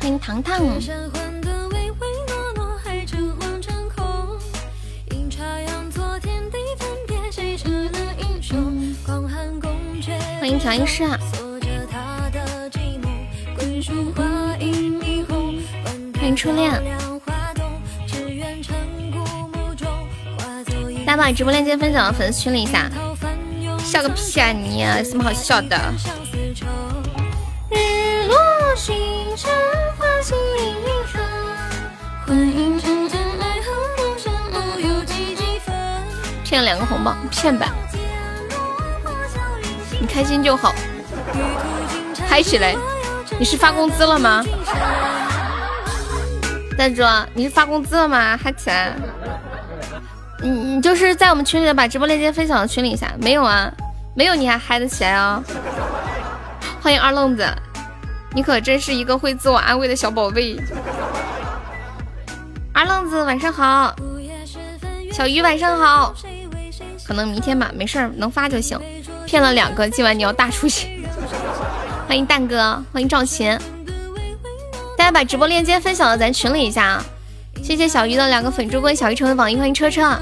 欢迎糖糖。欢迎调音师。欢迎初恋。大家把直播链接分享到粉丝群里一下。笑个屁啊你！有什么好笑的？骗了两个红包，骗吧。你开心就好，嗨起来！你是发工资了吗？蛋猪，你是发工资了吗？嗨起来！你你就是在我们群里把直播链接分享到群里一下，没有啊？没有你还嗨得起来啊？欢迎二愣子，你可真是一个会自我安慰的小宝贝。二愣子晚上好，小鱼晚上好，可能明天吧，没事儿能发就行。骗了两个，今晚你要大出血。欢迎蛋哥，欢迎赵琴，大家把直播链接分享到咱群里一下啊！谢谢小鱼的两个粉猪龟，小鱼成为榜一，欢迎车车。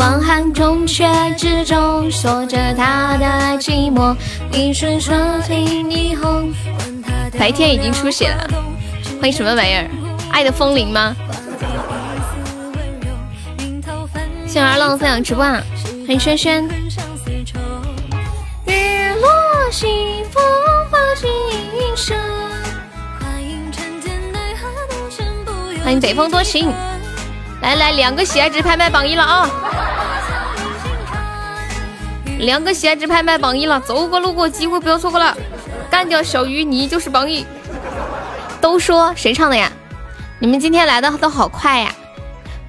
广寒中雪之中锁着他的寂寞，霓虹。白天已经出血了，欢迎什么玩意儿？爱的风铃吗？谢谢二浪分享直播，欢迎轩轩。日落西风花尽云生。欢迎北风多情，来来两个喜爱值拍卖榜一了啊！两个喜爱值拍卖榜一了，走过路过机会不要错过了，干掉小鱼你就是榜一。都说谁唱的呀？你们今天来的都好快呀，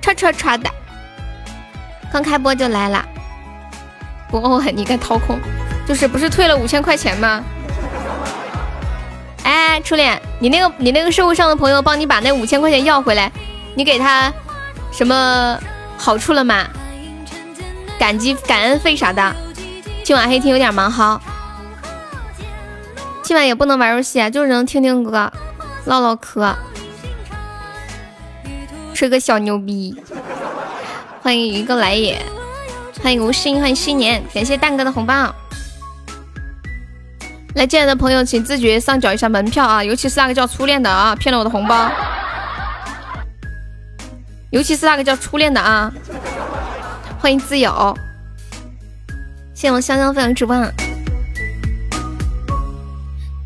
唰唰唰的，刚开播就来了。不，你该掏空，就是不是退了五千块钱吗？哎，初恋，你那个你那个社会上的朋友帮你把那五千块钱要回来，你给他什么好处了吗？感激感恩费啥的？今晚黑厅有点忙哈，今晚也不能玩游戏啊，就是能听听歌，唠唠嗑，吹个小牛逼。欢迎鱼哥来也，欢迎无心，欢迎新年，感谢蛋哥的红包。来进来的朋友，请自觉上缴一下门票啊！尤其是那个叫初恋的啊，骗了我的红包。尤其是那个叫初恋的啊，欢迎自由，谢谢我香香分享直播。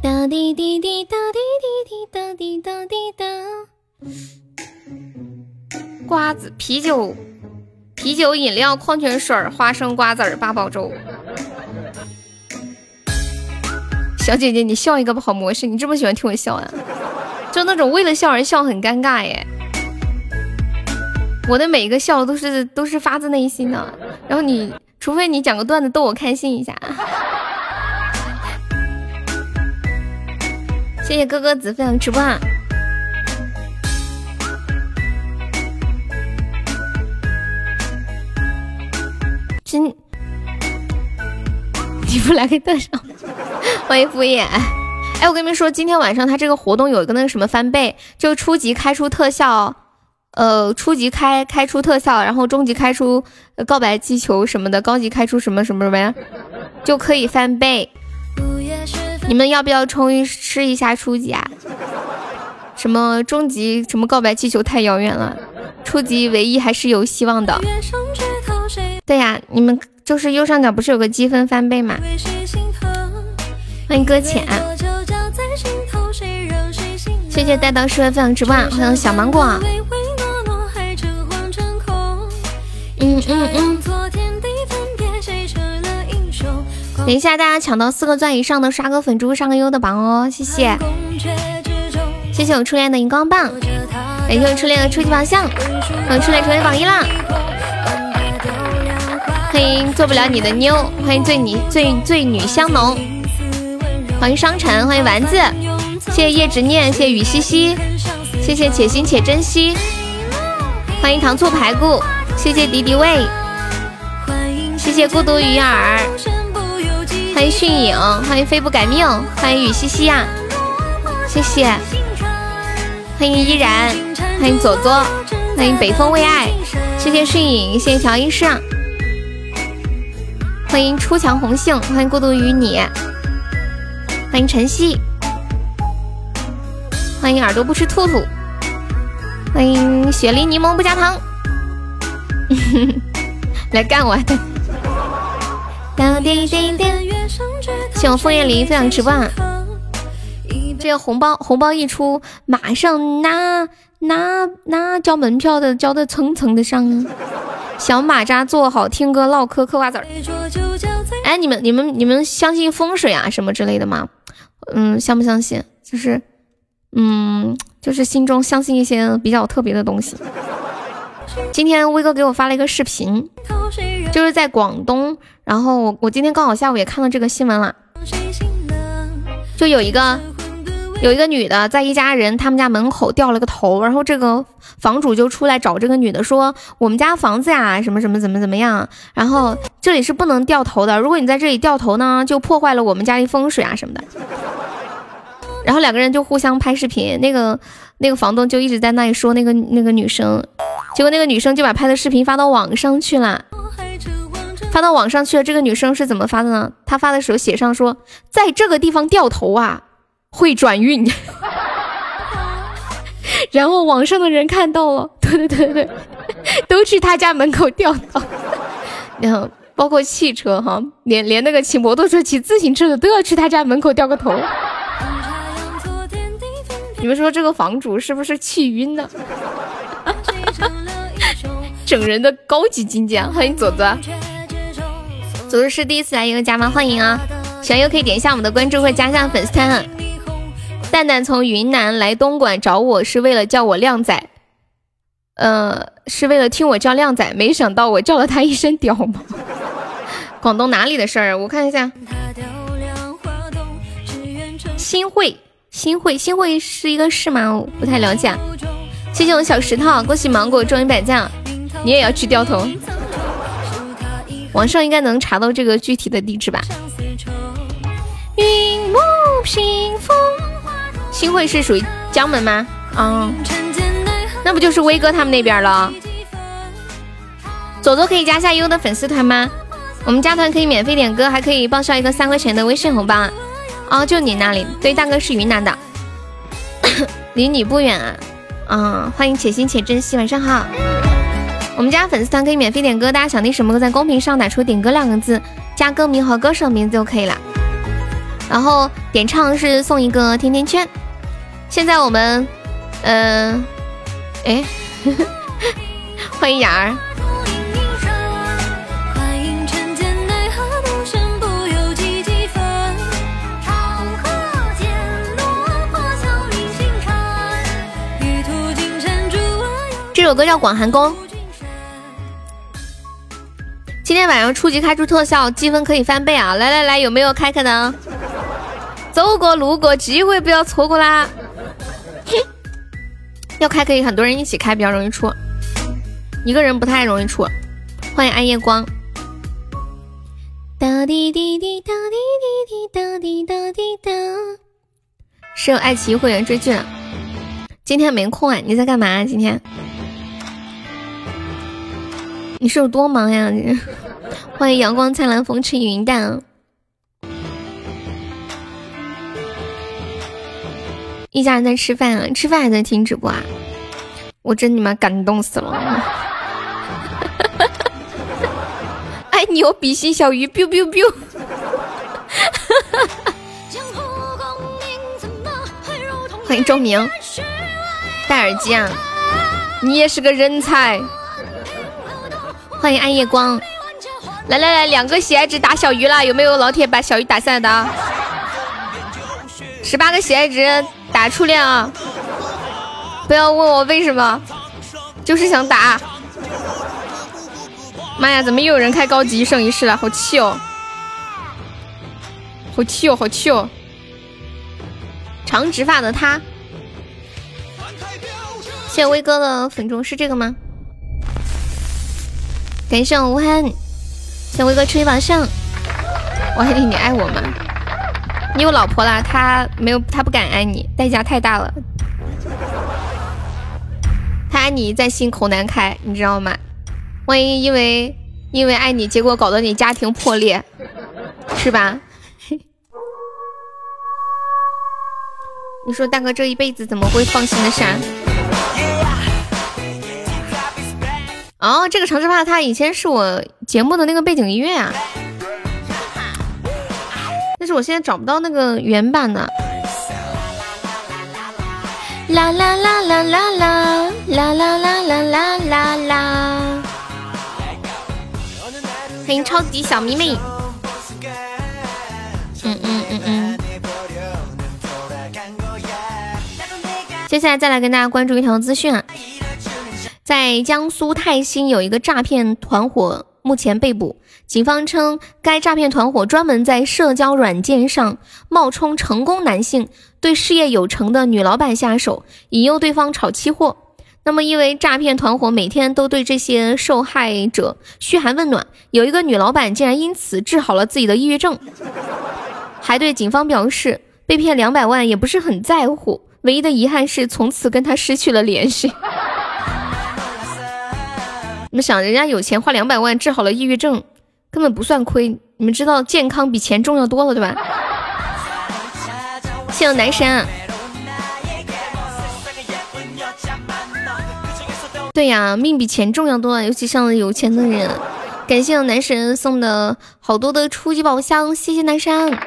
哒滴滴滴哒滴滴滴哒滴哒滴哒。瓜子、啤酒、啤酒、饮料、矿泉水、花生、瓜子、八宝粥。小姐姐，你笑一个不好模式，你这么喜欢听我笑啊？就那种为了笑而笑，很尴尬耶。我的每一个笑都是都是发自内心的，然后你除非你讲个段子逗我开心一下。谢谢哥哥子分享直播。啊真，你不来个特效？欢迎敷衍，哎，我跟你们说，今天晚上他这个活动有一个那个什么翻倍，就初级开出特效，呃，初级开开出特效，然后中级开出告白气球什么的，高级开出什么什么什么呀，就可以翻倍。你们要不要冲一试一下初级啊？什么中级什么告白气球太遥远了，初级唯一还是有希望的。对呀，你们就是右上角不是有个积分翻倍吗？欢迎搁浅，谢谢带刀师分享直播，欢迎小芒果。嗯嗯嗯。等一下，大家抢到四个钻以上的，刷个粉猪上个优的榜哦，谢谢。谢谢我初恋的荧光棒，感谢我初恋的初级宝箱，我初恋成为榜一啦。欢迎做不了你的妞，欢迎醉女醉醉女香浓。欢迎商城，欢迎丸子，谢谢叶执念，谢谢雨西西，谢谢且行且珍惜，欢迎糖醋排骨，谢谢敌敌畏，谢谢孤独鱼儿，欢迎迅影，欢迎飞不改命，欢迎雨西西呀，谢谢，欢迎依然，欢迎左左，欢迎北风为爱，谢谢迅影，谢谢调音师，欢迎出墙红杏，欢迎孤独与你，欢迎晨曦，欢迎耳朵不吃兔兔，欢迎雪梨柠檬不加糖，来干我！谢我枫叶林分享直播，这个红包红包一出，马上拿拿拿交门票的交的蹭蹭的上啊。小马扎坐好听歌唠嗑嗑瓜子儿。哎，你们你们你们相信风水啊什么之类的吗？嗯，相不相信？就是嗯，就是心中相信一些比较特别的东西。今天威哥给我发了一个视频，就是在广东。然后我我今天刚好下午也看到这个新闻了，就有一个有一个女的在一家人他们家门口掉了个头，然后这个房主就出来找这个女的说，我们家房子呀什么什么怎么怎么样，然后这里是不能掉头的，如果你在这里掉头呢，就破坏了我们家的风水啊什么的。然后两个人就互相拍视频，那个那个房东就一直在那里说那个那个女生，结果那个女生就把拍的视频发到网上去了。发到网上去了，这个女生是怎么发的呢？她发的时候写上说，在这个地方掉头啊，会转运。然后网上的人看到了，对对对对，都去他家门口掉头。然后包括汽车哈，连连那个骑摩托车、骑自行车的都要去他家门口掉个头。你们说这个房主是不是气晕了？整人的高级境界，欢迎左左。左左是第一次来，有加吗？欢迎啊！喜欢又可以点一下我们的关注或加一下粉丝团。蛋蛋从云南来东莞找我是为了叫我靓仔，呃，是为了听我叫靓仔，没想到我叫了他一声屌毛。广东哪里的事儿？我看一下。新会，新会，新会是一个市吗？我不太了解。谢谢我小石头，恭喜芒果中一百赞，你也要去掉头。网上应该能查到这个具体的地址吧？云雾屏风，新会是属于江门吗？嗯，那不就是威哥他们那边了？左左可以加下优的粉丝团吗？我们加团可以免费点歌，还可以报销一个三块钱的微信红包。哦，就你那里？对，大哥是云南的，离你不远啊。嗯，欢迎且行且珍惜，晚上好。我们家粉丝团可以免费点歌，大家想听什么歌，在公屏上打出“点歌”两个字，加歌名和歌手名字就可以了。然后点唱是送一个甜甜圈。现在我们，嗯，哎，欢迎雅儿。首歌叫《广寒宫》。今天晚上初级开出特效，积分可以翻倍啊！来来来，有没有开开的？走过路过，机会不要错过啦！要开可以很多人一起开，比较容易出，一个人不太容易出。欢迎暗夜光。哒滴滴滴哒滴滴滴哒滴哒滴哒。是有爱奇艺会员追剧了。今天没空啊？你在干嘛？今天？你是有多忙呀？欢迎阳光灿烂，风轻云淡。一家人在吃饭啊，吃饭还在听直播啊！我真你妈感动死了！爱你哦，比心小鱼，biu biu biu！欢迎周明，戴耳机啊！你也是个人才。欢迎暗夜光，来来来，两个喜爱值打小鱼了，有没有老铁把小鱼打下来的？十八个喜爱值打初恋啊！不要问我为什么，就是想打。妈呀，怎么又有人开高级一生一世了？好气哦！好气哦！好气哦！长直发的他，谢谢威哥的粉中是这个吗？感谢我无憾，谢威哥吹宝上。王心凌，你爱我吗？你有老婆了，他没有，他不敢爱你，代价太大了。他爱你在心口难开，你知道吗？万一因为因为爱你，结果搞得你家庭破裂，是吧？你说大哥这一辈子怎么会放心的下？哦，这个城市怕他以前是我节目的那个背景音乐啊，但是我现在找不到那个原版的。啦啦啦啦啦啦啦啦啦啦啦啦！欢迎超级小迷妹。嗯嗯嗯嗯。接下来再来跟大家关注一条资讯啊，在江苏泰兴有一个诈骗团伙目前被捕，警方称该诈骗团伙专门在社交软件上冒充成功男性，对事业有成的女老板下手，引诱对方炒期货。那么因为诈骗团伙每天都对这些受害者嘘寒问暖，有一个女老板竟然因此治好了自己的抑郁症，还对警方表示被骗两百万也不是很在乎。唯一的遗憾是从此跟他失去了联系。你们想，人家有钱花两百万治好了抑郁症，根本不算亏。你们知道健康比钱重要多了，对吧？谢谢男神。对呀，命比钱重要多了，尤其像有钱的人。感谢男神送的好多的初级宝箱，谢谢男神。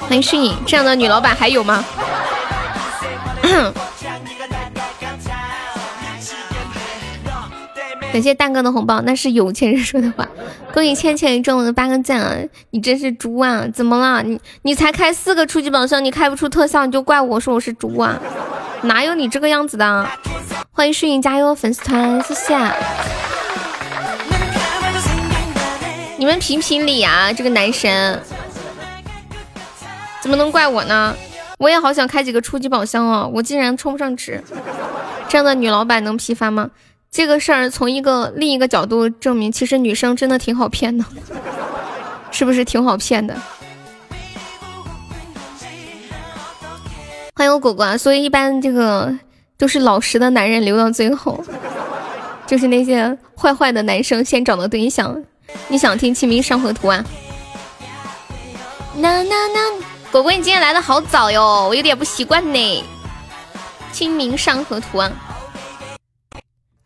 欢迎迅影，这样的女老板还有吗？感谢大哥的红包，那是有钱人说的话。恭喜倩倩中了八个赞啊！你真是猪啊！怎么了？你你才开四个初级宝箱，你开不出特效，你就怪我说我是猪啊？哪有你这个样子的？欢迎迅影加油粉丝团，谢谢。你们评评理啊！这个男神。怎么能怪我呢？我也好想开几个初级宝箱哦，我竟然充不上值。这样的女老板能批发吗？这个事儿从一个另一个角度证明，其实女生真的挺好骗的，是不是挺好骗的？欢迎果果，所以一般这个都是老实的男人留到最后，就是那些坏坏的男生先找到对象。你想听《清明上河图》啊？那那那。果果，你今天来的好早哟，我有点不习惯呢。清明上河图啊，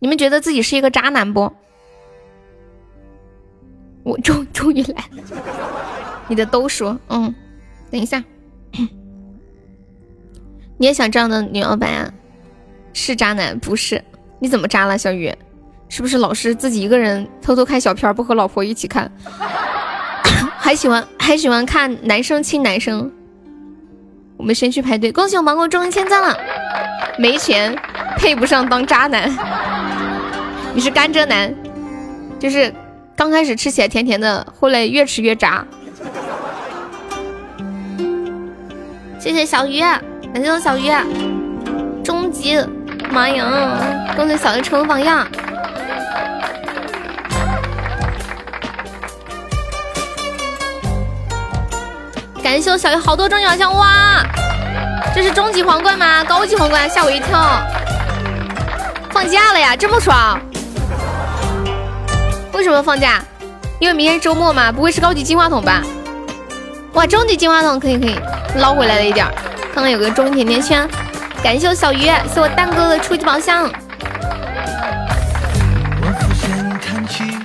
你们觉得自己是一个渣男不？我终终于来了，你的都说，嗯，等一下，你也想这样的女老板啊？是渣男不是？你怎么渣了，小雨？是不是老是自己一个人偷偷看小片，不和老婆一起看？还喜欢还喜欢看男生亲男生，我们先去排队。恭喜我芒果中一千赞了，没钱配不上当渣男，你是甘蔗男，就是刚开始吃起来甜甜的，后来越吃越渣。谢谢小鱼，感谢我小鱼，终极，妈呀！恭喜小鱼成为榜样。感谢我小鱼好多终极宝箱哇！这是终极皇冠吗？高级皇冠，吓我一跳！放假了呀，这么爽？为什么放假？因为明天周末嘛，不会是高级金话筒吧？哇，终极金话筒可以可以捞回来了一点，看看有个终极甜甜圈。感谢我小鱼，谢我蛋哥的初级宝箱。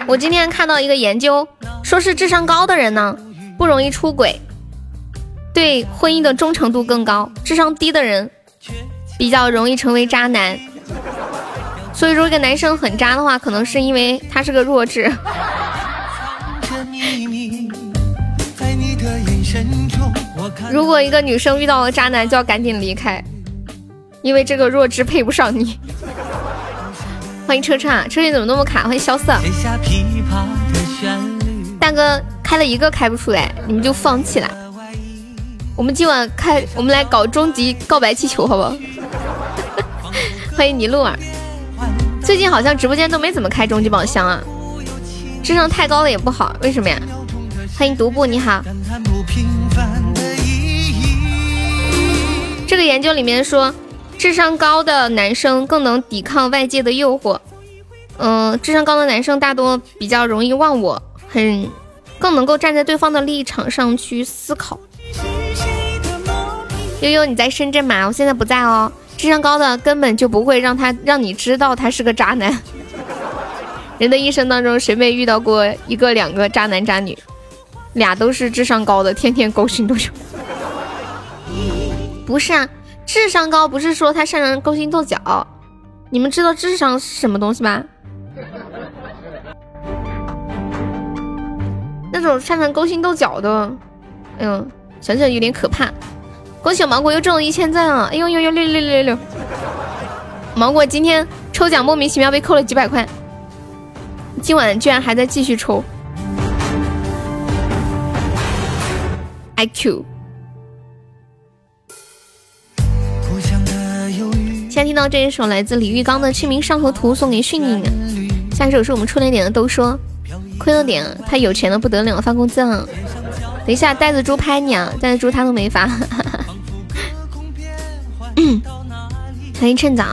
我今天看到一个研究，说是智商高的人呢，不容易出轨。对婚姻的忠诚度更高，智商低的人比较容易成为渣男。所以说，一个男生很渣的话，可能是因为他是个弱智。如果一个女生遇到了渣男，就要赶紧离开，因为这个弱智配不上你。欢迎车车，车车怎么那么卡？欢迎萧瑟。大哥开了一个开不出来，你们就放弃了。我们今晚开，我们来搞终极告白气球，好不好？欢迎尼禄儿，最近好像直播间都没怎么开终极宝箱啊，智商太高了也不好，为什么呀？欢迎独步，你好。这个研究里面说，智商高的男生更能抵抗外界的诱惑。嗯，智商高的男生大多比较容易忘我，很更能够站在对方的立场上去思考。悠悠，你在深圳吗？我现在不在哦。智商高的根本就不会让他让你知道他是个渣男。人的一生当中，谁没遇到过一个两个渣男渣女？俩都是智商高的，天天勾心斗角。不是啊，智商高不是说他擅长勾心斗角。你们知道智商是什么东西吗？那种擅长勾心斗角的，哎呦，想想有点可怕。恭喜芒果又中了一千赞啊！哎呦呦呦六六六六六！芒果今天抽奖莫名其妙被扣了几百块，今晚居然还在继续抽。IQ。现在听到这一首来自李玉刚的《清明上河图》，送给迅宁。下一首是我们初恋点的都说，亏了点，他有钱的不得了，发工资了。等一下，袋子猪拍你啊！袋子猪他都没发。哈哈欢迎趁早。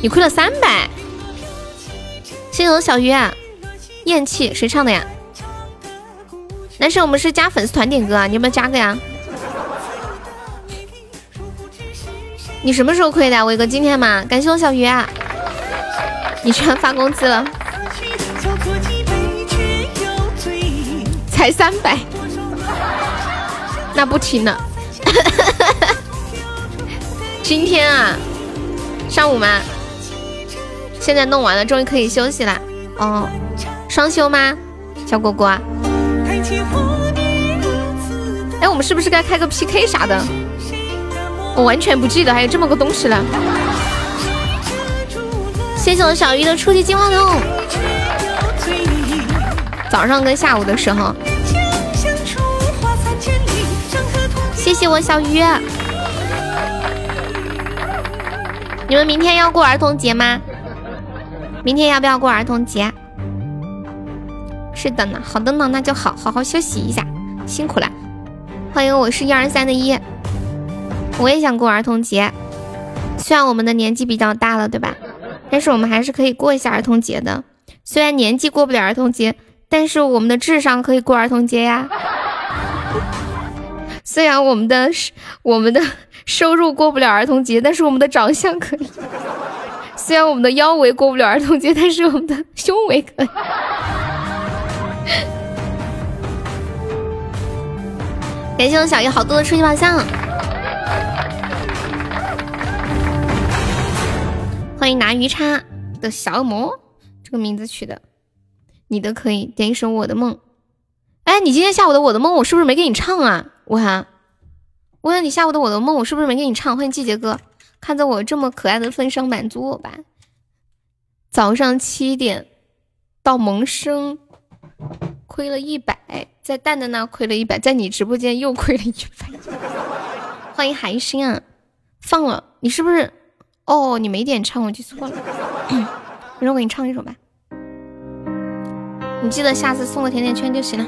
你亏了三百，谢谢我小鱼啊！厌弃谁唱的呀？男生，我们是加粉丝团点歌啊，你要不要加个呀？你什么时候亏的？伟哥今天吗？感谢我小鱼啊！你居然发工资了，才三百，那不听了。今天啊，上午吗？现在弄完了，终于可以休息了。哦，双休吗，小果果？哎，我们是不是该开个 PK 啥的？我完全不记得还有这么个东西了。谢谢我小鱼的初级进化筒。早上跟下午的时候。谢谢我小鱼。你们明天要过儿童节吗？明天要不要过儿童节？是的呢，好的呢，那就好好好休息一下，辛苦了。欢迎，我是一二三的一，我也想过儿童节，虽然我们的年纪比较大了，对吧？但是我们还是可以过一下儿童节的。虽然年纪过不了儿童节，但是我们的智商可以过儿童节呀。虽然我们的我们的收入过不了儿童节，但是我们的长相可以。虽然我们的腰围过不了儿童节，但是我们的胸围可以。感谢我小鱼好多的初级宝箱，欢迎拿鱼叉的小恶魔，这个名字取的，你的可以点一首我的梦。哎，你今天下午的我的梦，我是不是没给你唱啊？吴涵，吴涵，你下午的我的梦，我是不是没给你唱？欢迎季节哥。看在我这么可爱的份上，满足我吧。早上七点到萌生，亏了一百，在蛋蛋那亏了一百，在你直播间又亏了一百。欢迎寒心啊！放了，你是不是？哦，你没点唱，我记错了。你让我给你唱一首吧。你记得下次送个甜甜圈就行了。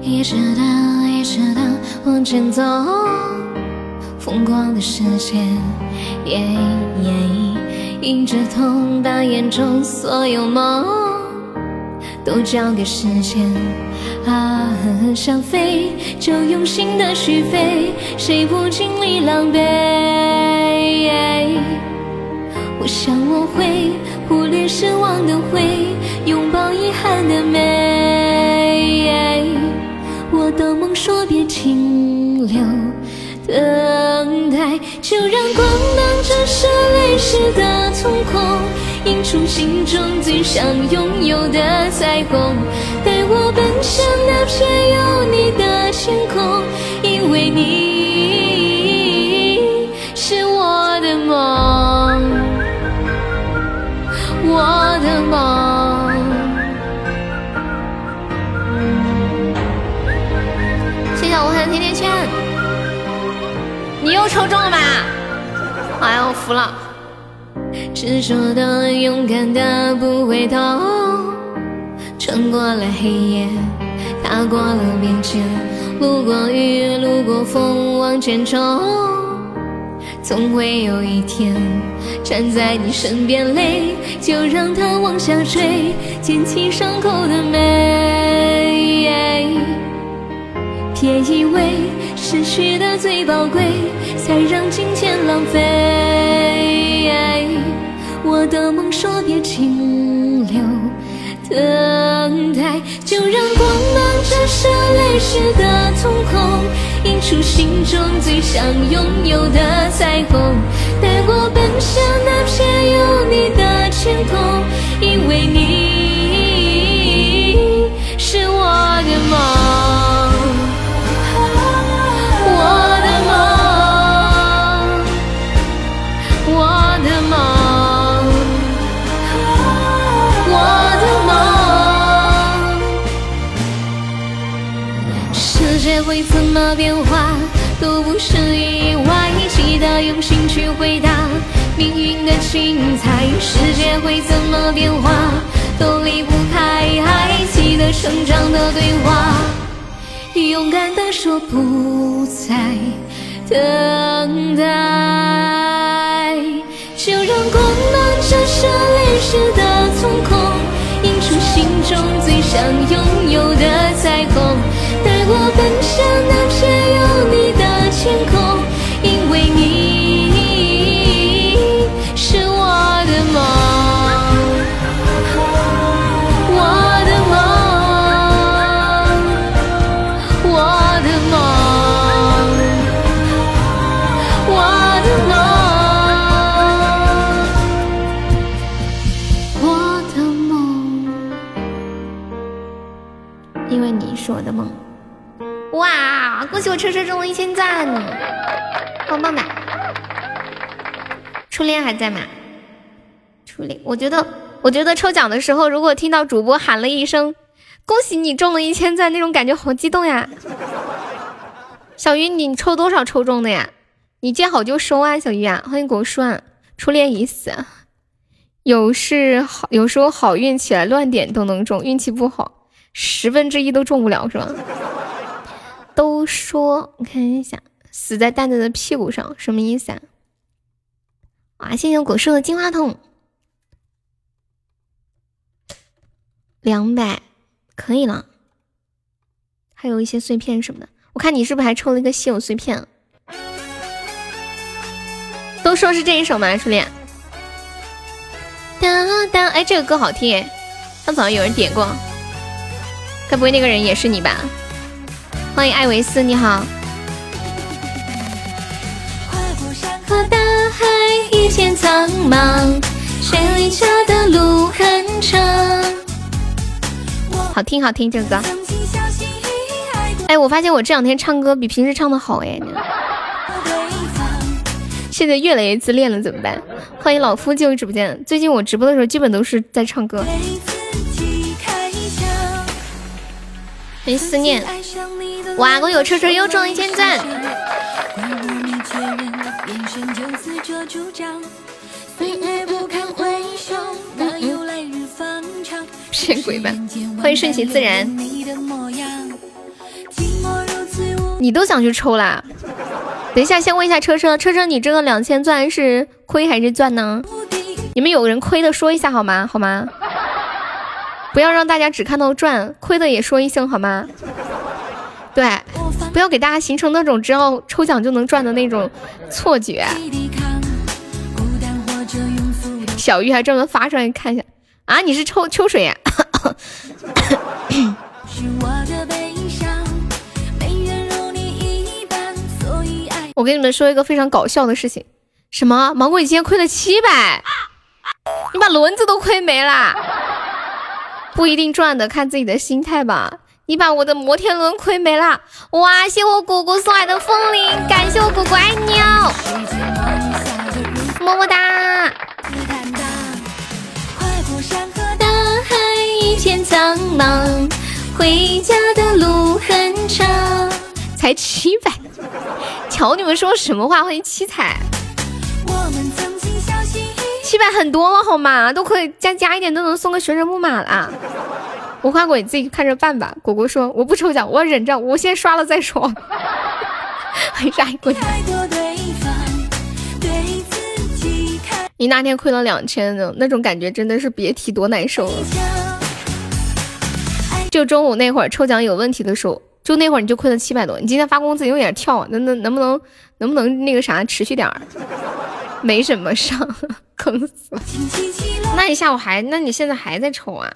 一直到，一直到往前走，疯狂的世界，硬着头把眼中所有梦都交给时间。啊，想飞就用心的去飞，谁不经历狼狈？我想我会忽略失望的灰，拥抱遗憾的美。我的梦说别停留，等待，就让光芒折射泪湿的瞳孔，映出心中最想拥有的彩虹。带我奔向那片有你的天空，因为你是我的梦，谢谢武汉甜甜圈，你又抽中了吧？哎呀，我服了。执着的，勇敢的，不回头，穿过了黑夜，踏过了边境，路过雨，路过风，往前冲。总会有一天，站在你身边，泪就让它往下坠，捡起伤口的美。别以为失去的最宝贵，才让金钱浪费。我的梦说别停留，等待，就让光芒折射泪湿的瞳孔，出心中最想拥有的彩虹。带我奔向那片有你的天空，因为你是我的梦。会怎么变化都不是意外，记得用心去回答命运的精彩。世界会怎么变化都离不开爱，记得成长的对话，勇敢的说不再等待。就让光芒折射泪湿的瞳孔，映出心中最想拥有的彩虹。我奔向那片有你的天空，我车车中了一千赞，棒棒的。初恋还在吗？初恋，我觉得，我觉得抽奖的时候，如果听到主播喊了一声“恭喜你中了一千赞”，那种感觉好激动呀。小鱼，你抽多少抽中的呀？你见好就收啊，小鱼啊！欢迎果树啊！初恋已死，有事好，有时候好运起来乱点都能中，运气不好十分之一都中不了，是吧？都说我看一下，死在蛋蛋的屁股上，什么意思啊？哇，谢谢果树的金话筒，两百可以了，还有一些碎片什么的。我看你是不是还抽了一个稀有碎片？都说是这一首吗，初恋？当当，哎，这个歌好听哎，刚早上有人点过，该不会那个人也是你吧？欢迎艾维斯，你好。跨过大海，一片苍茫，谁离家的路很长？好听，好听，这个歌。哎，我发现我这两天唱歌比平时唱的好哎。现在越来越自恋了，怎么办？欢迎老夫进入直播间。最近我直播的时候，基本都是在唱歌。没思念。哇！我有车车又中一千赞。骗鬼吧！欢迎顺其自然。你都想去抽啦？等一下，先问一下车车，车车，你这个两千钻是亏还是赚呢？你们有人亏的说一下好吗？好吗？不要让大家只看到赚，亏的也说一声好吗？对，不要给大家形成那种只要抽奖就能赚的那种错觉。小玉还专门发出来看一下啊！你是抽秋水呀？我跟你们说一个非常搞笑的事情，什么？芒果你今天亏了七百，你把轮子都亏没了，不一定赚的，看自己的心态吧。你把我的摩天轮亏没了！哇，谢我果果送来的风铃，感谢我果果爱你哦，么么哒！跨过山河大海，一片苍茫，回家的路很长。才七百，瞧你们说什么话？欢迎七彩。七百很多了好吗？都可以加加一点都能送个旋转木马了。无花果你自己看着办吧。果果说我不抽奖，我忍着，我先刷了再说。欢迎沙一姑娘。你那天亏了两千的那种感觉真的是别提多难受了。就中午那会儿抽奖有问题的时候。就那会儿你就亏了七百多，你今天发工资有点跳，那能能不能能不能那个啥持续点儿？没什么上，坑死了。那你下午还，那你现在还在抽啊？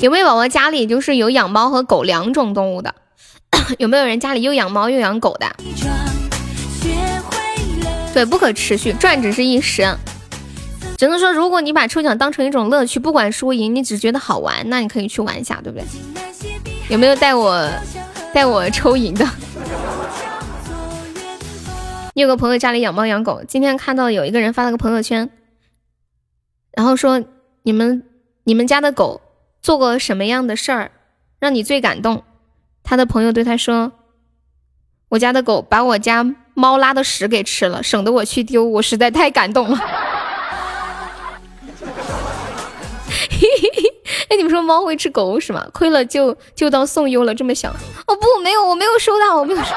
有没有宝宝家里就是有养猫和狗两种动物的？有没有人家里又养猫又养狗的？对，不可持续，赚只是一时。只能说，如果你把抽奖当成一种乐趣，不管输赢，你只觉得好玩，那你可以去玩一下，对不对？有没有带我带我抽赢的？你有个朋友家里养猫养狗，今天看到有一个人发了个朋友圈，然后说你们你们家的狗做过什么样的事儿让你最感动？他的朋友对他说：“我家的狗把我家猫拉的屎给吃了，省得我去丢，我实在太感动了。”嘿嘿嘿哎，你们说猫会吃狗屎吗？亏了就就当送优了，这么想？哦不，没有，我没有收到，我没有收，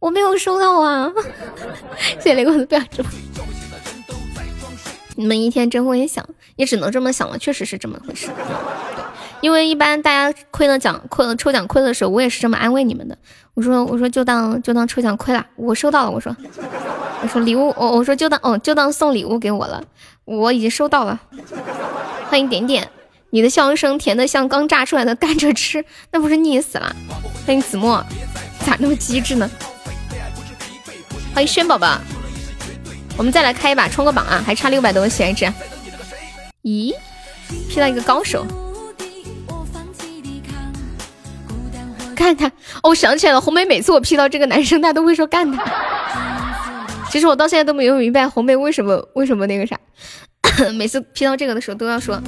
我没有收到啊！谢谢雷公子不要直播。你们一天真会想，也只能这么想了，确实是这么回事。因为一般大家亏了奖，亏了抽奖亏的时候，我也是这么安慰你们的。我说，我说就当就当抽奖亏了，我收到了。我说，我说礼物，我我说就当哦就当送礼物给我了。我已经收到了，欢迎点点，你的笑声甜的像刚榨出来的甘蔗汁，那不是腻死了？欢迎子墨，咋那么机智呢？欢迎轩宝宝，我们再来开一把冲个榜啊，还差六百多个喜爱值。咦，P 到一个高手，干他！哦，我想起来了，红梅每次我 P 到这个男生，他都会说干他。其实我到现在都没有明白红梅为什么为什么那个啥，每次 P 到这个的时候都要说，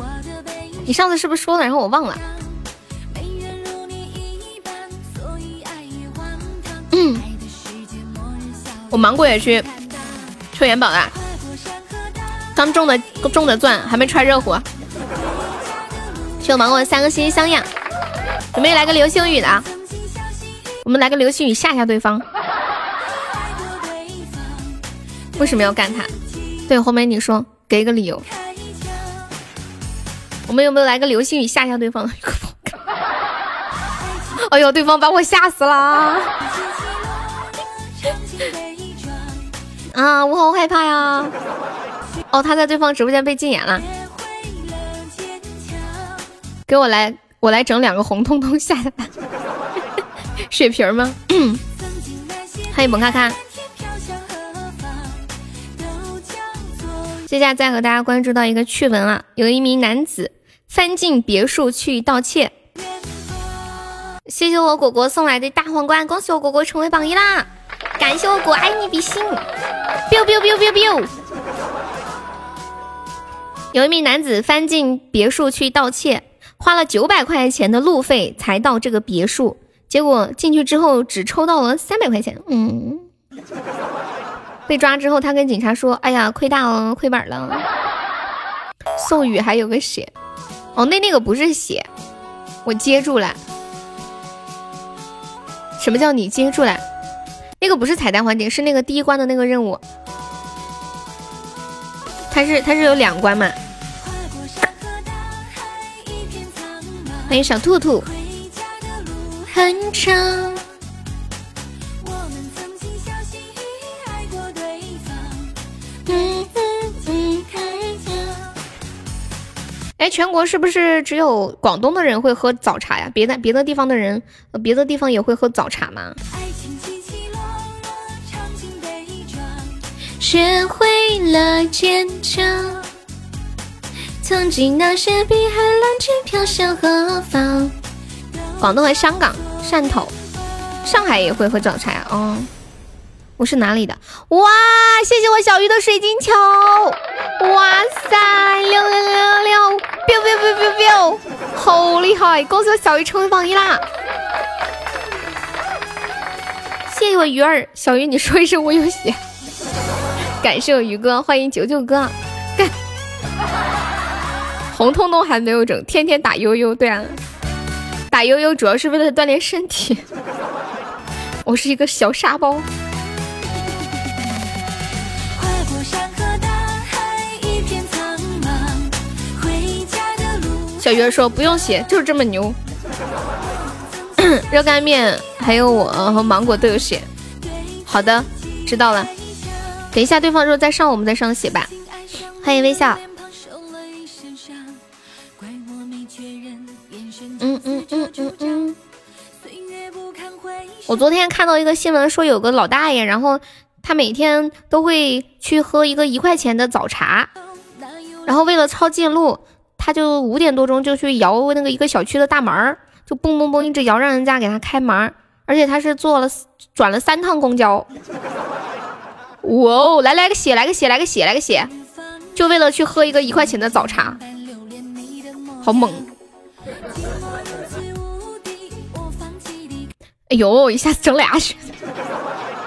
你上次是不是说了，然后我忘了。嗯，我芒果也去抽元宝了，刚中的中的钻还没揣热乎。谢我芒果三个星星相印，准备来个流星雨的，我们来个流星雨吓吓对方。为什么要干他？对，红梅，你说，给个理由。我们有没有来个流星雨吓吓对方？哎呦，对方把我吓死了！啊，我好害怕呀！哦，他在对方直播间被禁言了。给我来，我来整两个红彤彤吓吓他。血瓶吗？欢迎萌咔咔。接下来再和大家关注到一个趣闻啊，有一名男子翻进别墅去盗窃。谢谢我果果送来的大皇冠，恭喜我果果成为榜一啦！感谢我果爱你比心，biu biu biu biu biu。有一名男子翻进别墅去盗窃，花了九百块钱的路费才到这个别墅，结果进去之后只抽到了三百块钱，嗯。被抓之后，他跟警察说：“哎呀，亏大了，亏本了。”宋宇还有个血，哦，那那个不是血，我接住了。什么叫你接住了？那个不是彩蛋环节，是那个第一关的那个任务。它是它是有两关嘛？欢迎小兔兔。很长。哎，全国是不是只有广东的人会喝早茶呀？别的别的地方的人，别的地方也会喝早茶吗？学会了坚强，曾经那些碧海蓝天飘向何方？广东和香港、汕头、上海也会喝早茶？哦。我是哪里的？哇！谢谢我小鱼的水晶球！哇塞！六六六六六！biu biu biu biu biu！好厉害！恭喜我小鱼成为榜一啦！谢我鱼儿，小鱼你说一声我有血。感谢我鱼哥，欢迎九九哥，干。红彤彤还没有整，天天打悠悠，对啊，打悠悠主要是为了锻炼身体。我是一个小沙包。小鱼儿说不用写，就是这么牛。热干面还有我和芒果都有写。好的，知道了。等一下，对方如果再上，我们再上血吧。欢迎微笑。嗯嗯嗯嗯嗯。我昨天看到一个新闻，说有个老大爷，然后他每天都会去喝一个一块钱的早茶，然后为了抄近路。他就五点多钟就去摇那个一个小区的大门就嘣嘣嘣一直摇，让人家给他开门而且他是坐了转了三趟公交。哇哦，来来个血，来个血，来个血，来个血，就为了去喝一个一块钱的早茶，好猛！哎呦，一下子整俩血，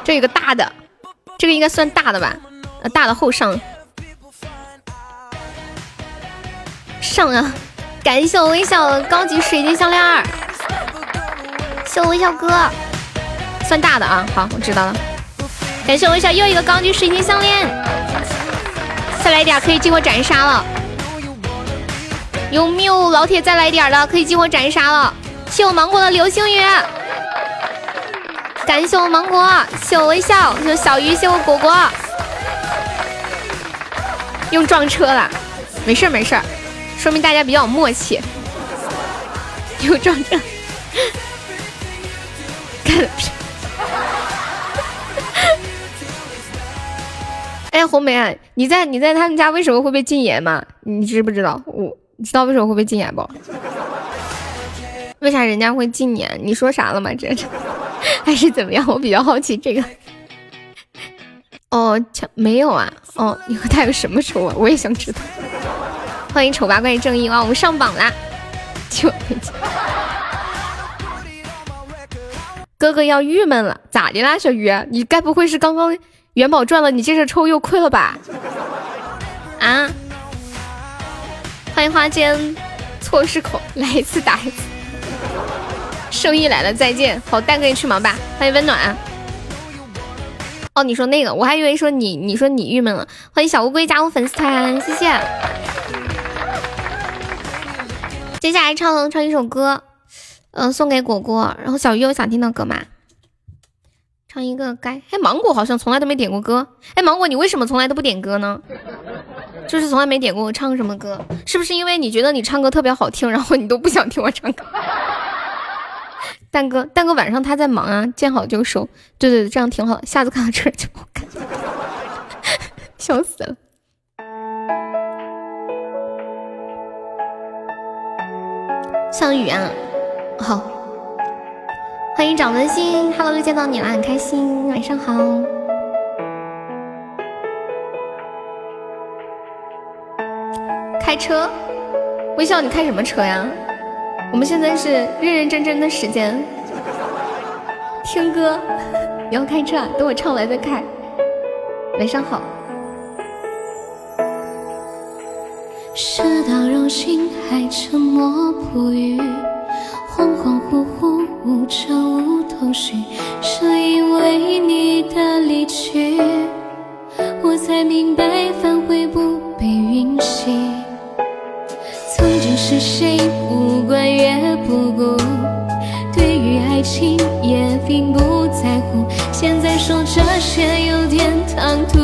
这有个大的，这个应该算大的吧？呃，大的后上。上啊！感谢我微笑高级水晶项链，谢我微笑哥，算大的啊！好，我知道了。感谢我微笑又一个高级水晶项链，再来一点可以激活斩杀了。有没有老铁再来点的可以激活斩杀了？谢我芒果的流星雨，感谢我芒果，谢我微笑，谢我小鱼，谢我果果。用撞车了，没事没事。说明大家比较默契，又撞车，干了！哎，红梅，你在你在他们家为什么会被禁言吗？你知不知道？我你知道为什么会被禁言不？为啥人家会禁言？你说啥了吗？这这 还是怎么样？我比较好奇这个。哦，没有啊。哦，你和他有什么仇啊？我也想知道。欢迎丑八怪正义哇！我们上榜啦！就哥哥要郁闷了，咋的啦，小鱼？你该不会是刚刚元宝赚了，你接着抽又亏了吧？啊！欢迎花间错失口，来一次打一次。生意来了，再见。好，蛋哥你去忙吧。欢迎温暖。哦，你说那个，我还以为说你，你说你郁闷了。欢迎小乌龟加入粉丝团，谢谢。接下来唱唱一首歌，嗯，送给果果。然后小鱼有想听的歌吗？唱一个该。哎，芒果好像从来都没点过歌。哎，芒果，你为什么从来都不点歌呢？就是从来没点过我唱什么歌，是不是因为你觉得你唱歌特别好听，然后你都不想听我唱歌？蛋哥，蛋哥晚上他在忙啊，见好就收。对对对，这样挺好。下次看到这就不看，笑死了。像雨啊，好，欢迎掌门心，Hello，又见到你了，很开心，晚上好。开车，微笑，你开什么车呀？我们现在是认认真真的时间，听歌。你要开车，啊？等我唱完再开。晚上好。事到如今还沉默不语，恍恍无常无头绪，是因为你的离去，我才明白反悔不被允许。曾经是谁不管也不顾，对于爱情也并不在乎，现在说这些有点唐突，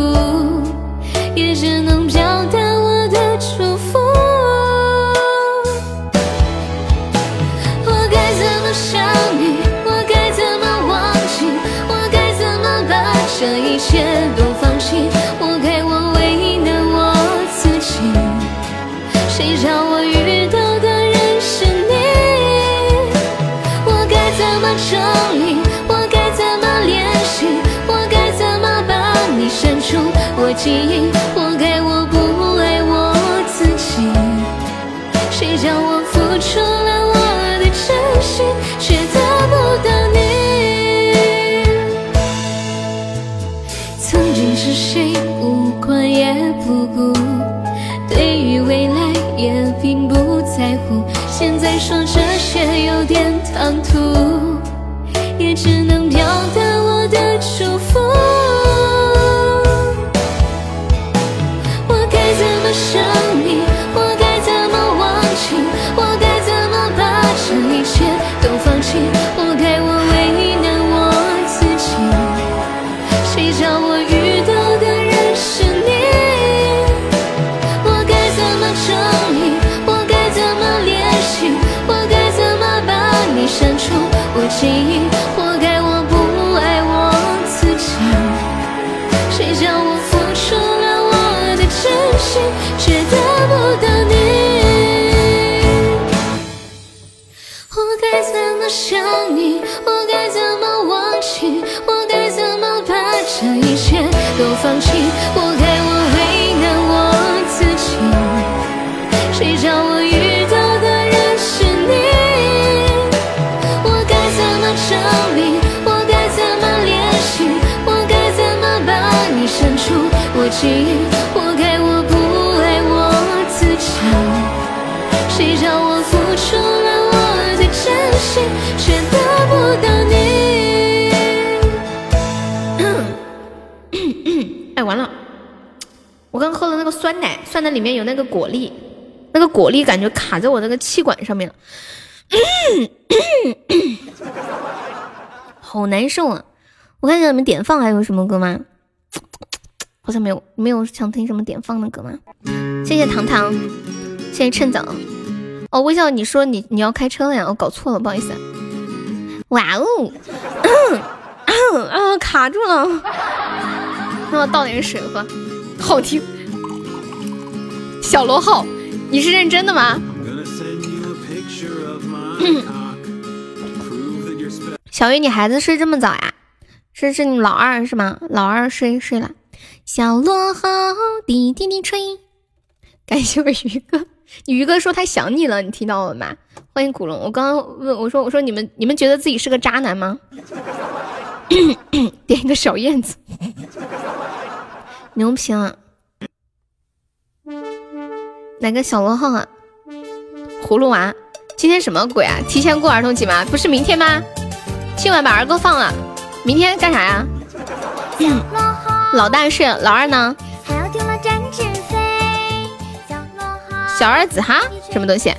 这一切都放弃？活该我为难我自己。谁叫我遇到的人是你？我该怎么整理？我该怎么练习我该怎么把你删除？我记忆点唐突，放弃？活该我为难我自己，谁叫我遇到的人是你？我该怎么证明？我该怎么练习？我该怎么把你删除我记忆？活该我不爱我自己。谁叫我付出了我的真心，却得不到你？喝的那个酸奶，酸奶里面有那个果粒，那个果粒感觉卡在我那个气管上面了，好难受啊！我看一下你们点放还有什么歌吗？好像没有，没有想听什么点放的歌吗？谢谢糖糖，谢谢趁早。哦，微笑，你说你你要开车了呀？我搞错了，不好意思。哇哦，啊，卡住了，那我倒点水喝。好听，小螺号，你是认真的吗？小鱼，你孩子睡这么早呀？是是你老二是吗？老二睡睡了。小螺号滴滴滴吹，感谢我鱼哥。你鱼哥说他想你了，你听到了吗？欢迎古龙。我刚刚问我说我说你们你们觉得自己是个渣男吗？点一个小燕子，牛皮了。哪个小螺号啊？葫芦娃，今天什么鬼啊？提前过儿童节吗？不是明天吗？今晚把儿歌放了，明天干啥呀？老大睡老二呢？小儿子哈？什么东西？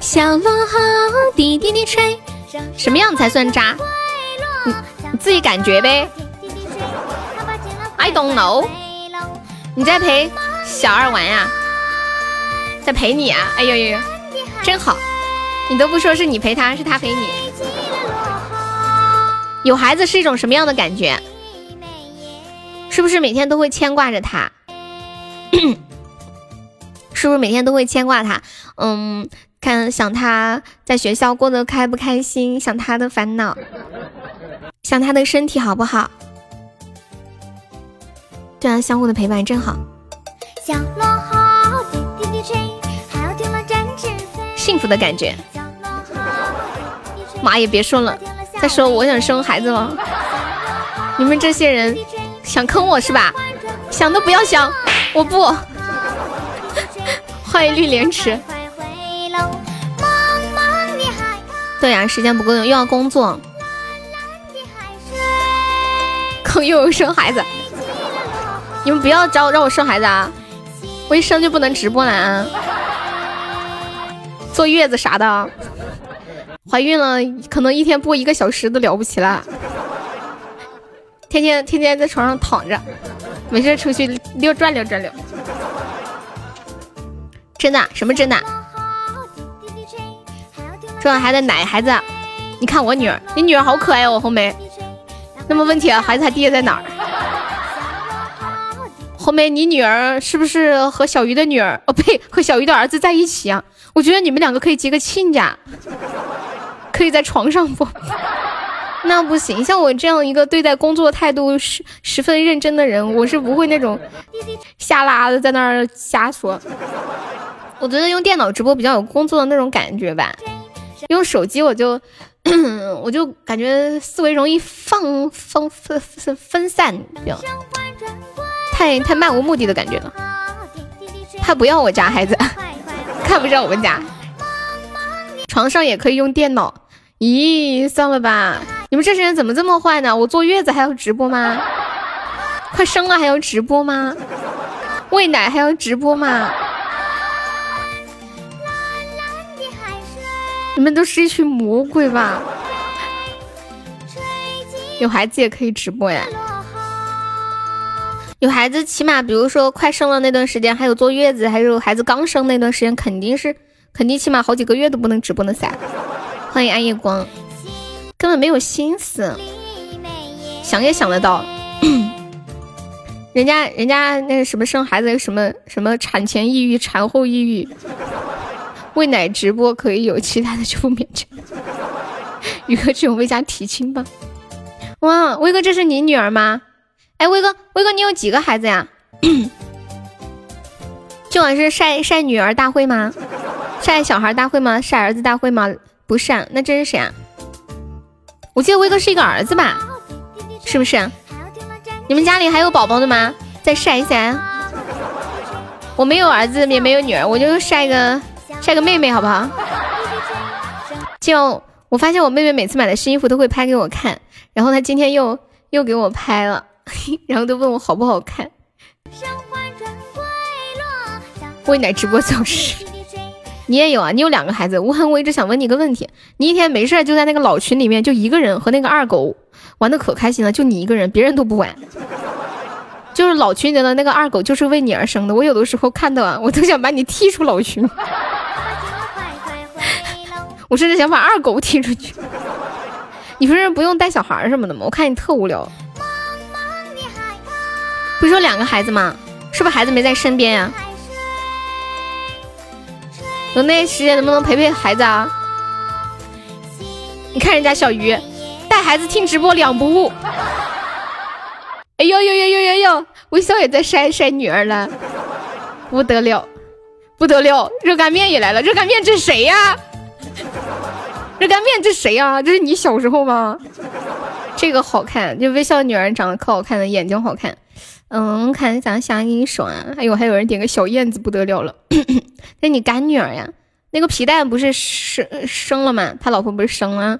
小螺号滴滴滴吹，什么样才算渣？你你自己感觉呗。I don't know。你在陪小二玩呀？在陪你啊？哎呦呦呦，真好！你都不说是你陪他，是他陪你。有孩子是一种什么样的感觉？是不是每天都会牵挂着他？是不是每天都会牵挂他？嗯，看想他在学校过得开不开心，想他的烦恼，想他的身体好不好？这样相互的陪伴真好。幸福的感觉。妈也别说了，再说我想生孩子了。你们这些人想坑我是吧？想都不要想，我不。欢迎绿莲池。对呀，时间不够用，又要工作，坑又有生孩子。你们不要找我让我生孩子啊！我一生就不能直播了啊！坐月子啥的，怀孕了可能一天播一个小时都了不起了。天天天天在床上躺着，没事出去溜转溜转溜。真的？什么真的？生完孩子奶孩子，你看我女儿，你女儿好可爱哦，红梅。那么问题啊，孩子他爹在哪儿？红梅，你女儿是不是和小鱼的女儿？哦，呸，和小鱼的儿子在一起啊？我觉得你们两个可以结个亲家，可以在床上不？那不行，像我这样一个对待工作态度十十分认真的人，我是不会那种瞎拉的在那儿瞎说。我觉得用电脑直播比较有工作的那种感觉吧，用手机我就 我就感觉思维容易放放分分分散，太太漫无目的的感觉了。他不要我家孩子，看不上我们家。床上也可以用电脑。咦，算了吧，你们这些人怎么这么坏呢？我坐月子还要直播吗？快生了还要直播吗？喂奶还要直播吗？你们都是一群魔鬼吧？有孩子也可以直播呀？有孩子起码，比如说快生了那段时间，还有坐月子，还有孩子刚生那段时间，肯定是肯定起码好几个月都不能直播的噻。欢迎暗夜光，根本没有心思，想也想得到，人家人家那个什么生孩子什么什么产前抑郁、产后抑郁，喂奶直播可以有，其他的就不勉强。宇哥去我们家提亲吧？哇，威哥这是你女儿吗？哎，威哥威哥你有几个孩子呀？今晚是晒晒女儿大会吗？晒小孩大会吗？晒儿子大会吗？不是啊，那这是谁啊？我记得威哥是一个儿子吧？是不是？你们家里还有宝宝的吗？再晒一下。我没有儿子，也没有女儿，我就晒个晒个妹妹，好不好？就我发现我妹妹每次买的新衣服都会拍给我看，然后她今天又又给我拍了，然后都问我好不好看。喂奶直播走势。你也有啊？你有两个孩子，吴涵，我一直想问你一个问题：你一天没事就在那个老群里面，就一个人和那个二狗玩的可开心了，就你一个人，别人都不玩。就是老群里的那个二狗就是为你而生的，我有的时候看到啊，我都想把你踢出老群。我甚至想把二狗踢出去。你平时不用带小孩什么的吗？我看你特无聊。不是说两个孩子吗？是不是孩子没在身边呀？有那些时间能不能陪陪孩子啊？你看人家小鱼带孩子听直播两不误。哎呦呦呦呦呦呦！微笑也在晒晒女儿了，不得了，不得了！热干面也来了，热干面这谁呀？热干面这谁呀？这是你小时候吗？这个好看，就微笑女儿长得可好看了，眼睛好看。嗯，看咋想给你说啊？哎呦，还有人点个小燕子，不得了了。那你干女儿呀？那个皮蛋不是生生了吗？他老婆不是生了？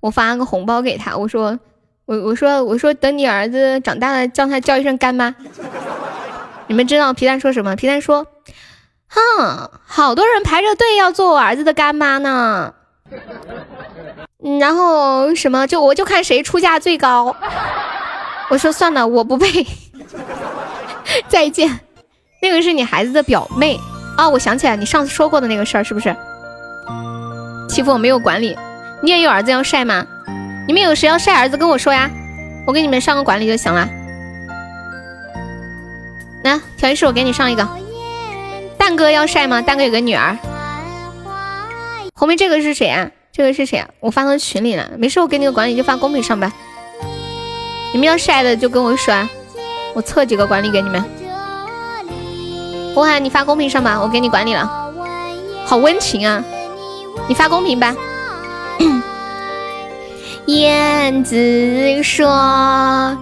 我发个红包给他，我说我我说我说等你儿子长大了，叫他叫一声干妈。你们知道皮蛋说什么？皮蛋说，哼，好多人排着队要做我儿子的干妈呢。然后什么？就我就看谁出价最高。我说算了，我不配。再见，那个是你孩子的表妹啊！我想起来，你上次说过的那个事儿是不是？欺负我没有管理，你也有儿子要晒吗？你们有谁要晒儿子跟我说呀，我给你们上个管理就行了。来，调音师，我给你上一个。蛋哥要晒吗？蛋哥有个女儿。后面这个是谁啊？这个是谁啊？我发到群里了，没事，我给你个管理就发公屏上吧。你们要晒的就跟我说。我测几个管理给你们，博涵，你发公屏上吧，我给你管理了，好温情啊！你发公屏吧。燕子说：“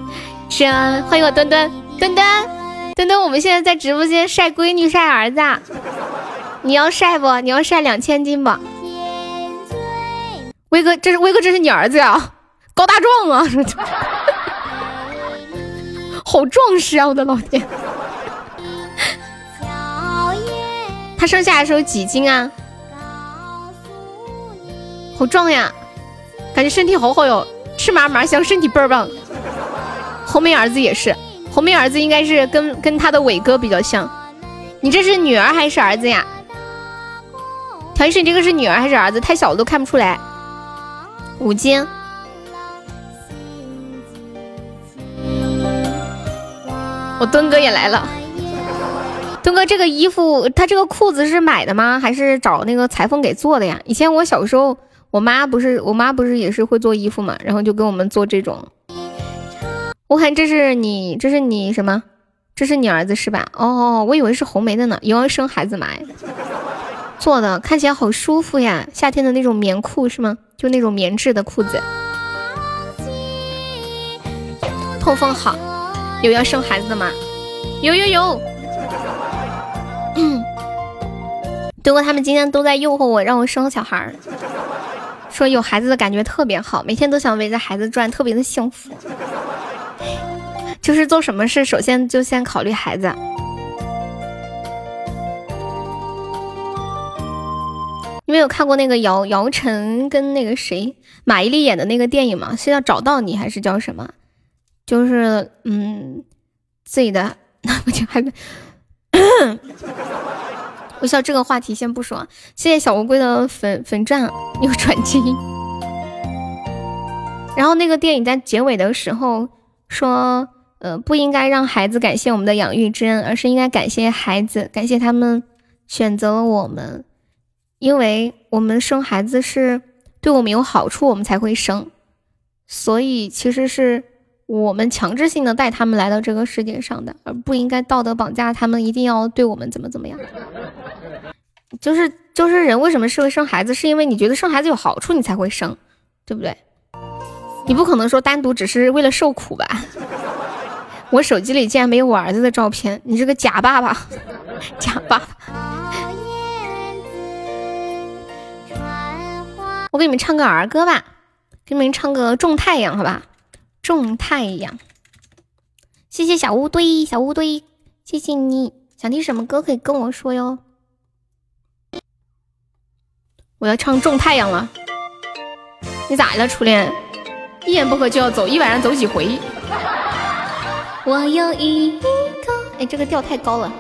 这欢迎我墩墩墩墩墩墩，我们现在在直播间晒闺女晒儿子，你要晒不？你要晒两千斤不？威哥，这是威哥，这是你儿子呀，高大壮啊！”好壮实啊！我的老天，他生下来的时候几斤啊？好壮呀，感觉身体好好哟，吃嘛嘛香，身体倍儿棒。红梅儿子也是，红梅儿子应该是跟跟他的伟哥比较像。你这是女儿还是儿子呀？调音师，你这个是女儿还是儿子？太小了都看不出来。五斤。我墩哥也来了，墩哥，这个衣服，他这个裤子是买的吗？还是找那个裁缝给做的呀？以前我小时候，我妈不是，我妈不是也是会做衣服嘛，然后就给我们做这种。我看这是你，这是你什么？这是你儿子是吧？哦，我以为是红梅的呢，以为生孩子买做的，看起来好舒服呀，夏天的那种棉裤是吗？就那种棉质的裤子，透风好。有要生孩子的吗？有有有。结果 他们今天都在诱惑我，让我生小孩儿，说有孩子的感觉特别好，每天都想围着孩子转，特别的幸福。就是做什么事，首先就先考虑孩子。你们有看过那个姚姚晨跟那个谁马伊琍演的那个电影吗？是要找到你还是叫什么？就是嗯，自己的 那不就还。我笑这个话题先不说，谢谢小乌龟的粉粉钻又转基因。然后那个电影在结尾的时候说，呃，不应该让孩子感谢我们的养育之恩，而是应该感谢孩子，感谢他们选择了我们，因为我们生孩子是对我们有好处，我们才会生，所以其实是。我们强制性的带他们来到这个世界上的，而不应该道德绑架他们，一定要对我们怎么怎么样。就是就是人为什么是会生孩子，是因为你觉得生孩子有好处，你才会生，对不对？你不可能说单独只是为了受苦吧？我手机里竟然没有我儿子的照片，你是个假爸爸，假爸爸。我给你们唱个儿歌吧，给你们唱个《种太阳》，好吧？种太阳，谢谢小乌堆，小乌堆，谢谢你。想听什么歌可以跟我说哟。我要唱种太阳了。你咋了，初恋？一言不合就要走，一晚上走几回？我有一个，哎，这个调太高了，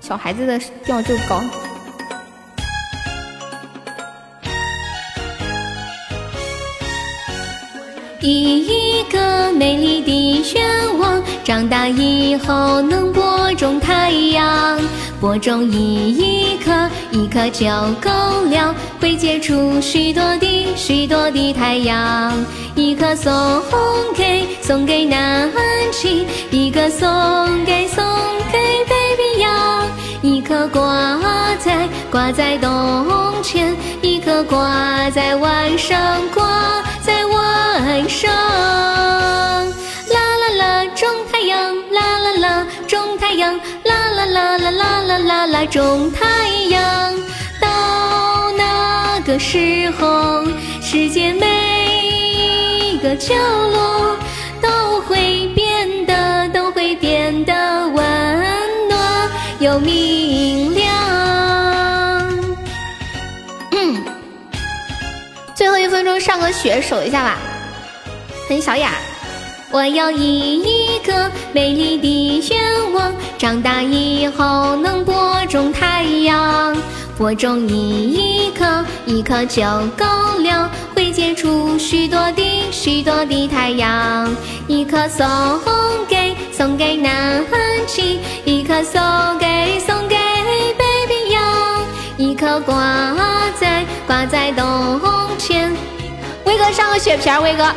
小孩子的调就高。一个美丽的愿望，长大以后能播种太阳，播种一颗，一颗就够了，会结出许多的许多的太阳。一颗送给送给南极，一个送给送给北冰洋，一颗挂在挂在冬天，一颗挂在晚上挂。上，啦啦啦，种太阳，啦啦啦，种太阳，啦啦啦啦啦啦啦啦，种太阳。到那个时候，世界每一个角落都会变得，都会变得温暖又明亮。嗯最后一分钟上个雪守一下吧，小雅。我有一个美丽的愿望，长大以后能播种太阳，播种一颗一颗就够了，会结出许多的许多的太阳。一颗送给送给南极，一颗送给送给北冰洋，一颗挂在挂在冬。威哥上个血瓶，威哥。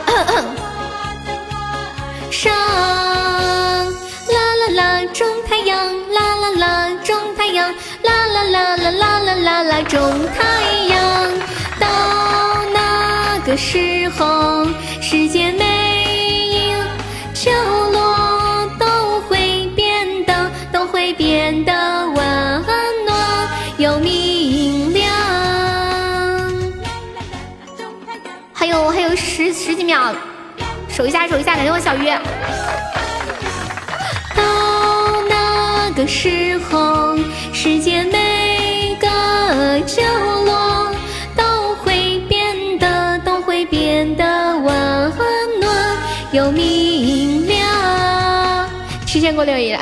上啦啦啦，种太阳，啦啦啦，种太阳，啦啦啦啦啦啦啦啦，种太阳。到那个时候，世界秒，守一下守一下，感谢我小鱼。到那个时候，世界每个角落都会变得都会变得温暖又明亮。提前过六一了，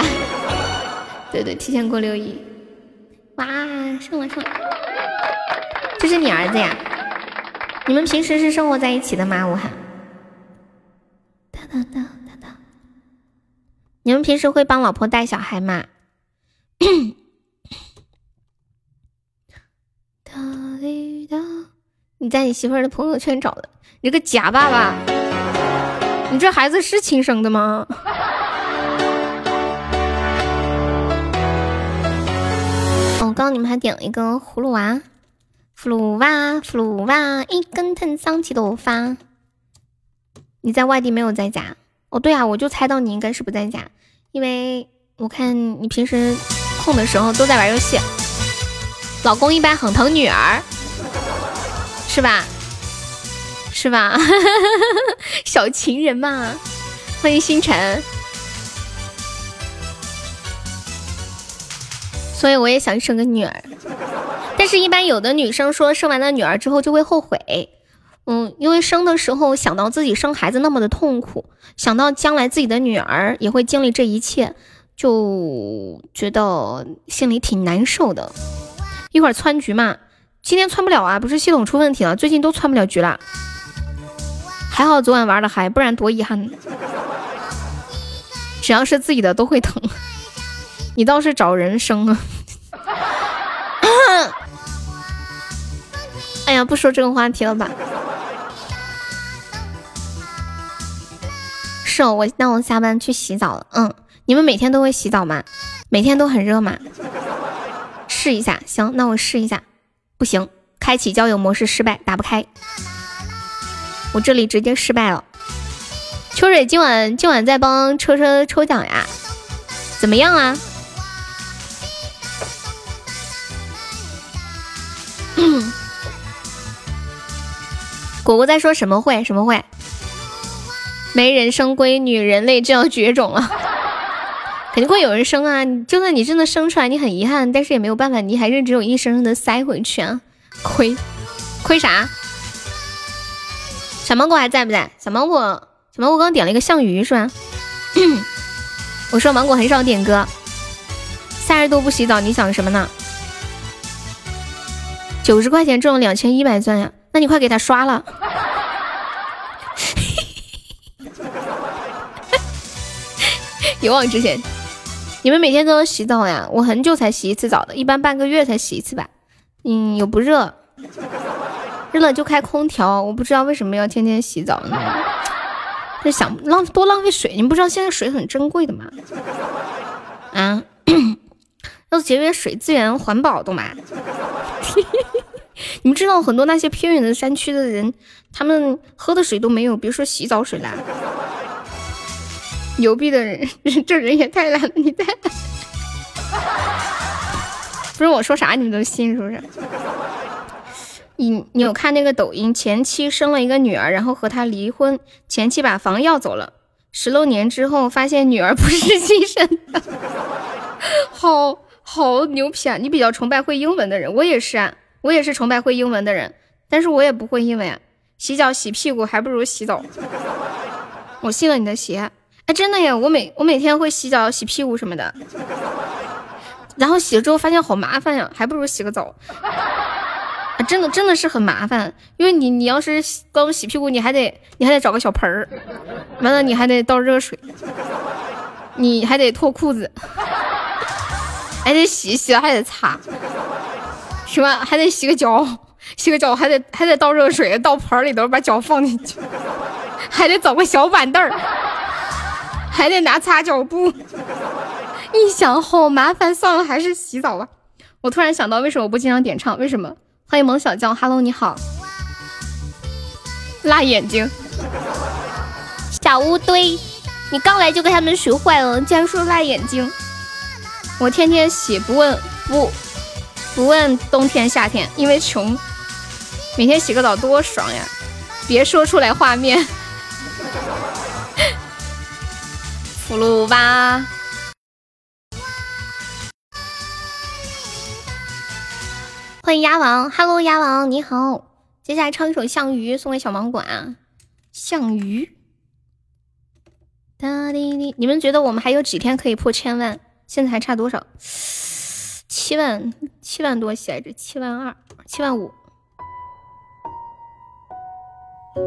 对对，提前过六一。哇，上了上了，这是你儿子呀？你们平时是生活在一起的吗？武汉，哒哒哒哒哒。你们平时会帮老婆带小孩吗？哒滴哒，你在你媳妇儿的朋友圈找的，你个假爸爸！你这孩子是亲生的吗？哦，刚刚你们还点了一个葫芦娃。葫芦娃，葫芦娃，一根藤上七朵花。你在外地没有在家？哦，对啊，我就猜到你应该是不在家，因为我看你平时空的时候都在玩游戏。老公一般很疼女儿，是吧？是吧？小情人嘛，欢迎星辰。所以我也想生个女儿，但是，一般有的女生说生完了女儿之后就会后悔，嗯，因为生的时候想到自己生孩子那么的痛苦，想到将来自己的女儿也会经历这一切，就觉得心里挺难受的。一会儿窜局嘛，今天窜不了啊，不是系统出问题了，最近都窜不了局了。还好昨晚玩的嗨，不然多遗憾。只要是自己的都会疼。你倒是找人生啊！哎呀，不说这个话题了吧？是，我那我下班去洗澡了。嗯，你们每天都会洗澡吗？每天都很热吗？试一下，行，那我试一下。不行，开启交友模式失败，打不开。我这里直接失败了。秋水今晚今晚在帮车车抽奖呀？怎么样啊？果果在说什么会？什么会？没人生闺女，人类就要绝种了。肯定会有人生啊！就算你真的生出来，你很遗憾，但是也没有办法，你还是只有一生生的塞回去啊！亏，亏啥？小芒果还在不在？小芒果，小芒果刚点了一个项羽是吧？我说芒果很少点歌，三十度不洗澡，你想什么呢？九十块钱中了两千一百钻呀！那你快给他刷了。勇往直前，你们每天都要洗澡呀？我很久才洗一次澡的，一般半个月才洗一次吧。嗯，又不热，热了就开空调。我不知道为什么要天天洗澡呢？就想浪多浪费水，你们不知道现在水很珍贵的吗？啊？要节约水资源，环保，懂吗？你们知道很多那些偏远的山区的人，他们喝的水都没有，别说洗澡水了。牛逼的人，这人也太懒了，你太……不是我说啥你们都信是不是？你你有看那个抖音，前妻生了一个女儿，然后和他离婚，前妻把房要走了，十六年之后发现女儿不是亲生的。好好牛皮啊！你比较崇拜会英文的人，我也是啊，我也是崇拜会英文的人，但是我也不会英文啊。洗脚洗屁股还不如洗澡。我信了你的邪，哎，真的呀，我每我每天会洗脚洗屁股什么的，然后洗了之后发现好麻烦呀，还不如洗个澡。啊，真的真的是很麻烦，因为你你要是光洗屁股，你还得你还得找个小盆儿，完了你还得倒热水，你还得脱裤子。还得洗洗了还得擦，是吧？还得洗个脚，洗个脚还得还得倒热水，倒盆里头把脚放进去，还得找个小板凳儿，还得拿擦脚布。一想好麻烦，算了，还是洗澡吧。我突然想到，为什么我不经常点唱？为什么？欢迎萌小将，Hello，你好。辣眼睛，小乌堆，你刚来就给他们学坏了，竟然说辣眼睛。我天天洗，不问不不问冬天夏天，因为穷。每天洗个澡多爽呀！别说出来画面。葫芦娃，欢迎鸭王，Hello，鸭王你好。接下来唱一首《项羽》，送给小芒果啊。项羽，哒滴滴，你们觉得我们还有几天可以破千万？现在还差多少？七万七万多写着，七万二，七万五。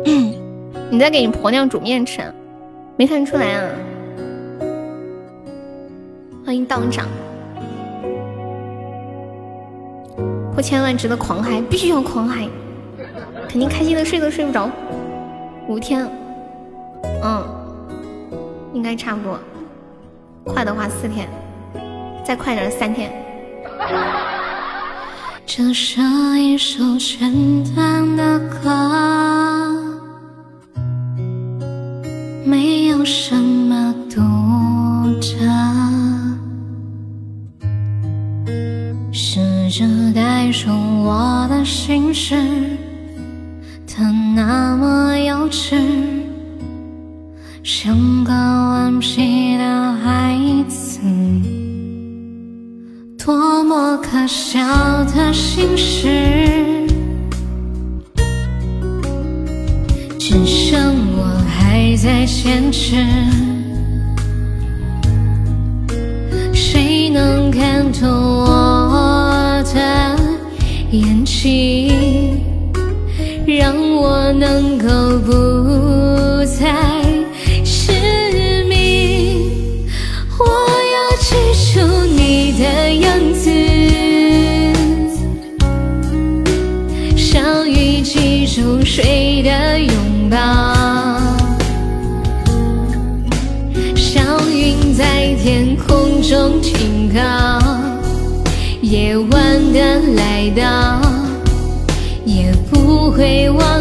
你在给你婆娘煮面吃？没看出来啊！欢迎道长，破千万值得狂嗨，必须要狂嗨，肯定开心的睡都睡不着。五天，嗯，应该差不多，快的话四天。再快点，三天。这是一首简单的歌，没有什么独特，试着带出我的心事，它那么幼稚，像个顽皮的孩子。多么可笑的心事，只剩我还在坚持。谁能看透我？眼睛？让我能够不再失明。我要记住你的样子，像雨记住水的拥抱，像云在天空中停靠，来到。也不会忘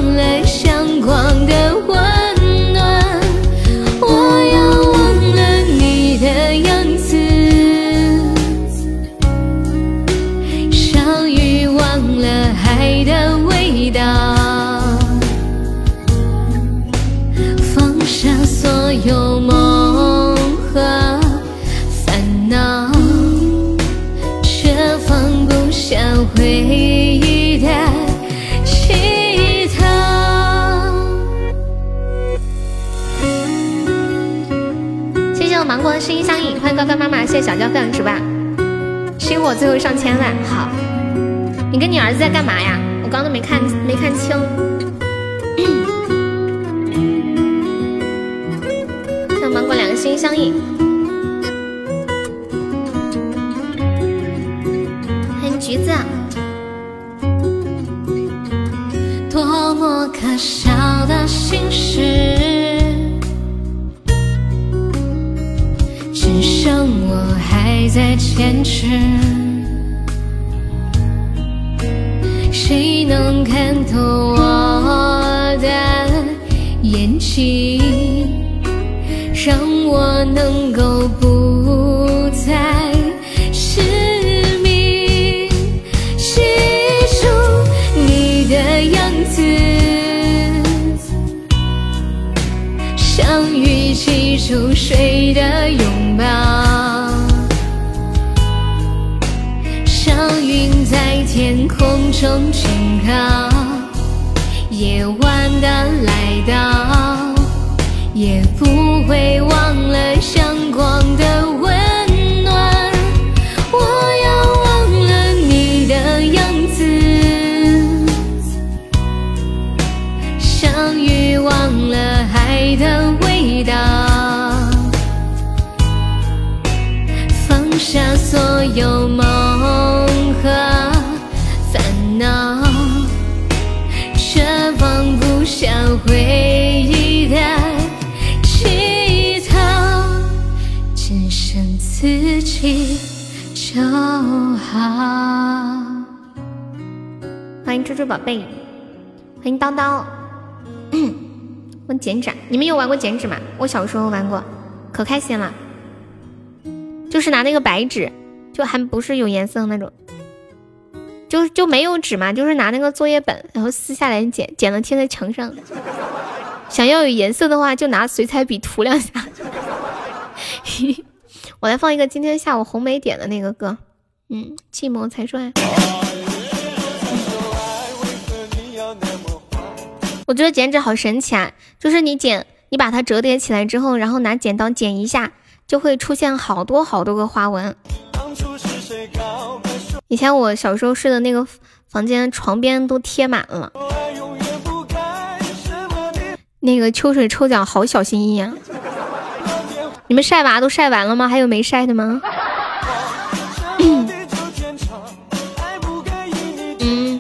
我小时候玩过，可开心了。就是拿那个白纸，就还不是有颜色的那种，就就没有纸嘛，就是拿那个作业本，然后撕下来剪，剪了贴在墙上。想要有颜色的话，就拿水彩笔涂两下。我来放一个今天下午红梅点的那个歌，嗯，寂寞才帅。我觉得剪纸好神奇啊，就是你剪，你把它折叠起来之后，然后拿剪刀剪一下。就会出现好多好多个花纹。以前我小时候睡的那个房间床边都贴满了。那个秋水抽奖好小心翼翼啊！你们晒娃都晒完了吗？还有没晒的吗？嗯，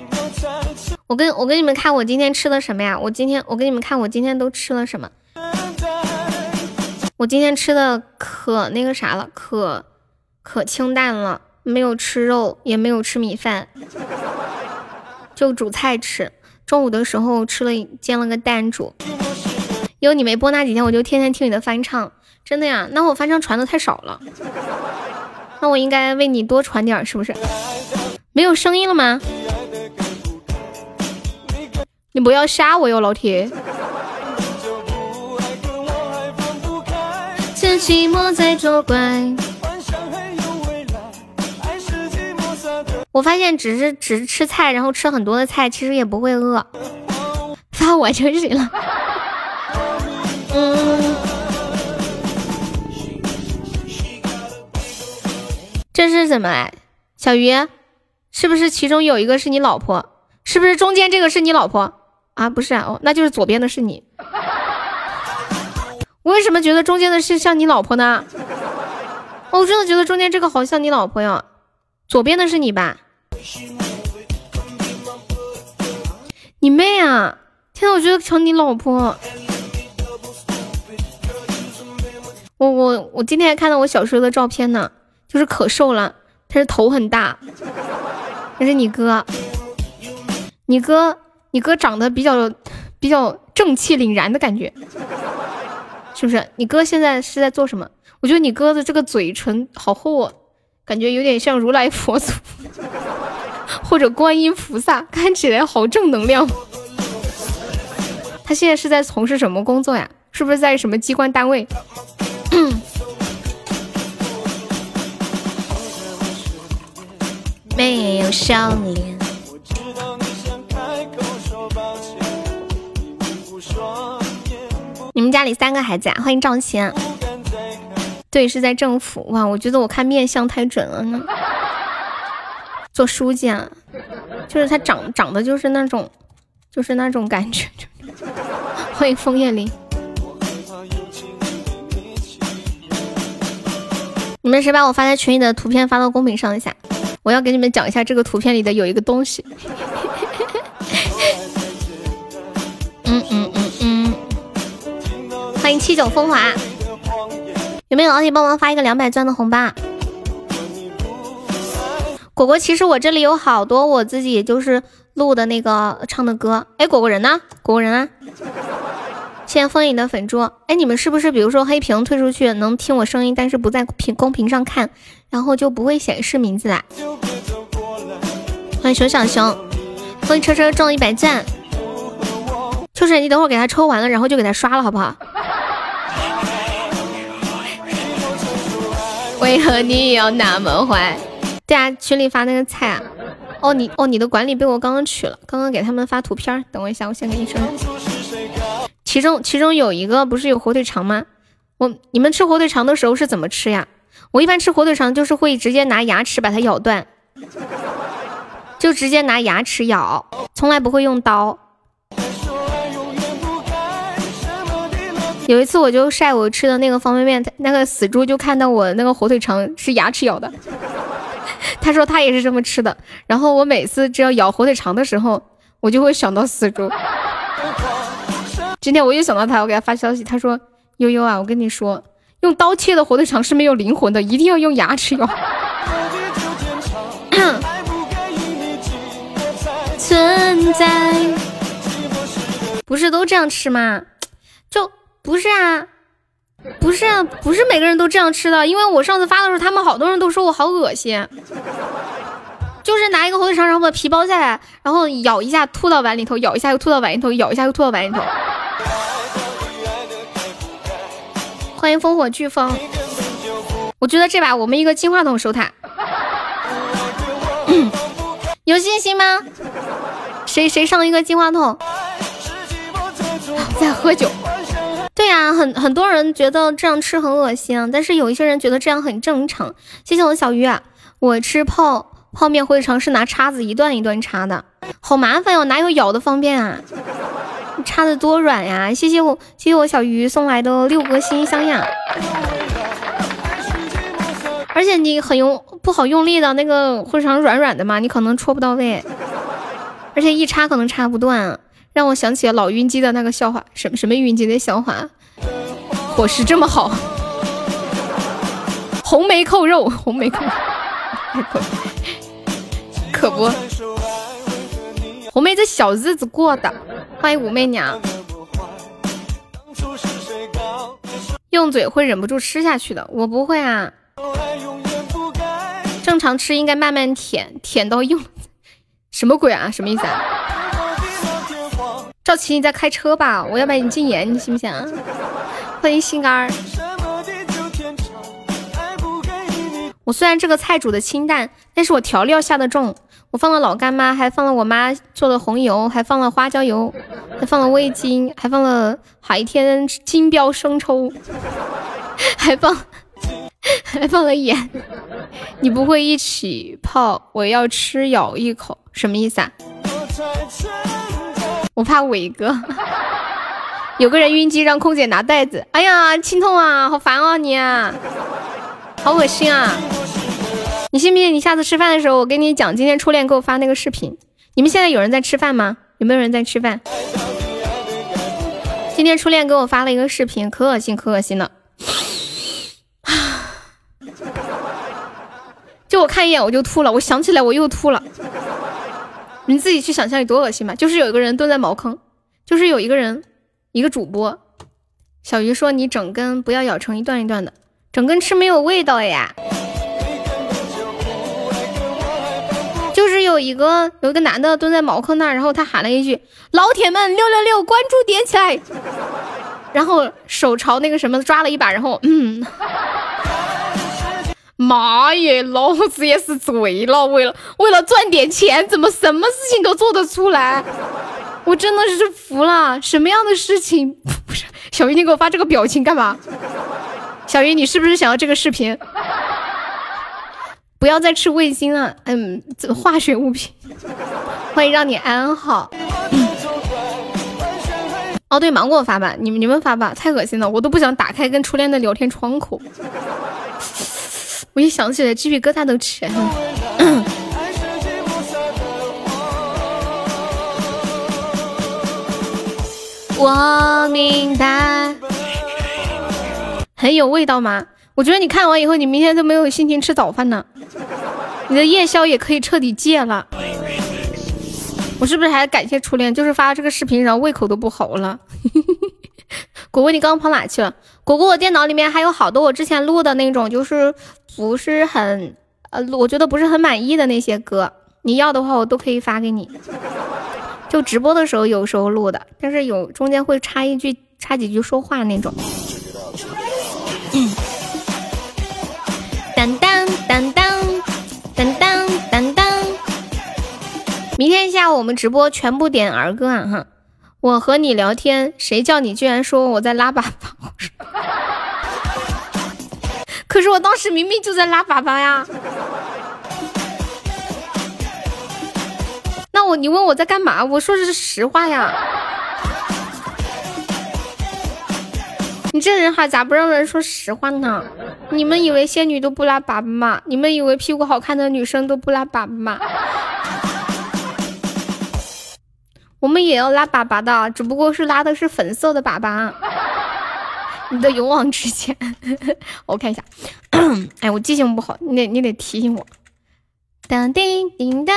我跟我给你们看我今天吃的什么呀？我今天我给你们看我今天都吃了什么。我今天吃的可那个啥了，可可清淡了，没有吃肉，也没有吃米饭，就煮菜吃。中午的时候吃了煎了个蛋煮。因为你没播那几天，我就天天听你的翻唱，真的呀。那我翻唱传的太少了，那我应该为你多传点，是不是？没有声音了吗？你不要杀我哟，老铁！我发现只是只是吃菜，然后吃很多的菜，其实也不会饿。发我就行了。嗯，这是怎么？小鱼，是不是其中有一个是你老婆？是不是中间这个是你老婆？啊，不是啊，哦，那就是左边的是你。我为什么觉得中间的是像你老婆呢？我真的觉得中间这个好像你老婆呀，左边的是你吧？你妹啊！天呐，我觉得像你老婆。我我我今天还看到我小时候的照片呢，就是可瘦了，但是头很大。那是你哥，你哥，你哥长得比较比较正气凛然的感觉，是不是？你哥现在是在做什么？我觉得你哥的这个嘴唇好厚啊，感觉有点像如来佛祖 或者观音菩萨，看起来好正能量。他现在是在从事什么工作呀？是不是在什么机关单位？没有笑脸。你们家里三个孩子啊？欢迎赵鑫。对，是在政府。哇，我觉得我看面相太准了呢。做书记啊，就是他长长得就是那种，就是那种感觉。欢迎枫叶林，你们谁把我发在群里的图片发到公屏上一下？我要给你们讲一下这个图片里的有一个东西。嗯嗯，欢迎七九风华，有没有老铁帮忙发一个两百钻的红包？果果，其实我这里有好多我自己就是录的那个唱的歌。哎，果果人呢？果果人啊！谢谢风影的粉猪。哎，你们是不是比如说黑屏退出去能听我声音，但是不在屏公屏上看，然后就不会显示名字啦？欢迎熊小熊，欢迎车车中一百钻。就是你等会儿给他抽完了，然后就给他刷了，好不好？为何你要那么坏？对啊，群里发那个菜啊。哦，你哦，你的管理被我刚刚取了，刚刚给他们发图片。等我一下，我先给你说。其中其中有一个不是有火腿肠吗？我你们吃火腿肠的时候是怎么吃呀？我一般吃火腿肠就是会直接拿牙齿把它咬断，就直接拿牙齿咬，从来不会用刀。有一次我就晒我吃的那个方便面，那个死猪就看到我那个火腿肠是牙齿咬的，他说他也是这么吃的。然后我每次只要咬火腿肠的时候，我就会想到死猪。今天我又想到他，我给他发消息，他说悠悠啊，我跟你说，用刀切的火腿肠是没有灵魂的，一定要用牙齿咬。存在，不是都这样吃吗？不是啊，不是啊，不是每个人都这样吃的。因为我上次发的时候，他们好多人都说我好恶心。就是拿一个火腿肠，然后把皮剥下来，然后咬一下吐到碗里头，咬一下又吐到碗里头，咬一下又吐到碗里头。欢迎烽火飓风，我觉得这把我们一个金话筒守塔，有信心吗？谁谁上一个金话筒？在喝酒。对呀，很很多人觉得这样吃很恶心，但是有一些人觉得这样很正常。谢谢我小鱼啊，我吃泡泡面会尝试拿叉子一段一段插的，好麻烦哟，哪有咬的方便啊？插的多软呀！谢谢我谢谢我小鱼送来的六个心香呀，而且你很用不好用力的那个会肠软软的嘛，你可能戳不到位，而且一插可能插不断。让我想起了老晕机的那个笑话，什么什么晕机的笑话？伙食这么好，红梅扣肉，红梅扣肉，可不，红梅这小日子过的。欢迎武媚娘，用嘴会忍不住吃下去的，我不会啊。正常吃应该慢慢舔，舔到用，什么鬼啊？什么意思啊？赵琪，你在开车吧？我要把你禁言，你信不信？欢迎心肝儿。我虽然这个菜煮的清淡，但是我调料下的重。我放了老干妈，还放了我妈做的红油，还放了花椒油，还放了味精，还放了海天金标生抽，还放 还放了盐。你不会一起泡？我要吃，咬一口，什么意思啊？我怕伟哥，有个人晕机，让空姐拿袋子。哎呀，心痛啊，好烦啊你，好恶心啊！你信不信？你下次吃饭的时候，我跟你讲，今天初恋给我发那个视频。你们现在有人在吃饭吗？有没有人在吃饭？今天初恋给我发了一个视频，可恶心，可恶心了。啊 就我看一眼我就吐了，我想起来我又吐了。你自己去想象有多恶心吧。就是有一个人蹲在茅坑，就是有一个人，一个主播，小鱼说你整根不要咬成一段一段的，整根吃没有味道呀。就是有一个有一个男的蹲在茅坑那，然后他喊了一句：“老铁们，六六六，关注点起来！”然后手朝那个什么抓了一把，然后嗯，妈耶，老子也是醉了，为了为了赚点钱，怎么什么事情都做得出来？我真的是服了，什么样的事情？不是小鱼，你给我发这个表情干嘛？小鱼，你是不是想要这个视频？不要再吃味精了，嗯，这化学物品。欢迎让你安好。哦，对，芒果发吧，你们你们发吧，太恶心了，我都不想打开跟初恋的聊天窗口。我一想起来，鸡皮疙瘩都起来了。我明白，很有味道吗？我觉得你看完以后，你明天都没有心情吃早饭呢。你的夜宵也可以彻底戒了。我是不是还感谢初恋？就是发这个视频，然后胃口都不好了。果果，你刚刚跑哪去了？果果，我电脑里面还有好多我之前录的那种，就是不是很呃，我觉得不是很满意的那些歌。你要的话，我都可以发给你。就直播的时候有时候录的，但是有中间会插一句、插几句说话那种。当当当当当当当当！明天下午我们直播全部点儿歌啊哈！我和你聊天，谁叫你居然说我在拉粑粑？可是我当时明明就在拉粑粑呀！那我你问我在干嘛？我说的是实话呀！你这人哈，咋不让人说实话呢？你们以为仙女都不拉粑粑吗？你们以为屁股好看的女生都不拉粑粑吗？我们也要拉粑粑的，只不过是拉的是粉色的粑粑。你的勇往直前，我看一下。哎，我记性不好，你得你得提醒我。当叮叮当，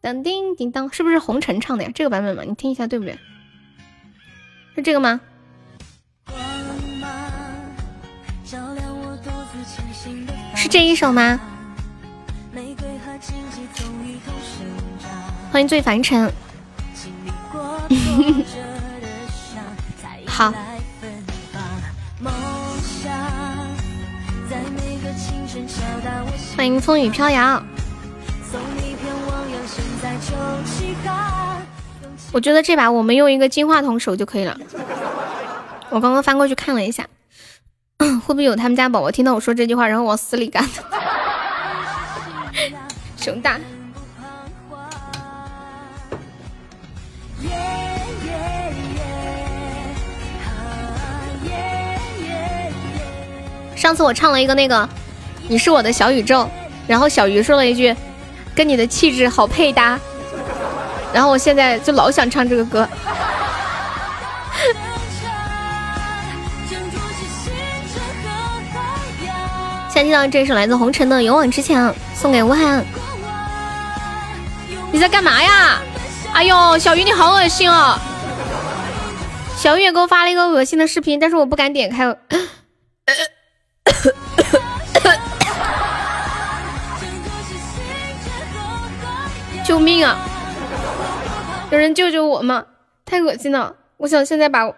当叮叮当，是不是红尘唱的呀？这个版本嘛？你听一下对不对？是这个吗？是这一首吗？欢迎醉凡尘。好。欢迎风雨飘摇。我觉得这把我们用一个金话筒手就可以了。我刚刚翻过去看了一下。会不会有他们家宝宝听到我说这句话，然后往死里干？熊大，上次我唱了一个那个，你是我的小宇宙，然后小鱼说了一句，跟你的气质好配搭，然后我现在就老想唱这个歌。听到这首来自红尘的《勇往直前》，送给吴涵。你在干嘛呀？哎呦，小鱼你好恶心哦！小鱼也给我发了一个恶心的视频，但是我不敢点开。救命啊！有人救救我吗？太恶心了！我想现在把我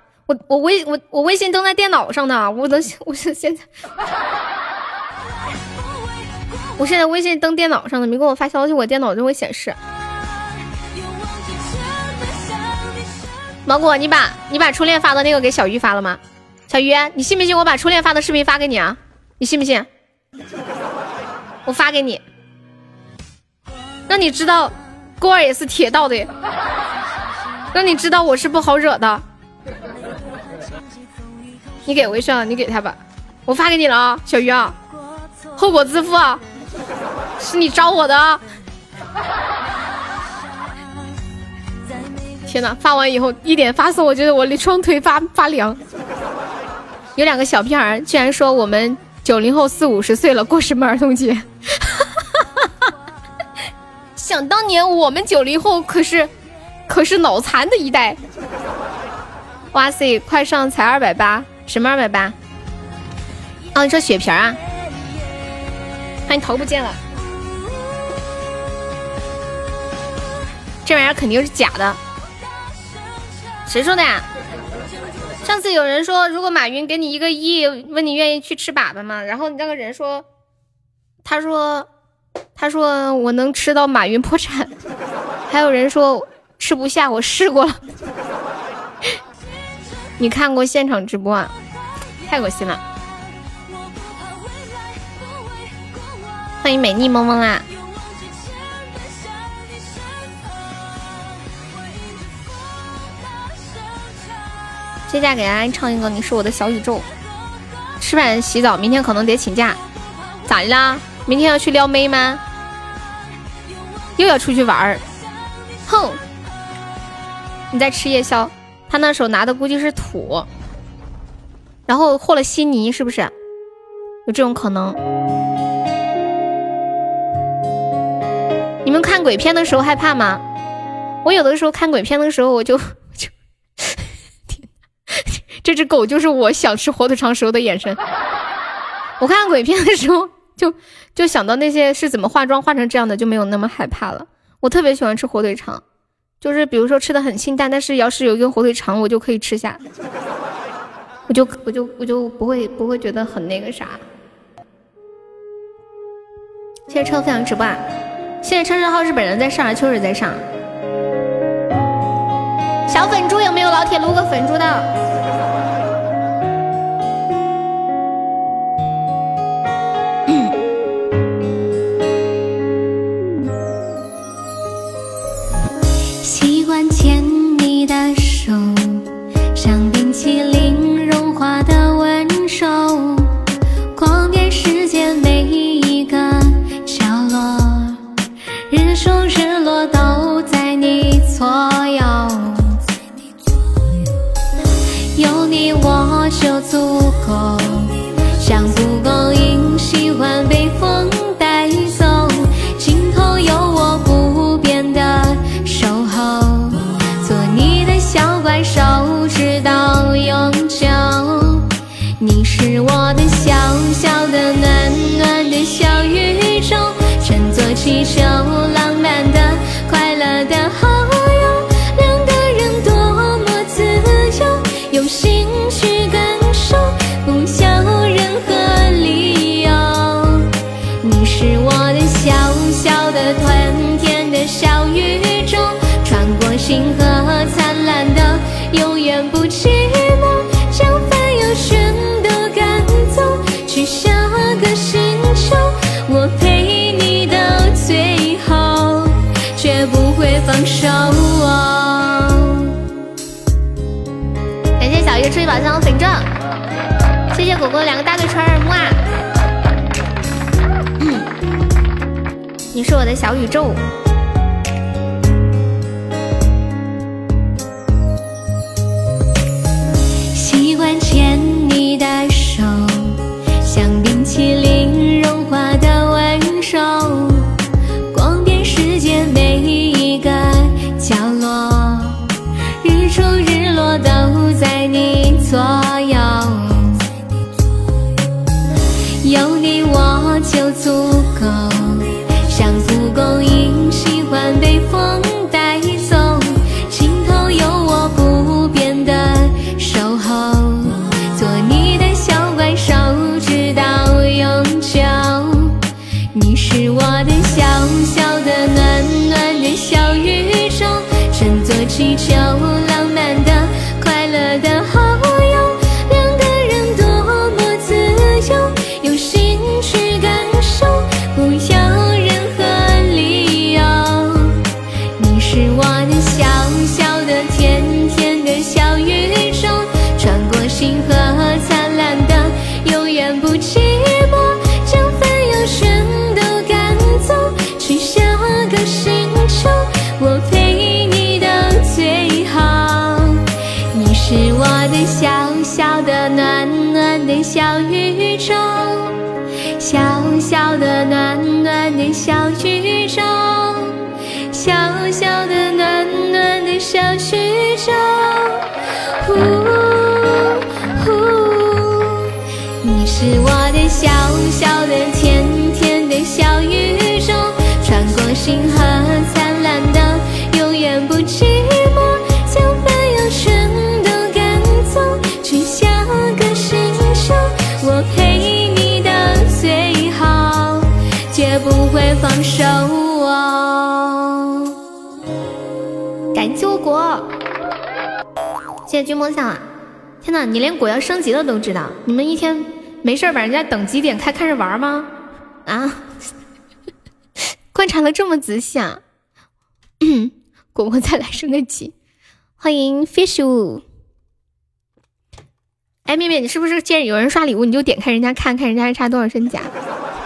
我微我我微信登在电脑上的，我能 我想现在，我现在微信登电脑上的，没给我发消息，我电脑就会显示。芒果，你把你把初恋发的那个给小鱼发了吗？小鱼，你信不信我把初恋发的视频发给你啊？你信不信？我发给你，让你知道锅儿也是铁道的，让你知道我是不好惹的。你给微笑，你给他吧，我发给你了啊，小鱼啊，后果自负啊，是你招我的啊。天呐，发完以后一点发送，我觉得我的双腿发发凉。有两个小屁孩居然说我们九零后四五十岁了过什么儿童节？想当年我们九零后可是可是脑残的一代。哇塞，快上才二百八，什么二百八？哦，你说血瓶啊？看你头不见了，这玩意儿肯定是假的。谁说的呀？上次有人说，如果马云给你一个亿，问你愿意去吃粑粑吗？然后那个人说，他说，他说我能吃到马云破产。还有人说吃不下，我试过了。你看过现场直播啊？太恶心了！欢迎美丽萌萌啦！接下来给大家唱一个《你是我的小宇宙》。吃饭洗澡，明天可能得请假。咋的啦？明天要去撩妹吗？又要出去玩儿？哼！你在吃夜宵，他那手拿的估计是土，然后和了稀泥，是不是？有这种可能？你们看鬼片的时候害怕吗？我有的时候看鬼片的时候，我就就。这只狗就是我想吃火腿肠时候的眼神。我看鬼片的时候，就就想到那些是怎么化妆化成这样的，就没有那么害怕了。我特别喜欢吃火腿肠，就是比如说吃的很清淡，但是要是有一根火腿肠，我就可以吃下，我就我就我就不会不会觉得很那个啥。谢谢车分享直播啊，现在车车号日本人在上，秋日在上。小粉猪有没有老铁撸个粉猪的？谢谢果果两个大嘴唇儿，木啊！你是我的小宇宙。君莫笑啊！天呐，你连果要升级了都知道？你们一天没事把人家等级点开看着玩吗？啊？观察的这么仔细啊！果果再来升个级，欢迎 fish。哎，妹妹，你是不是见有人刷礼物你就点开人家看看人家还差多少身甲？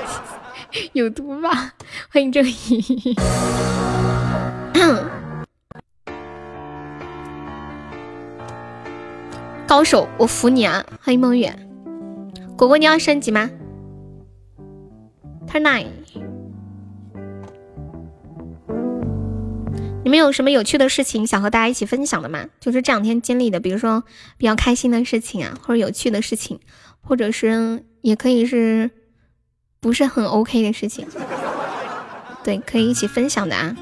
有毒吧？欢迎正义。高手，我服你啊！欢迎梦远，果果你要升级吗？Turn nine。你们有什么有趣的事情想和大家一起分享的吗？就是这两天经历的，比如说比较开心的事情啊，或者有趣的事情，或者是也可以是不是很 OK 的事情，对，可以一起分享的啊。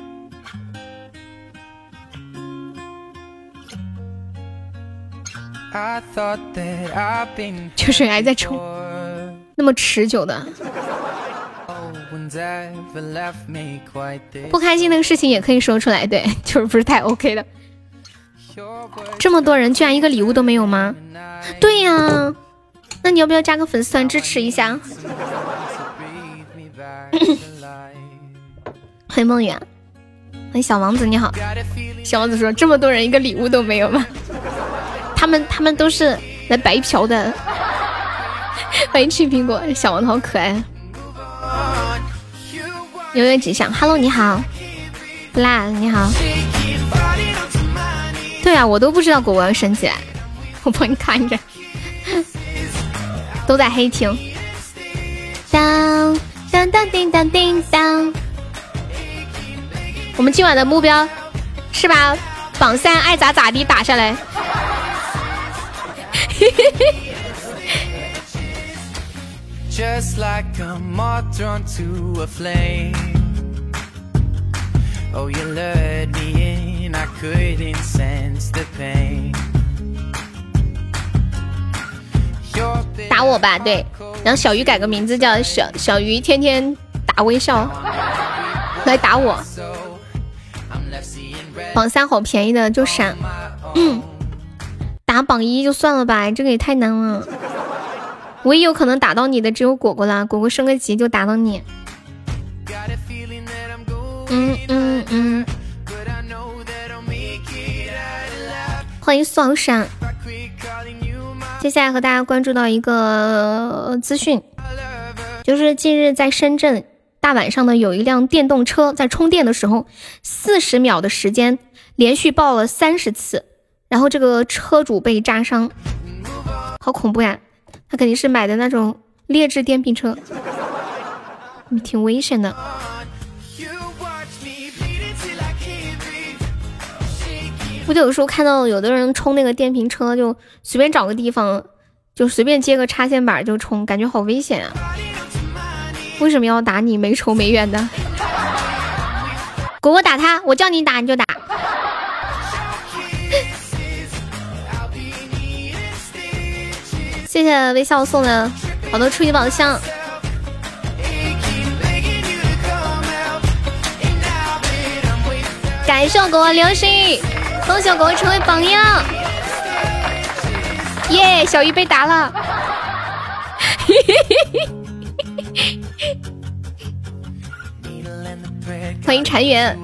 就是还在抽，那么持久的。不开心那个事情也可以说出来，对，就是不是太 OK 的。这么多人，居然一个礼物都没有吗？对呀，那你要不要加个粉丝团支持一下？欢迎梦远，欢迎小王子，你好。小王子说：“这么多人，一个礼物都没有吗？”他们他们都是来白嫖的。欢迎吃苹果，小王好可爱。优越吉祥，Hello，你好，不辣，你好。对啊，我都不知道果果要升起来，我帮你看着。都在黑厅。当当当叮当叮当。我们今晚的目标是把榜三爱咋咋地打下来。嘿嘿嘿。just like a moth drawn to a flame oh you let me in i couldn't sense the pain 打我吧对然后小鱼改个名字叫小小鱼天天打微笑来打我榜三好便宜的就闪嗯打榜一就算了吧这个也太难了唯一有可能打到你的只有果果啦，果果升个级就打到你。嗯嗯嗯。欢迎双闪。接下来和大家关注到一个资讯，就是近日在深圳大晚上的有一辆电动车在充电的时候，四十秒的时间连续爆了三十次，然后这个车主被扎伤，好恐怖呀！他肯定是买的那种劣质电瓶车，挺危险的。我就有时候看到有的人充那个电瓶车，就随便找个地方，就随便接个插线板就充，感觉好危险啊！为什么要打你？没仇没怨的。果果打他，我叫你打你就打。谢谢微笑送的好多初级宝箱，感谢我果果流星，恭喜我果果成为榜样，耶！小鱼被打了，欢迎禅园，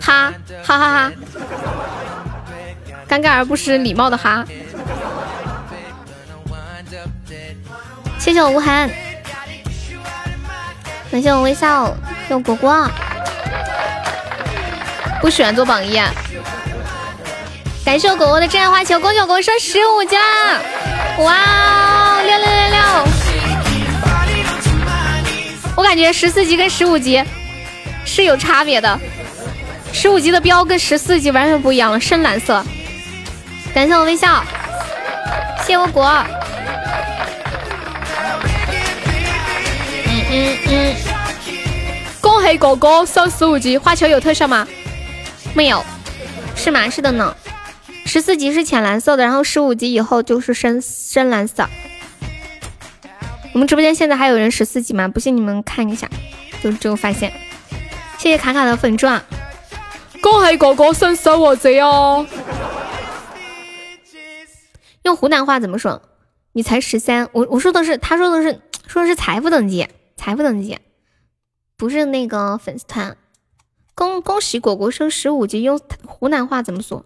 哈哈哈哈，尴尬而不失礼貌的哈。谢谢我吴涵，感谢我微笑，谢我果果，不喜欢做榜一啊！感谢我果果的真爱花球，恭喜我果果升十五级啦！哇，六六六六！我感觉十四级跟十五级是有差别的，十五级的标跟十四级完全不一样了，深蓝色。感谢我微笑，谢我果。嗯嗯嗯，恭喜果果升十五级，花球有特效吗？没有，是吗？是的呢。十四级是浅蓝色的，然后十五级以后就是深深蓝色。我们直播间现在还有人十四级吗？不信你们看一下，就只有发现。谢谢卡卡的粉钻，恭喜果果升十五级哦！用湖南话怎么说？你才十三，我我说的是，他说的是说的是财富等级，财富等级，不是那个粉丝团。恭恭喜果果升十五级，用湖南话怎么说？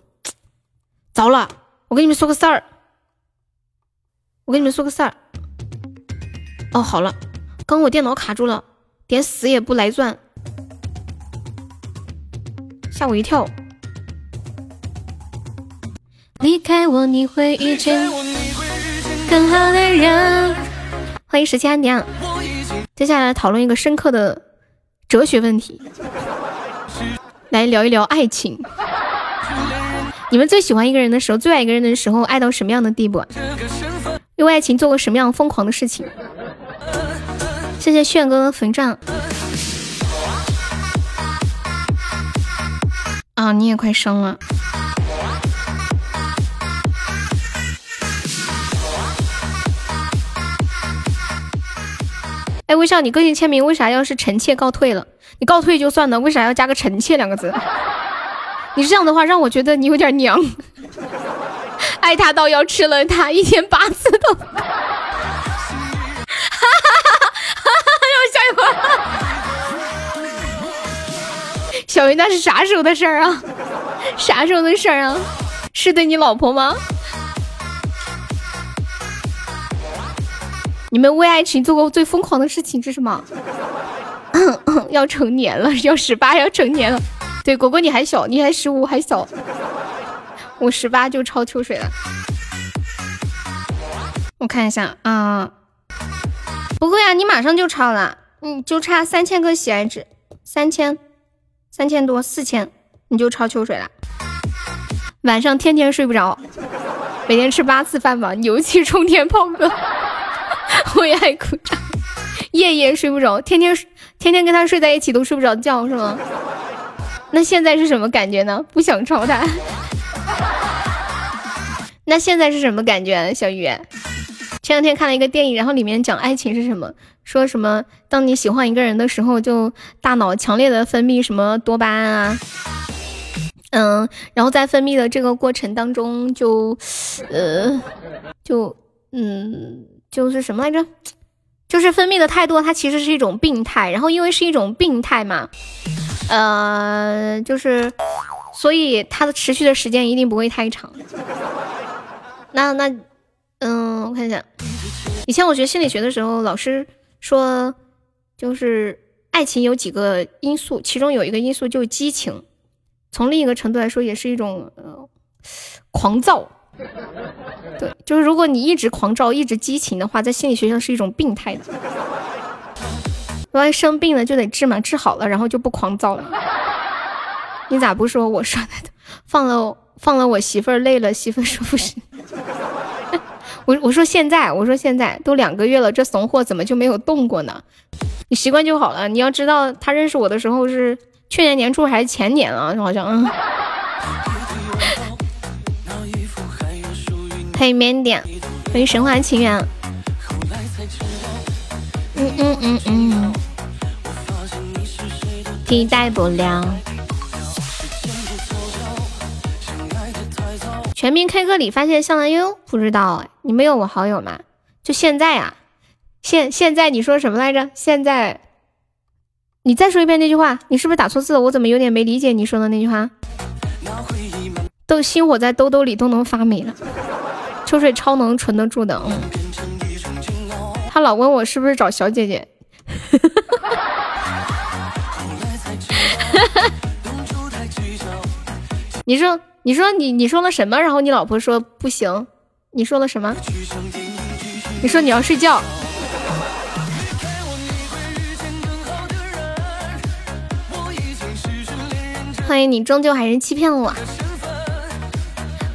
糟了，我跟你们说个事儿，我跟你们说个事儿。哦，好了，刚我电脑卡住了，点死也不来钻，吓我一跳。离开我，你会遇见更好的人。欢迎十七安娘，接下来讨论一个深刻的哲学问题，来聊一聊爱情。你们最喜欢一个人的时候，最爱一个人的时候，爱到什么样的地步？为爱情做过什么样疯狂的事情？谢谢炫哥的粉钻。啊，你也快生了。哎，微笑，你个性签名为啥要是臣妾告退了？你告退就算了，为啥要加个臣妾两个字？你这样的话让我觉得你有点娘，爱他到要吃了他一天八次都，哈哈哈哈哈！让我笑一会儿。小鱼那是啥时候的事儿啊？啥时候的事儿啊？是对你老婆吗？你们为爱情做过最疯狂的事情是什么？要成年了，要十八，要成年了。对，果果你还小，你还十五，还小。我十八就超秋水了。我看一下啊，不会啊，你马上就超了，你就差三千个喜爱值，三千，三千多，四千，你就超秋水了。晚上天天睡不着，每天吃八次饭吧，牛气冲天炮哥，我也爱鼓掌，夜夜睡不着，天天天天跟他睡在一起都睡不着觉是吗？那现在是什么感觉呢？不想吵他。那现在是什么感觉？小雨，前两天看了一个电影，然后里面讲爱情是什么，说什么当你喜欢一个人的时候，就大脑强烈的分泌什么多巴胺啊，嗯，然后在分泌的这个过程当中，就呃，就嗯，就是什么来着？就是分泌的太多，它其实是一种病态。然后因为是一种病态嘛。呃，就是，所以它的持续的时间一定不会太长。那那，嗯，我看一下，以前我学心理学的时候，老师说，就是爱情有几个因素，其中有一个因素就是激情，从另一个程度来说，也是一种呃狂躁。对，就是如果你一直狂躁，一直激情的话，在心理学上是一种病态的。万一生病了就得治嘛，治好了然后就不狂躁了。你咋不说我说的？放了放了我媳妇儿累了，媳妇儿说不是。我我说现在我说现在都两个月了，这怂货怎么就没有动过呢？你习惯就好了。你要知道他认识我的时候是去年年初还是前年啊？好像嗯。欢迎缅甸，欢迎神话情缘。嗯嗯嗯嗯，替代不了。全民 K 歌里发现向南优，不知道哎，你没有我好友吗？就现在啊，现现在你说什么来着？现在，你再说一遍那句话，你是不是打错字了？我怎么有点没理解你说的那句话？都心火在兜兜里都能发霉了，秋水超能存得住的，嗯。他老问我是不是找小姐姐，你说你说你你说了什么？然后你老婆说不行。你说了什么？你说你要睡觉。欢迎你，终究还是欺骗了我。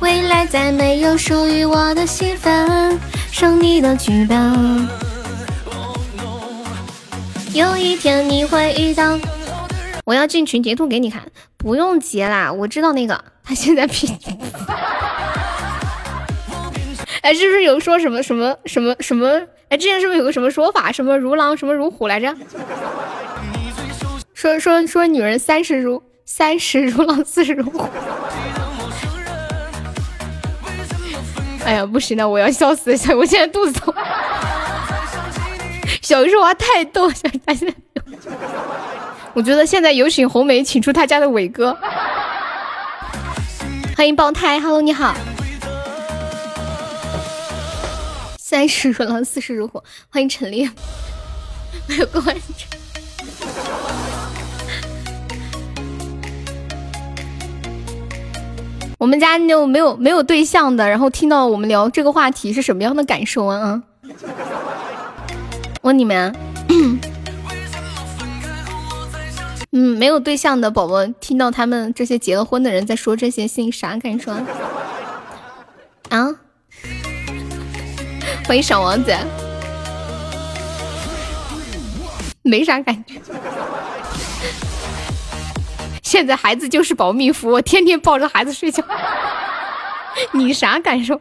未来再没有属于我的戏份，剩你的剧本。有一天你会遇到。我要进群截图给你看，不用截啦，我知道那个他现在 P。哎，是不是有说什么什么什么什么？哎，之前是不是有个什么说法？什么如狼，什么如虎来着？说说说，女人三十如三十如狼，四十如虎。哎呀，不行了，我要笑死了！我现在肚子痛。小鱼说话太逗，现在。我觉得现在有请红梅，请出他家的伟哥。欢迎爆胎，Hello，你好。三十如狼，四十如虎。欢迎陈烈，没有关注。我们家那种没有没有对象的，然后听到我们聊这个话题是什么样的感受啊？问你们。嗯，没有对象的宝宝听到他们这些结了婚的人在说这些，心里啥感受啊？欢迎小王子，没啥感觉。现在孩子就是保密符，我天天抱着孩子睡觉。你啥感受？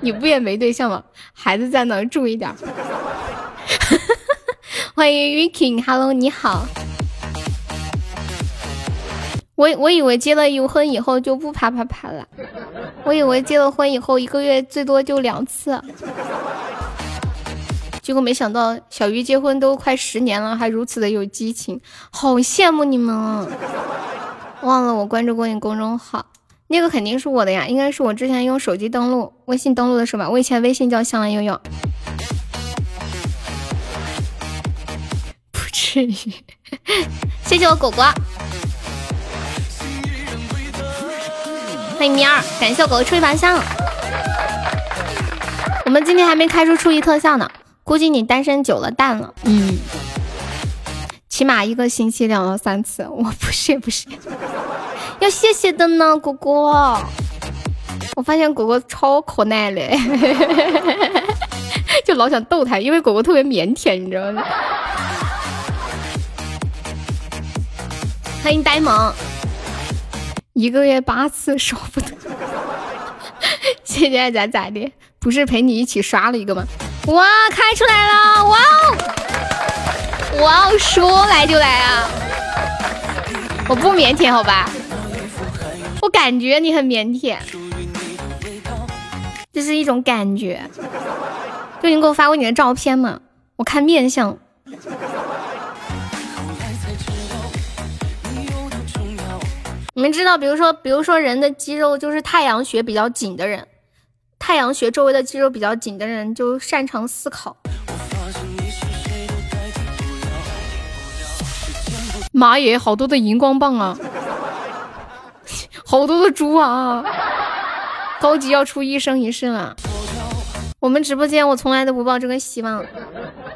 你不也没对象吗？孩子在哪？注意点。欢迎 Ricky，Hello，你好。我我以为结了婚以后就不啪啪啪了，我以为结了婚以后一个月最多就两次。结果没想到小鱼结婚都快十年了，还如此的有激情，好羡慕你们啊！忘了我关注过你公众号，那个肯定是我的呀，应该是我之前用手机登录、微信登录的是吧？我以前微信叫香兰悠悠，不至于。谢谢我果果，欢迎喵儿，感谢我狗狗初一把香。我们今天还没开出初一特效呢。估计你单身久了淡了，嗯，起码一个星期两到三次，我不是不是，要谢谢的呢，果果。我发现果果超可爱嘞，就老想逗他，因为果果特别腼腆，你知道吗？欢迎呆萌，一个月八次舍不得，谢谢咋咋的？不是陪你一起刷了一个吗？哇，开出来了！哇哦，哇哦，说来就来啊！我不腼腆，好吧？我感觉你很腼腆，这是一种感觉。就你给我发过你的照片吗？我看面相。你们知道，比如说，比如说人的肌肉就是太阳穴比较紧的人。太阳穴周围的肌肉比较紧的人就擅长思考。妈耶，好多的荧光棒啊，好多的猪啊！高级要出一生一世了。我们直播间我从来都不抱这个希望。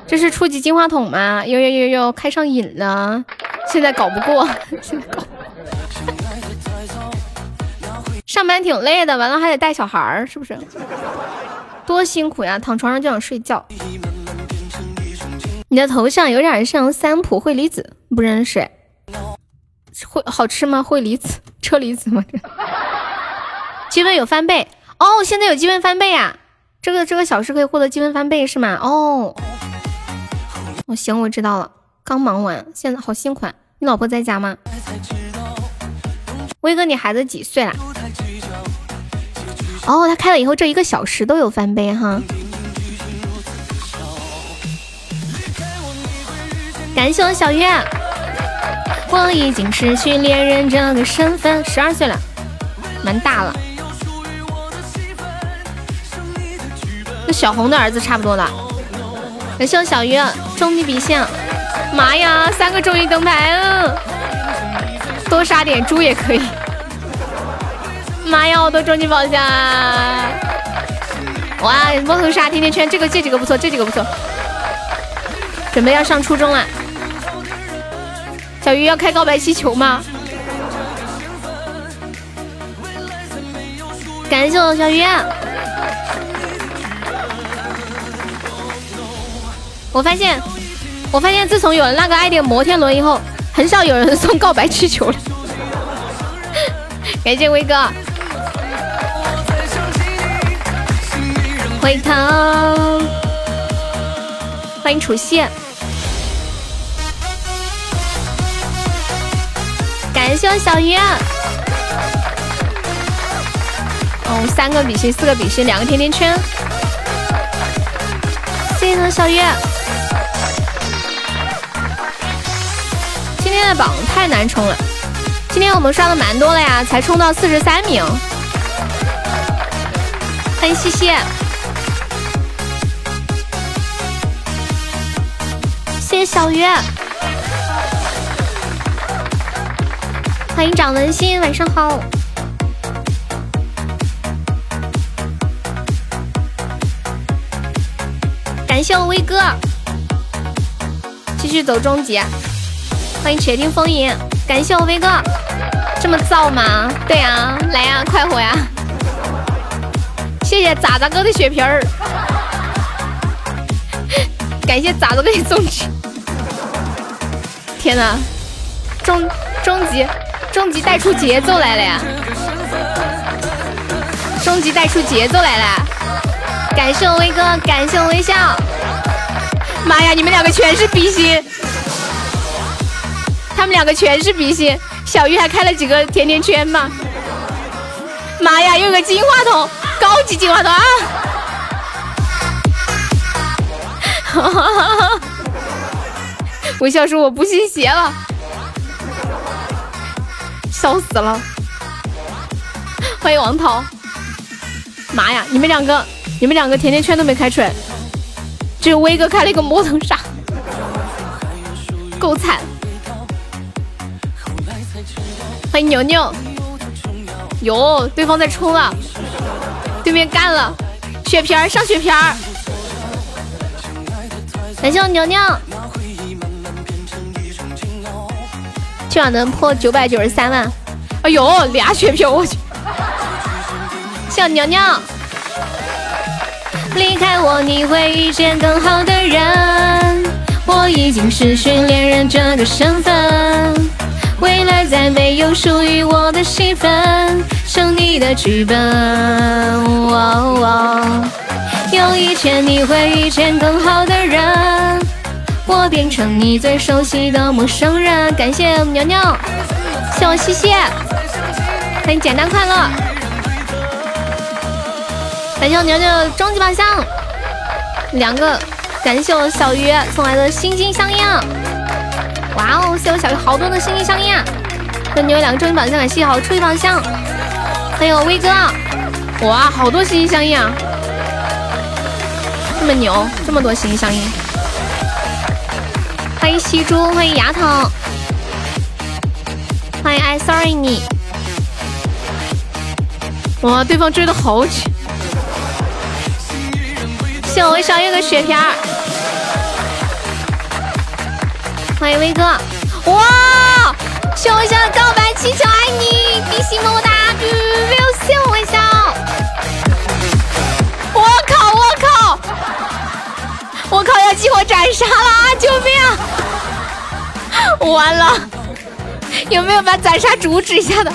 这是初级金话筒吗？有有有有，开上瘾了。现在搞不过，现在搞。上班挺累的，完了还得带小孩儿，是不是？多辛苦呀！躺床上就想睡觉。你的头像有点像三浦惠梨子，不认识？会好吃吗？惠梨子，车厘子吗？这积分有翻倍哦！现在有积分翻倍啊！这个这个小时可以获得积分翻倍是吗？哦，哦行，我知道了。刚忙完，现在好辛苦。你老婆在家吗？威哥，你孩子几岁了？哦，他开了以后，这一个小时都有翻倍哈！感谢我小月，我已经失去恋人这个身份，十二岁了，蛮大了。跟小红的儿子差不多了。感谢我小鱼，终极比线，妈呀，三个终极灯牌了！多杀点猪也可以。妈呀，我都终极宝箱啊！哇，摸头杀甜甜圈，这个这几个不错，这几个不错。准备要上初中了，小鱼要开告白气球吗？感谢我小鱼。我发现，我发现自从有了那个爱点摩天轮以后，很少有人送告白气球了。感谢威哥。回头，欢迎楚曦。感谢我小鱼。哦，三个比心，四个比心，两个甜甜圈。谢谢我小鱼。今天的榜太难冲了，今天我们刷的蛮多了呀，才冲到四十三名。欢迎西西。谢谢小鱼。欢迎掌文心，晚上好。感谢我威哥，继续走终极。欢迎且听风吟，感谢我威哥，这么燥吗？对呀，来呀，快活呀！谢谢咋咋哥的血瓶儿，感谢咋咋哥的终极。天哪，终终极。终极带出节奏来了呀！终极带出节奏来了，感谢我威哥，感谢我微笑。妈呀，你们两个全是比心，他们两个全是比心。小鱼还开了几个甜甜圈吗？妈呀，有个金话筒，高级金话筒啊！哈哈哈哈微笑说我不信邪了。笑死了！欢迎王涛。妈呀，你们两个，你们两个甜甜圈都没开出来，只有威哥开了一个魔头杀，够惨。欢迎牛牛。哟，对方在冲了，对面干了，血瓶儿上血瓶儿。感谢我牛牛。希望能破九百九十三万！哎呦，俩血瓶，我去！小娘娘，离开我你会遇见更好的人。我已经失去恋人这个身份，未来再没有属于我的戏份，剩你的剧本。有一天你会遇见更好的人。我变成你最熟悉的陌生人。感谢牛牛，谢我西西，欢迎简单快乐。感谢我牛牛终极宝箱两个，感谢我小鱼送来的心心相印。哇哦，谢我小鱼好多的心心相印。那牛两个终极宝箱，感谢好初级宝箱。还有威哥，哇，好多心心相印啊！这么牛，这么多心心相印。欢迎西猪，欢迎牙疼，欢迎 I sorry 你。哇，对方追的好紧。谢我微笑月的血瓶儿。欢迎威哥。哇，谢我微笑的告白气球，爱你，比心么么哒，谢我微笑。我靠，我靠，我靠，要激活斩杀了啊！救命啊！完了，有没有把斩杀阻止一下的？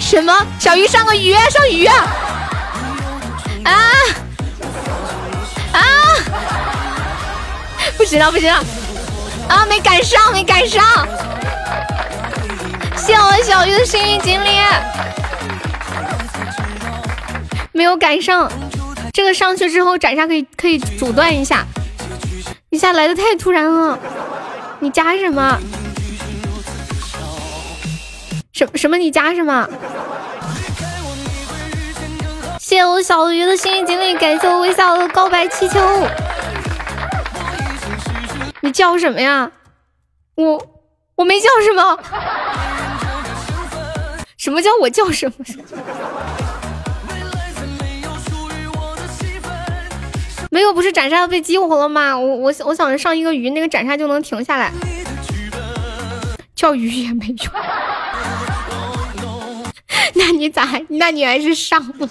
什么？小鱼上个鱼，上鱼啊！啊啊！不行了，不行了！啊，没赶上，没赶上！谢我小鱼的幸运锦鲤，没有赶上。这个上去之后斩杀可以可以阻断一下，一下来的太突然了。你加什么？什什么？你加什么？谢我小鱼的幸运锦鲤，感谢我微笑的告白气球。你叫什么呀？我我没叫什么。什么叫我叫什么？没有，不是斩杀被激活了吗？我我我想着上一个鱼，那个斩杀就能停下来。叫鱼也没用。那你咋？那你还是上了。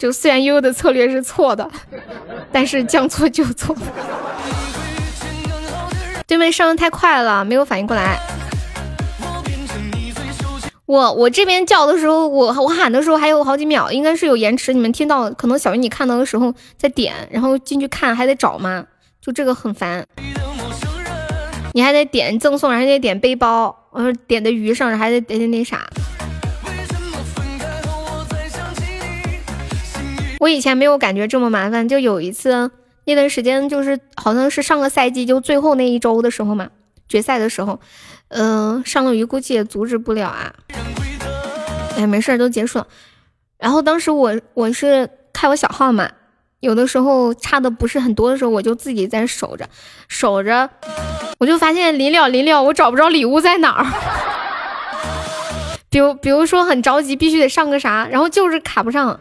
就虽然悠悠的策略是错的，但是将错就错。对面上的太快了，没有反应过来。我我这边叫的时候，我我喊的时候还有好几秒，应该是有延迟。你们听到？可能小鱼你看到的时候在点，然后进去看还得找吗？就这个很烦。你还得点赠送，还得点背包，呃，点的鱼上，还得点点那啥。我以前没有感觉这么麻烦，就有一次那段时间，就是好像是上个赛季就最后那一周的时候嘛，决赛的时候，嗯，上了鱼估计也阻止不了啊。哎，没事儿，都结束了。然后当时我我是开我小号嘛。有的时候差的不是很多的时候，我就自己在守着，守着，我就发现临了临了，我找不着礼物在哪儿。比如比如说很着急，必须得上个啥，然后就是卡不上，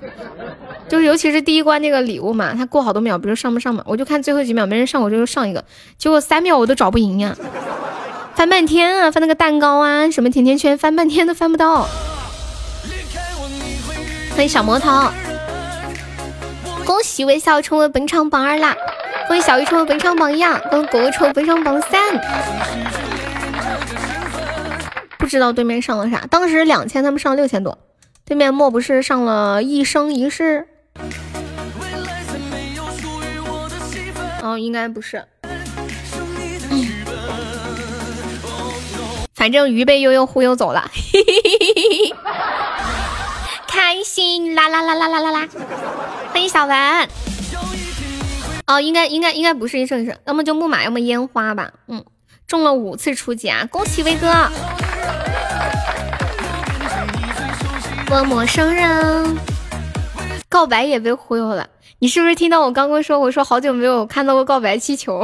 就是尤其是第一关那个礼物嘛，它过好多秒，比如上不上嘛，我就看最后几秒没人上，我就上一个，结果三秒我都找不赢呀，翻半天啊，翻那个蛋糕啊，什么甜甜圈，翻半天都翻不到。欢迎小魔头。恭喜微笑成为本场榜二啦！恭喜小鱼成为本场榜一，恭喜果果成为本场榜三。不知道对面上了啥，当时两千，他们上六千多。对面莫不是上了一生一世？哦，应该不是。反正鱼被悠悠忽悠走了。开心啦啦啦啦啦啦啦！欢迎小文。哦，应该应该应该不是一生一世，要么就木马，要么烟花吧。嗯，中了五次初级啊！恭喜威哥。我陌生人。告白也被忽悠了，你是不是听到我刚刚说？我说好久没有看到过告白气球。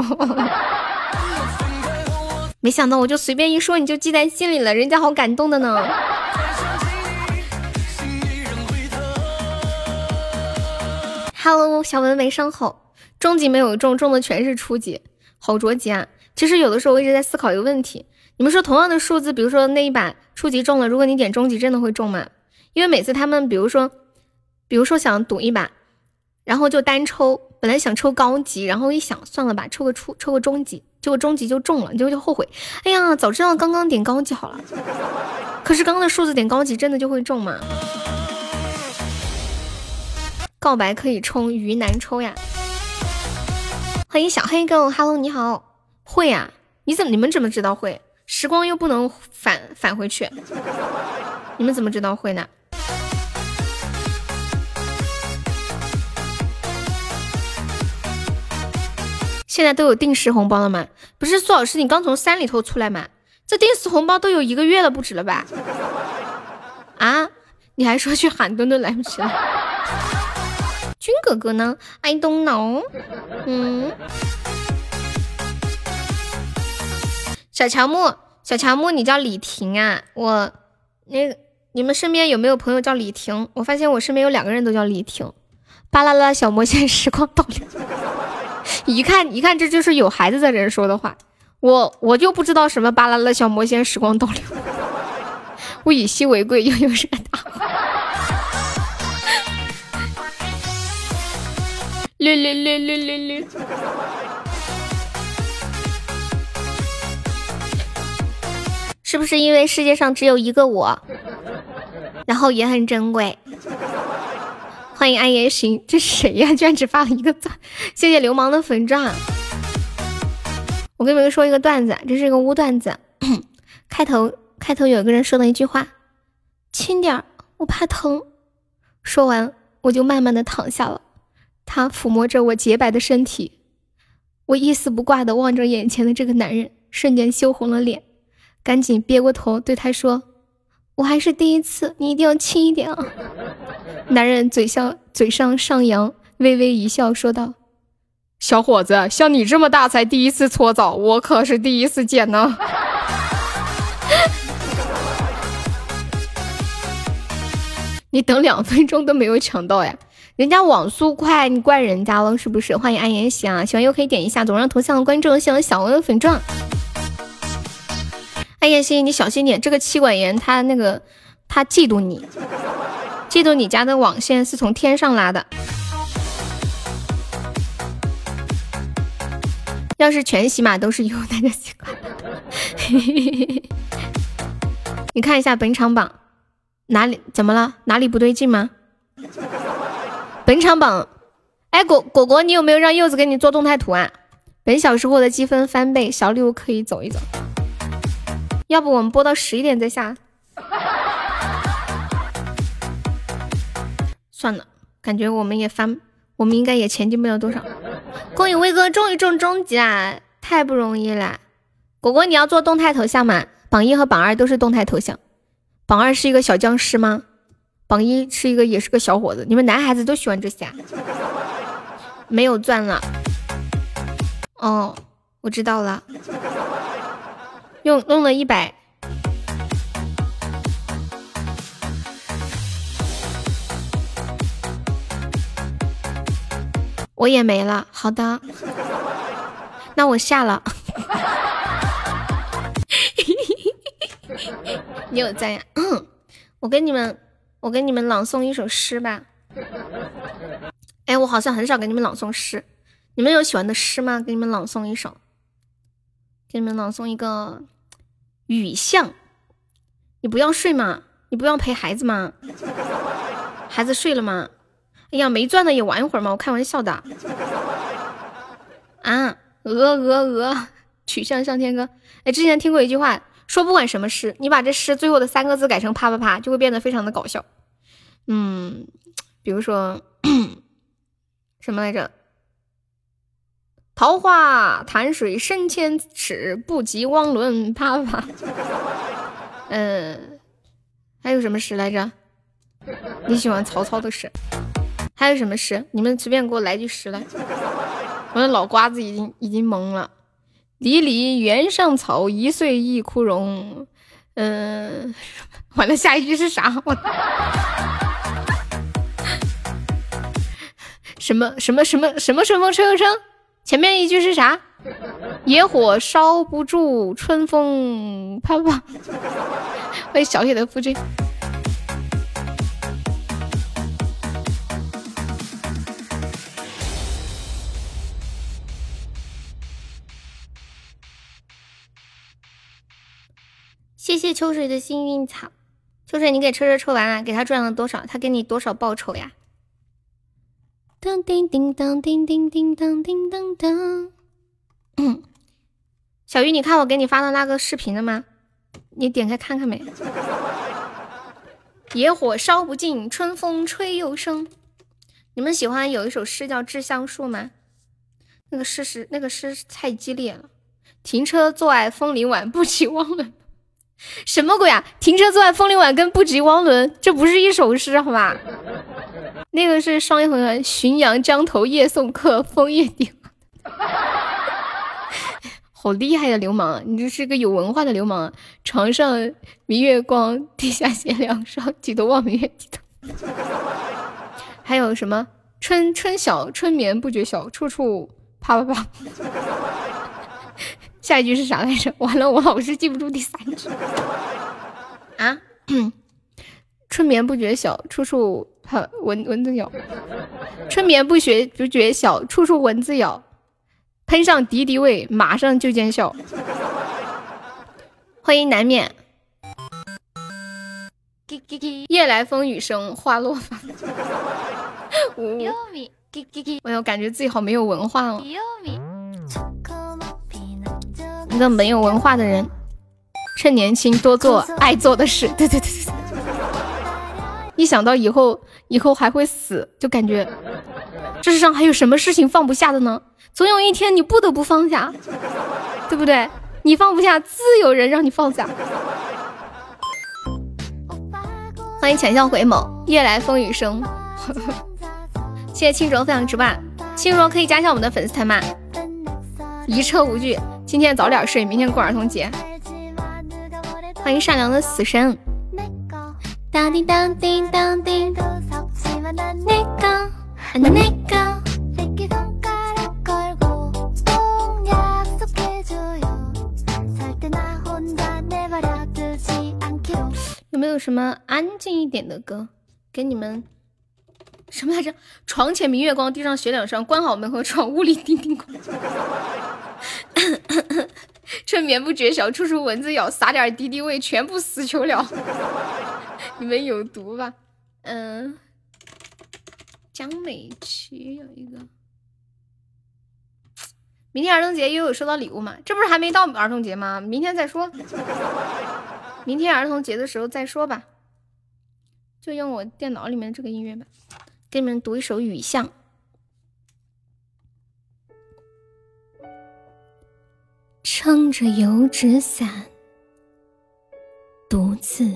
没想到我就随便一说，你就记在心里了，人家好感动的呢。Hello，小文没上好，中级没有中，中的全是初级，好着急啊！其实有的时候我一直在思考一个问题，你们说同样的数字，比如说那一把初级中了，如果你点中级，真的会中吗？因为每次他们，比如说，比如说想赌一把，然后就单抽，本来想抽高级，然后一想算了吧，抽个初，抽个中级，结果中级就中了，结果就后悔，哎呀，早知道刚刚点高级好了。可是刚刚的数字点高级，真的就会中吗？告白可以冲，鱼难抽呀！欢迎小黑狗，Hello，你好，会呀？你怎么你们怎么知道会？时光又不能返返回去，你们怎么知道会呢？现在都有定时红包了吗？不是苏老师，你刚从山里头出来吗？这定时红包都有一个月了不止了吧？啊？你还说去喊墩墩来不及了？军哥哥呢？I don't know。嗯，小乔木，小乔木，你叫李婷啊？我，那个，你们身边有没有朋友叫李婷？我发现我身边有两个人都叫李婷。巴啦啦小魔仙时光倒流，一看一看这就是有孩子的人说的话。我我就不知道什么巴啦啦小魔仙时光倒流。物以稀为贵，又又是个大。略略略略略，是不是因为世界上只有一个我，然后也很珍贵？欢迎安言行，这是谁呀？居然只发了一个赞，谢谢流氓的粉钻。我跟你们说一个段子，这是一个污段子。开头开头有个人说了一句话：“轻点儿，我怕疼。”说完我就慢慢的躺下了。他抚摸着我洁白的身体，我一丝不挂的望着眼前的这个男人，瞬间羞红了脸，赶紧别过头对他说：“我还是第一次，你一定要轻一点啊！”男人嘴上嘴上上扬，微微一笑，说道：“小伙子，像你这么大才第一次搓澡，我可是第一次见呢。”你等两分钟都没有抢到呀？人家网速快，你怪人家了是不是？欢迎安妍喜啊，喜欢又可以点一下左上头像的关注，喜欢小温粉钻。安妍希，你小心点，这个妻管严他那个他嫉妒你，嫉妒你家的网线是从天上拉的。要是全喜马都是有那就奇怪了。你看一下本场榜，哪里怎么了？哪里不对劲吗？本场榜，哎，果果果，你有没有让柚子给你做动态图啊？本小时获得积分翻倍，小礼物可以走一走。要不我们播到十一点再下？算了，感觉我们也翻，我们应该也前进不了多少。恭喜威哥终于中中级啦，太不容易了。果果，你要做动态头像吗？榜一和榜二都是动态头像，榜二是一个小僵尸吗？榜一是一个，也是个小伙子。你们男孩子都喜欢这些，啊没有钻了。哦，我知道了，用用了一百，我也没了。好的，那我下了。你有赞呀？我给你们。我给你们朗诵一首诗吧。哎，我好像很少给你们朗诵诗，你们有喜欢的诗吗？给你们朗诵一首，给你们朗诵一个《雨巷》。你不要睡吗？你不要陪孩子吗？孩子睡了吗？哎呀，没钻的也玩一会儿吗？我开玩笑的。啊，鹅鹅鹅，曲项向天歌。哎，之前听过一句话，说不管什么诗，你把这诗最后的三个字改成啪啪啪，就会变得非常的搞笑。嗯，比如说 什么来着？桃花潭水深千尺，不及汪伦。啪啪。嗯，还有什么诗来着？你喜欢曹操的诗？还有什么诗？你们随便给我来句诗来。我的脑瓜子已经已经懵了。离离原上草，一岁一枯荣。嗯，完了，下一句是啥？我。什么什么什么什么顺风吹又生？前面一句是啥？野火烧不住，春风啪啪。欢迎小野的夫君。谢谢秋水的幸运草。秋水，你给车车抽完了，给他赚了多少？他给你多少报酬呀？叮叮当叮叮叮当叮当当。小鱼，你看我给你发的那个视频了吗？你点开看看没？野火烧不尽，春风吹又生。你们喜欢有一首诗叫《致橡树》吗？那个诗是那个诗太激烈了。停车坐爱枫林晚，不及汪伦。什么鬼啊？停车坐爱枫林晚跟不及汪伦，这不是一首诗，好吧？那个是双叶红浔阳江头夜送客，枫叶顶。好厉害的流氓！你这是个有文化的流氓！床上明月光，地下闲凉霜，举头望明月，低头。还有什么？春春晓，春眠不觉晓，处处啪啪啪。下一句是啥来着？完了，我老是记不住第三句。啊？春眠不觉晓，处处蚊蚊子咬。春眠不觉不觉晓，处处蚊子咬。喷上敌敌畏，马上就见效。欢迎难免。夜来风雨声，花落发。哎呦，感觉自己好没有文化哦。一个没有文化的人，趁年轻多做爱做的事。对对对对。一想到以后以后还会死，就感觉这世上还有什么事情放不下的呢？总有一天你不得不放下，对不对？你放不下，自有人让你放下。欢迎浅笑回眸，夜来风雨声。谢谢青卓分享直播，青卓可以加一下我们的粉丝团吗？一车无惧。今天早点睡，明天过儿童节。欢迎善良的死神。当叮当叮当叮，有没有什么安静一点的歌？给你们什么来着？床前明月光，地上雪两霜。关好门和窗，屋里叮叮咣。趁眠不觉晓，处处蚊子咬。撒点敌敌畏，全部死球了。你们有毒吧？嗯，江美琪有一个。明天儿童节又有收到礼物吗？这不是还没到儿童节吗？明天再说。明天儿童节的时候再说吧。就用我电脑里面这个音乐吧，给你们读一首《雨巷》。撑着油纸伞，独自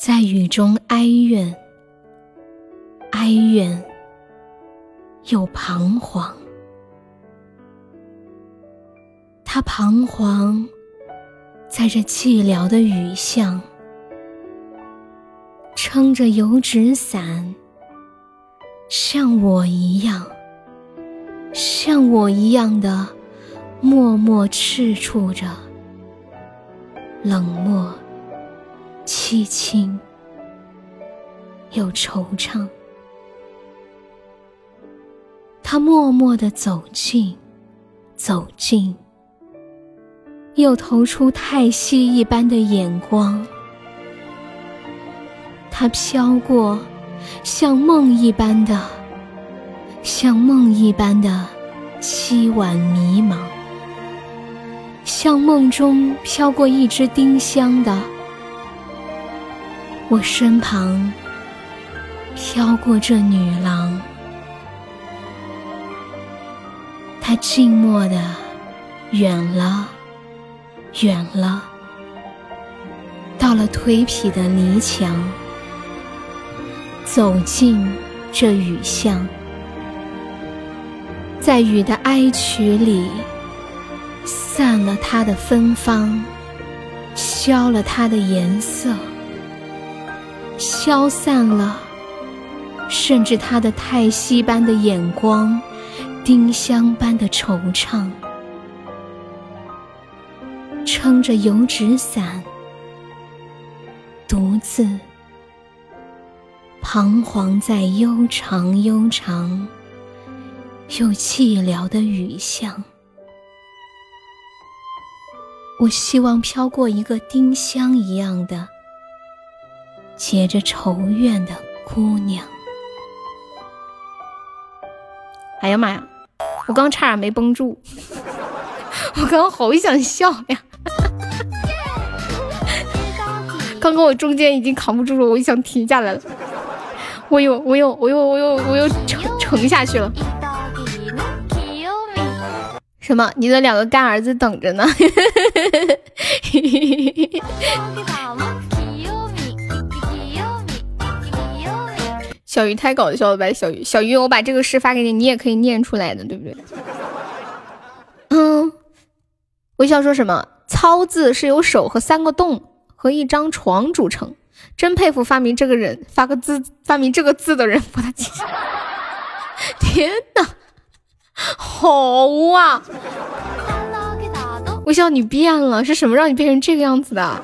在雨中哀怨，哀怨又彷徨。他彷徨在这寂寥的雨巷，撑着油纸伞，像我一样，像我一样的默默赤处着，冷漠、凄清又惆怅。他默默地走近，走近。又投出太息一般的眼光，他飘过，像梦一般的，像梦一般的凄婉迷茫，像梦中飘过一支丁香的，我身旁飘过这女郎，她静默的远了。远了，到了颓圮的篱墙，走进这雨巷，在雨的哀曲里，散了她的芬芳，消了她的颜色，消散了，甚至他的叹息般的眼光，丁香般的惆怅。撑着油纸伞，独自彷徨在悠长悠长又寂寥的雨巷。我希望飘过一个丁香一样的结着愁怨的姑娘。哎呀妈呀！我刚差点没绷住，我刚刚好想笑呀！刚刚我中间已经扛不住了，我就想停下来了。我又我又我又我又我又沉沉下去了。什么？你的两个干儿子等着呢？小鱼太搞笑了吧？小鱼小鱼，我把这个诗发给你，你也可以念出来的，对不对？嗯，微笑说什么？操字是由手和三个洞和一张床组成，真佩服发明这个人，发个字发明这个字的人，把他记下。天哪，好啊！微笑你变了，是什么让你变成这个样子的？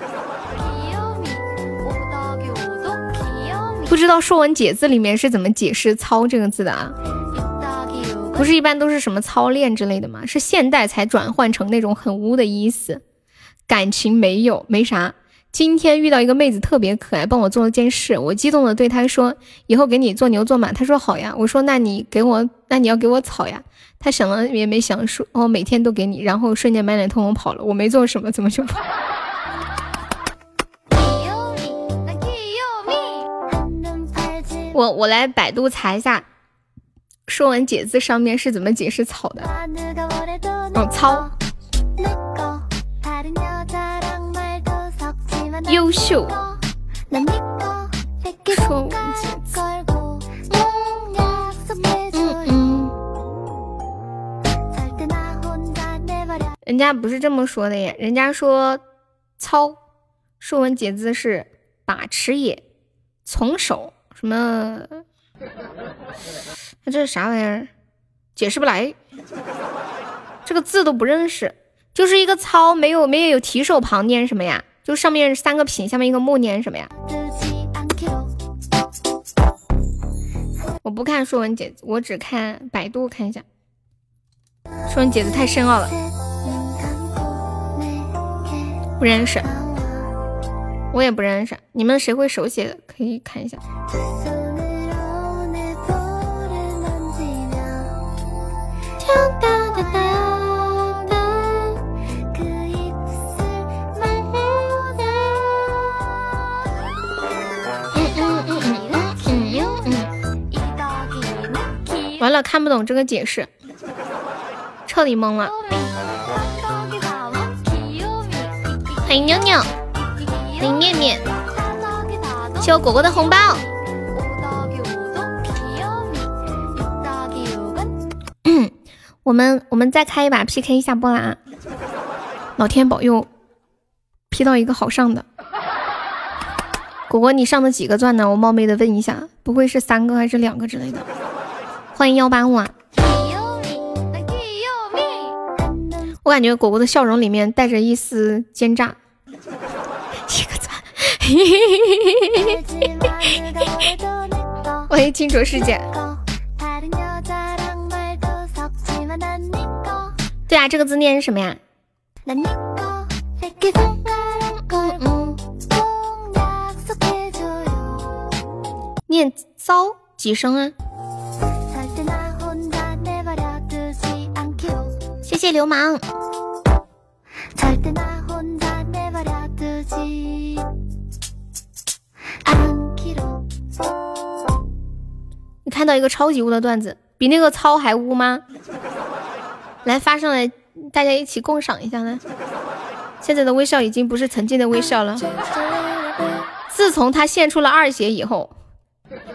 不知道《说文解字》里面是怎么解释“操”这个字的啊？不是一般都是什么操练之类的吗？是现代才转换成那种很污的意思。感情没有，没啥。今天遇到一个妹子特别可爱，帮我做了件事，我激动的对她说：“以后给你做牛做马。”她说：“好呀。”我说：“那你给我，那你要给我草呀。”她想了也没想，说：“哦，每天都给你。”然后瞬间满脸通红跑了。我没做什么，怎么就跑？我我来百度查一下说文解字上面是怎么解释草的？哦，糙。优秀。说文解字。嗯。人家不是这么说的耶，人家说操，说文解字是把持也，从手什么？那这是啥玩意儿？解释不来，这个字都不认识，就是一个操，没有没有有提手旁，念什么呀？就上面三个品，下面一个木，念什么呀？我不看说文解字，我只看百度看一下。说文解字太深奥了，不认识，我也不认识。你们谁会手写的？可以看一下。完了，看不懂这个解释，彻底懵了。欢迎妞妞，迎面面，谢我果果的红包。我们我们再开一把 PK 下播啦！老天保佑，P 到一个好上的。果果，你上的几个钻呢？我冒昧的问一下，不会是三个还是两个之类的？欢迎幺八五啊！我感觉果果的笑容里面带着一丝奸诈。一个赞！欢迎清浊世界。对啊，这个字念是什么呀？念糟几声啊？谢谢流氓。看到一个超级污的段子，比那个操还污吗？来发上来，大家一起共赏一下呢。现在的微笑已经不是曾经的微笑了。自从他献出了二血以后，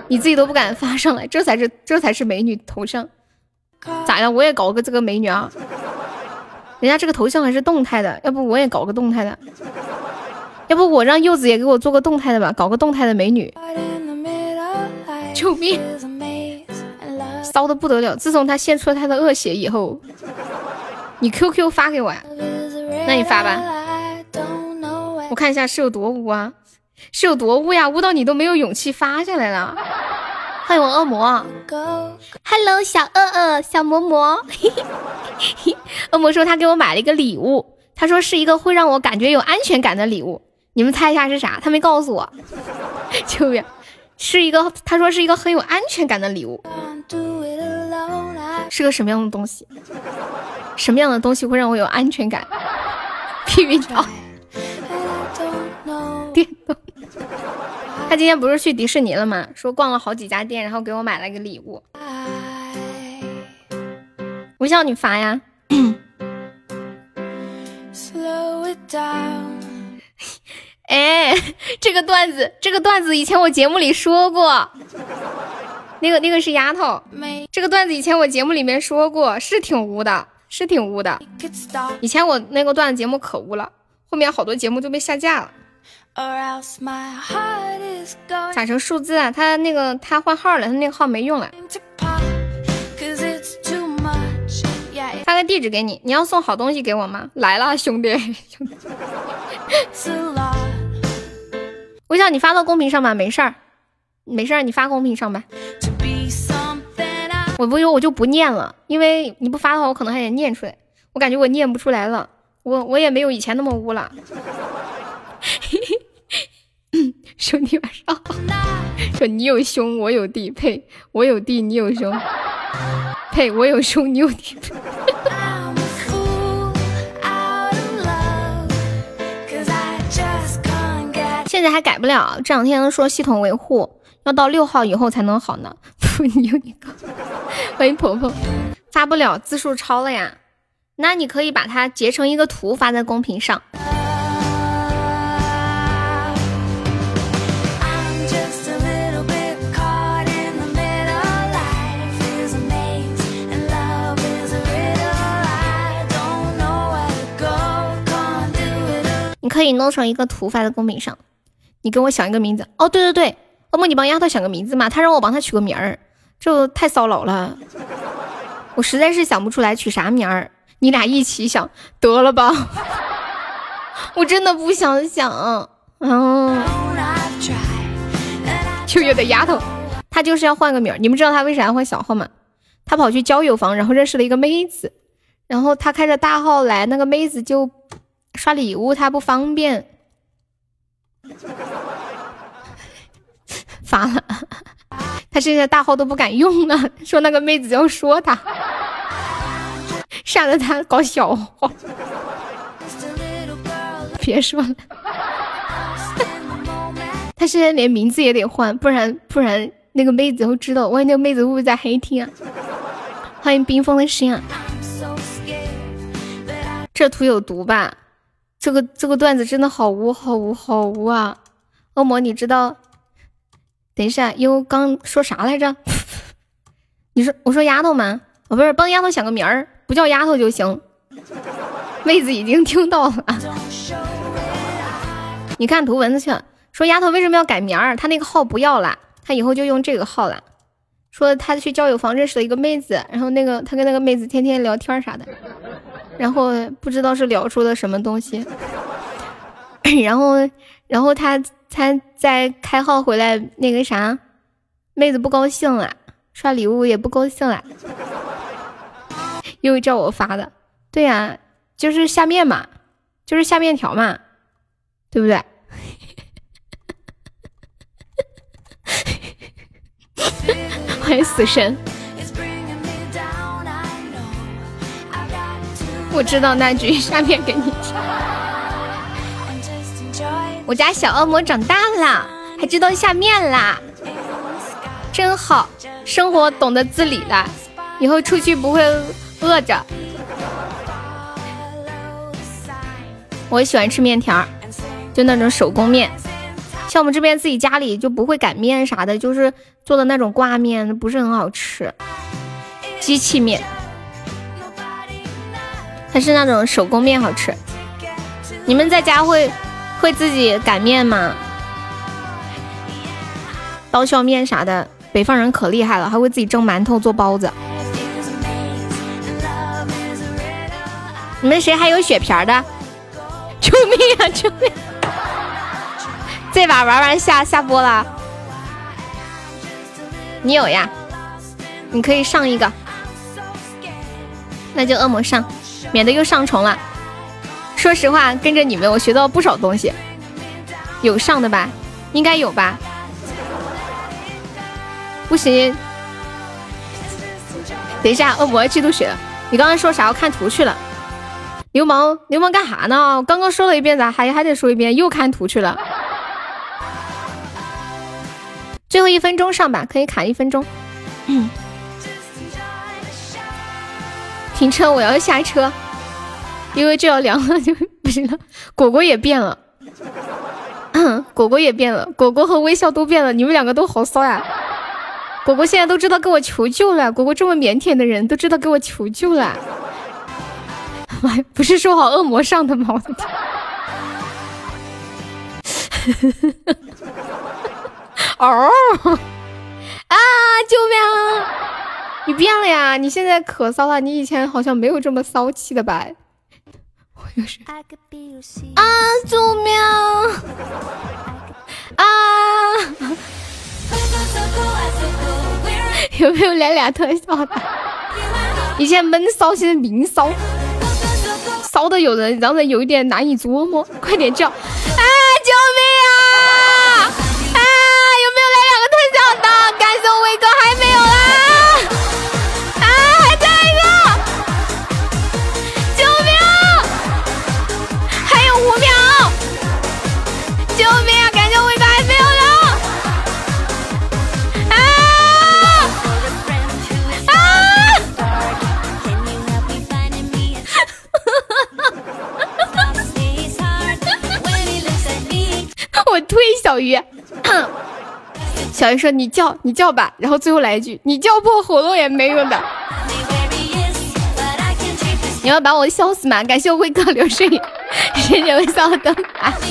你自己都不敢发上来，这才是这才是美女头像。咋样？我也搞个这个美女啊？人家这个头像还是动态的，要不我也搞个动态的？要不我让柚子也给我做个动态的吧，搞个动态的美女。救命！骚的不得了。自从他献出了他的恶血以后，你 QQ 发给我呀？那你发吧，我看一下是有多污啊？是有多污呀？污到你都没有勇气发下来了。欢迎我恶魔，Hello 小恶恶小魔魔。恶魔说他给我买了一个礼物，他说是一个会让我感觉有安全感的礼物。你们猜一下是啥？他没告诉我。救命！是一个，他说是一个很有安全感的礼物。是个什么样的东西？什么样的东西会让我有安全感？避孕套。电动。他今天不是去迪士尼了吗？说逛了好几家店，然后给我买了个礼物。微笑，你发呀。哎，这个段子，这个段子以前我节目里说过。那个那个是丫头，这个段子以前我节目里面说过，是挺污的，是挺污的。以前我那个段子节目可污了，后面好多节目都被下架了。咋成数字啊？他那个他换号了，他那个号没用了。发个地址给你，你要送好东西给我吗？来了，兄弟。微笑，你发到公屏上吧，没事儿，没事儿，你发公屏上吧。我不用，我就不念了，因为你不发的话，我可能还得念出来。我感觉我念不出来了，我我也没有以前那么污了。兄弟晚上好，说你有胸，我有弟，呸，我有弟，你有胸，呸，我有胸，你有地。现在还改不了，这两天说系统维护要到六号以后才能好呢。你有一个，欢迎婆婆，发不了字数超了呀，那你可以把它截成一个图发在公屏上。你可以弄成一个图发在公屏上。你给我想一个名字哦，对对对，恶魔，你帮丫头想个名字嘛。她让我帮她取个名儿，这太骚扰了。我实在是想不出来取啥名儿，你俩一起想得了吧。我真的不想想。嗯，秋月的丫头，他就是要换个名儿。你们知道他为啥要换小号吗？他跑去交友房，然后认识了一个妹子，然后他开着大号来，那个妹子就刷礼物，他不方便。发了，他现在大号都不敢用了，说那个妹子要说他，吓得他搞小号。别说了，他现在连名字也得换，不然不然那个妹子会知道，万一那个妹子会不会在黑听啊？欢迎冰封的心啊！这图有毒吧？这个这个段子真的好污好污好污啊！恶魔，你知道？等一下，又刚说啥来着？你说我说丫头吗？我不是帮丫头想个名儿，不叫丫头就行。妹子已经听到了，你看图文字去。说丫头为什么要改名儿？她那个号不要了，她以后就用这个号了。说他去交友房认识了一个妹子，然后那个他跟那个妹子天天聊天啥的。然后不知道是聊出了什么东西，然后，然后他他在开号回来那个啥，妹子不高兴了，刷礼物也不高兴了，又叫我发的，对呀，就是下面嘛，就是下面条嘛，对不对？欢迎死神。我知道那句，下面给你。我家小恶魔长大了，还知道下面啦，真好，生活懂得自理了，以后出去不会饿着。我喜欢吃面条，就那种手工面，像我们这边自己家里就不会擀面啥的，就是做的那种挂面，不是很好吃，机器面。它是那种手工面好吃，你们在家会会自己擀面吗？刀削面啥的，北方人可厉害了，还会自己蒸馒头做包子。你们谁还有血瓶的？救命啊！救命！这把玩完下下播了。你有呀？你可以上一个，那就恶魔上。免得又上重了。说实话，跟着你们我学到不少东西。有上的吧？应该有吧？不行，等一下，恶魔嫉妒血。你刚刚说啥？我看图去了。流氓，流氓干啥呢？我刚刚说了一遍，咋还还得说一遍？又看图去了。最后一分钟上吧，可以卡一分钟。嗯。停车，我要下车，因为这要凉了就不行了。果果也变了，果果也变了，果果和微笑都变了。你们两个都好骚呀！果果现在都知道跟我求救了。果果这么腼腆的人都知道跟我求救了。妈，不是说好恶魔上的吗？我的天！哦啊！救命！啊你变了呀！你现在可骚了，你以前好像没有这么骚气的吧？我又是啊！救命啊！有没有来俩特效的？以前闷骚，现在明骚，骚的有人让人有一点难以琢磨。快点叫！啊！救命啊！啊！有没有来两个特效的？感谢我威哥，还没有啦！救命啊感谢我尾巴还没有人。啊！啊！我推小鱼。小鱼说你叫你叫吧。然后最后来一句你叫破喉咙也没用的。你要把我笑死吗？感谢我辉哥流水，谢谢微笑灯啊！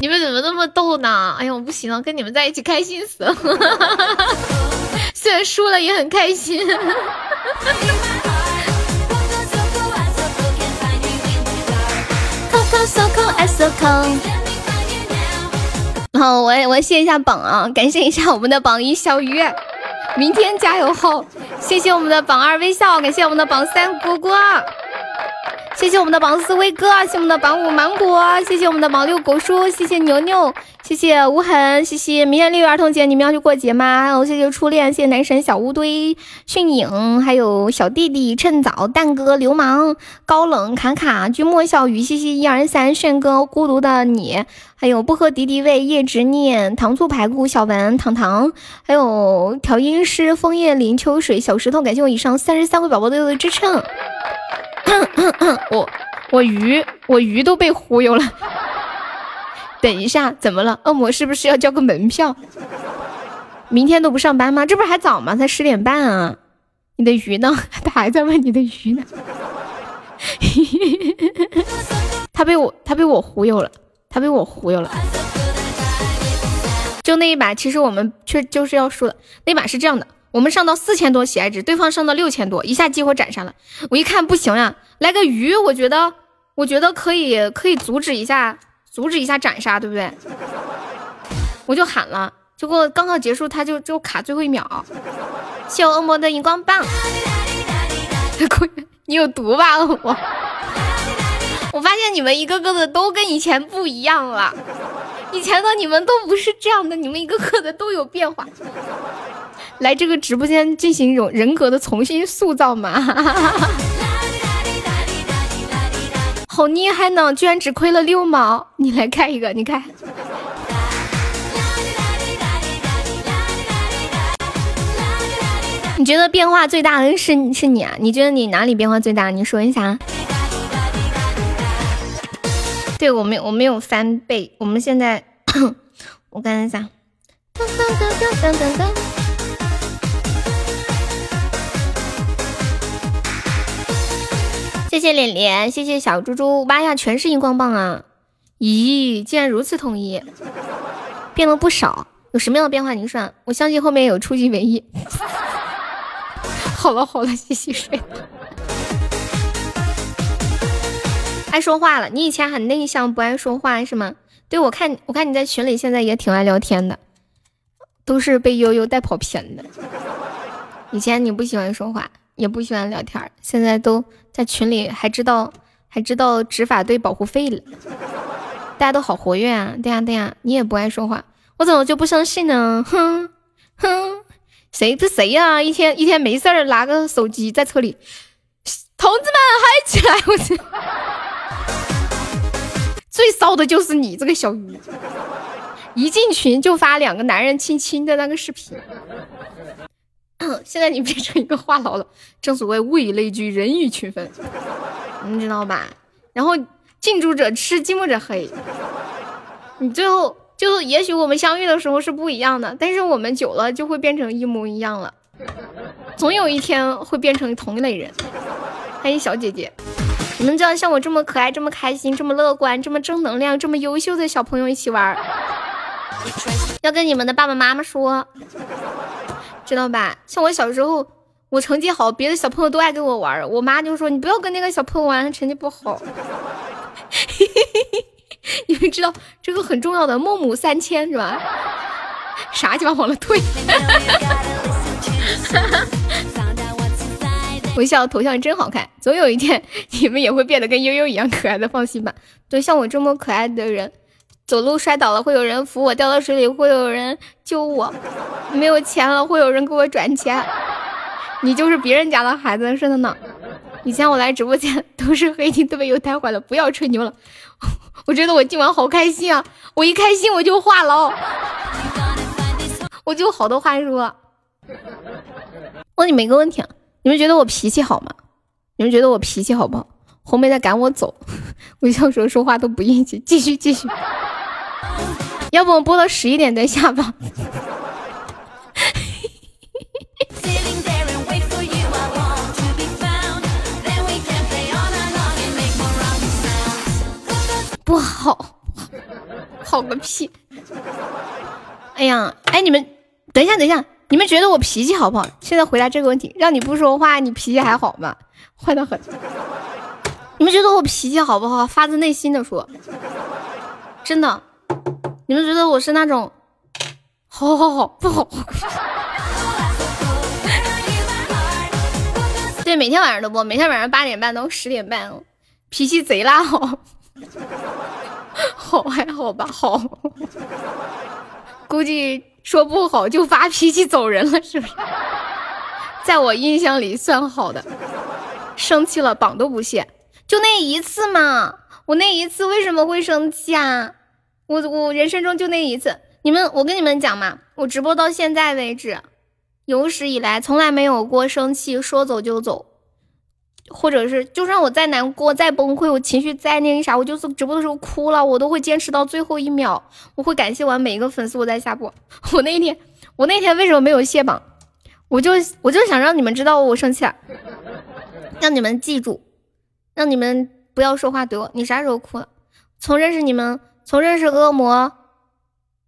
你们怎么那么逗呢？哎呀，我不行了，跟你们在一起开心死了。虽然输了也很开心。好，我我谢一下榜啊，感谢一下我们的榜一小鱼。明天加油后，谢谢我们的榜二微笑，感谢我们的榜三果果，谢谢我们的榜四威哥，谢谢我们的榜五芒果，谢谢我们的榜六果叔，谢谢牛牛，谢谢无痕，谢谢明天六一儿童节你们要去过节吗？还有谢谢初恋，谢谢男神小乌堆迅影，还有小弟弟趁早蛋哥流氓高冷卡卡君莫笑雨，谢谢一二三炫哥孤独的你。还有不喝敌敌畏，夜执念，糖醋排骨，小文，糖糖，还有调音师，枫叶林秋水，小石头，感谢我以上三十三位宝宝对我的支撑。我我鱼我鱼都被忽悠了。等一下，怎么了？恶魔是不是要交个门票？明天都不上班吗？这不是还早吗？才十点半啊！你的鱼呢？他还在问你的鱼呢。他被我他被我忽悠了。他被我忽悠了，就那一把，其实我们却就是要输的。那把是这样的，我们上到四千多喜爱值，对方上到六千多，一下激活斩杀了。我一看不行呀，来个鱼，我觉得，我觉得可以，可以阻止一下，阻止一下斩杀，对不对？我就喊了，结果刚刚结束，他就就卡最后一秒。谢我恶魔的荧光棒，你有毒吧，恶魔？我发现你们一个个的都跟以前不一样了，以前的你们都不是这样的，你们一个个的都有变化。来这个直播间进行一种人格的重新塑造嘛？好厉害呢，居然只亏了六毛！你来开一个，你看。你觉得变化最大的是是你啊？你觉得你哪里变化最大？你说一下。对我没，我没有翻倍。我们现在，我看一下。谢谢脸脸，谢谢小猪猪，妈呀，全是荧光棒啊！咦，竟然如此统一，变了不少。有什么样的变化？您说，我相信后面有初级唯一。好了好了，洗洗睡。爱说话了，你以前很内向，不爱说话是吗？对，我看我看你在群里现在也挺爱聊天的，都是被悠悠带跑偏的。以前你不喜欢说话，也不喜欢聊天，现在都在群里还知道还知道执法队保护费了，大家都好活跃啊！对呀对呀，你也不爱说话，我怎么就不相信呢？哼哼，谁这谁呀？一天一天没事儿拿个手机在车里，同志们嗨起来！我去。最骚的就是你这个小鱼，一进群就发两个男人亲亲的那个视频。现在你变成一个话痨了，正所谓物以类聚，人以群分，你知道吧？然后近朱者赤，近墨者黑。你最后就也许我们相遇的时候是不一样的，但是我们久了就会变成一模一样了，总有一天会变成同一类人。欢迎小姐姐。你们知道像我这么可爱、这么开心、这么乐观、这么正能量、这么优秀的小朋友一起玩，要跟你们的爸爸妈妈说，知道吧？像我小时候，我成绩好，别的小朋友都爱跟我玩，我妈就说你不要跟那个小朋友玩，他成绩不好。你们知道这个很重要的，孟母三迁是吧？啥鸡巴往了退？微笑头像真好看，总有一天你们也会变得跟悠悠一样可爱的，放心吧。对，像我这么可爱的人，走路摔倒了会有人扶我，掉到水里会有人救我，没有钱了会有人给我转钱。你就是别人家的孩子似的呢。以前我来直播间都是黑听特别有带坏了，不要吹牛了。我觉得我今晚好开心啊！我一开心我就话痨，我就好多话说。问你们一个问题啊。你们觉得我脾气好吗？你们觉得我脾气好不好？红梅在赶我走，我小时候说话都不硬气。继续继续，要不我播到十一点再下吧。不好，好个屁！哎呀，哎，你们等一下，等一下，你们觉得我脾气好不好？现在回答这个问题，让你不说话，你脾气还好吗？坏的很。你们觉得我脾气好不好？发自内心的说，真的，你们觉得我是那种好好好不好？对，每天晚上都播，每天晚上八点半到十点半，脾气贼拉好。好还好吧，好，估计说不好就发脾气走人了，是不是？在我印象里算好的，生气了绑都不卸，就那一次嘛。我那一次为什么会生气啊？我我人生中就那一次。你们，我跟你们讲嘛，我直播到现在为止，有史以来从来没有过生气说走就走。或者是，就算我再难过、再崩溃，我情绪再那个啥，我就是直播的时候哭了，我都会坚持到最后一秒。我会感谢完每一个粉丝，我再下播。我那天，我那天为什么没有卸榜？我就我就想让你们知道我生气了，让你们记住，让你们不要说话怼我。你啥时候哭了？从认识你们，从认识恶魔，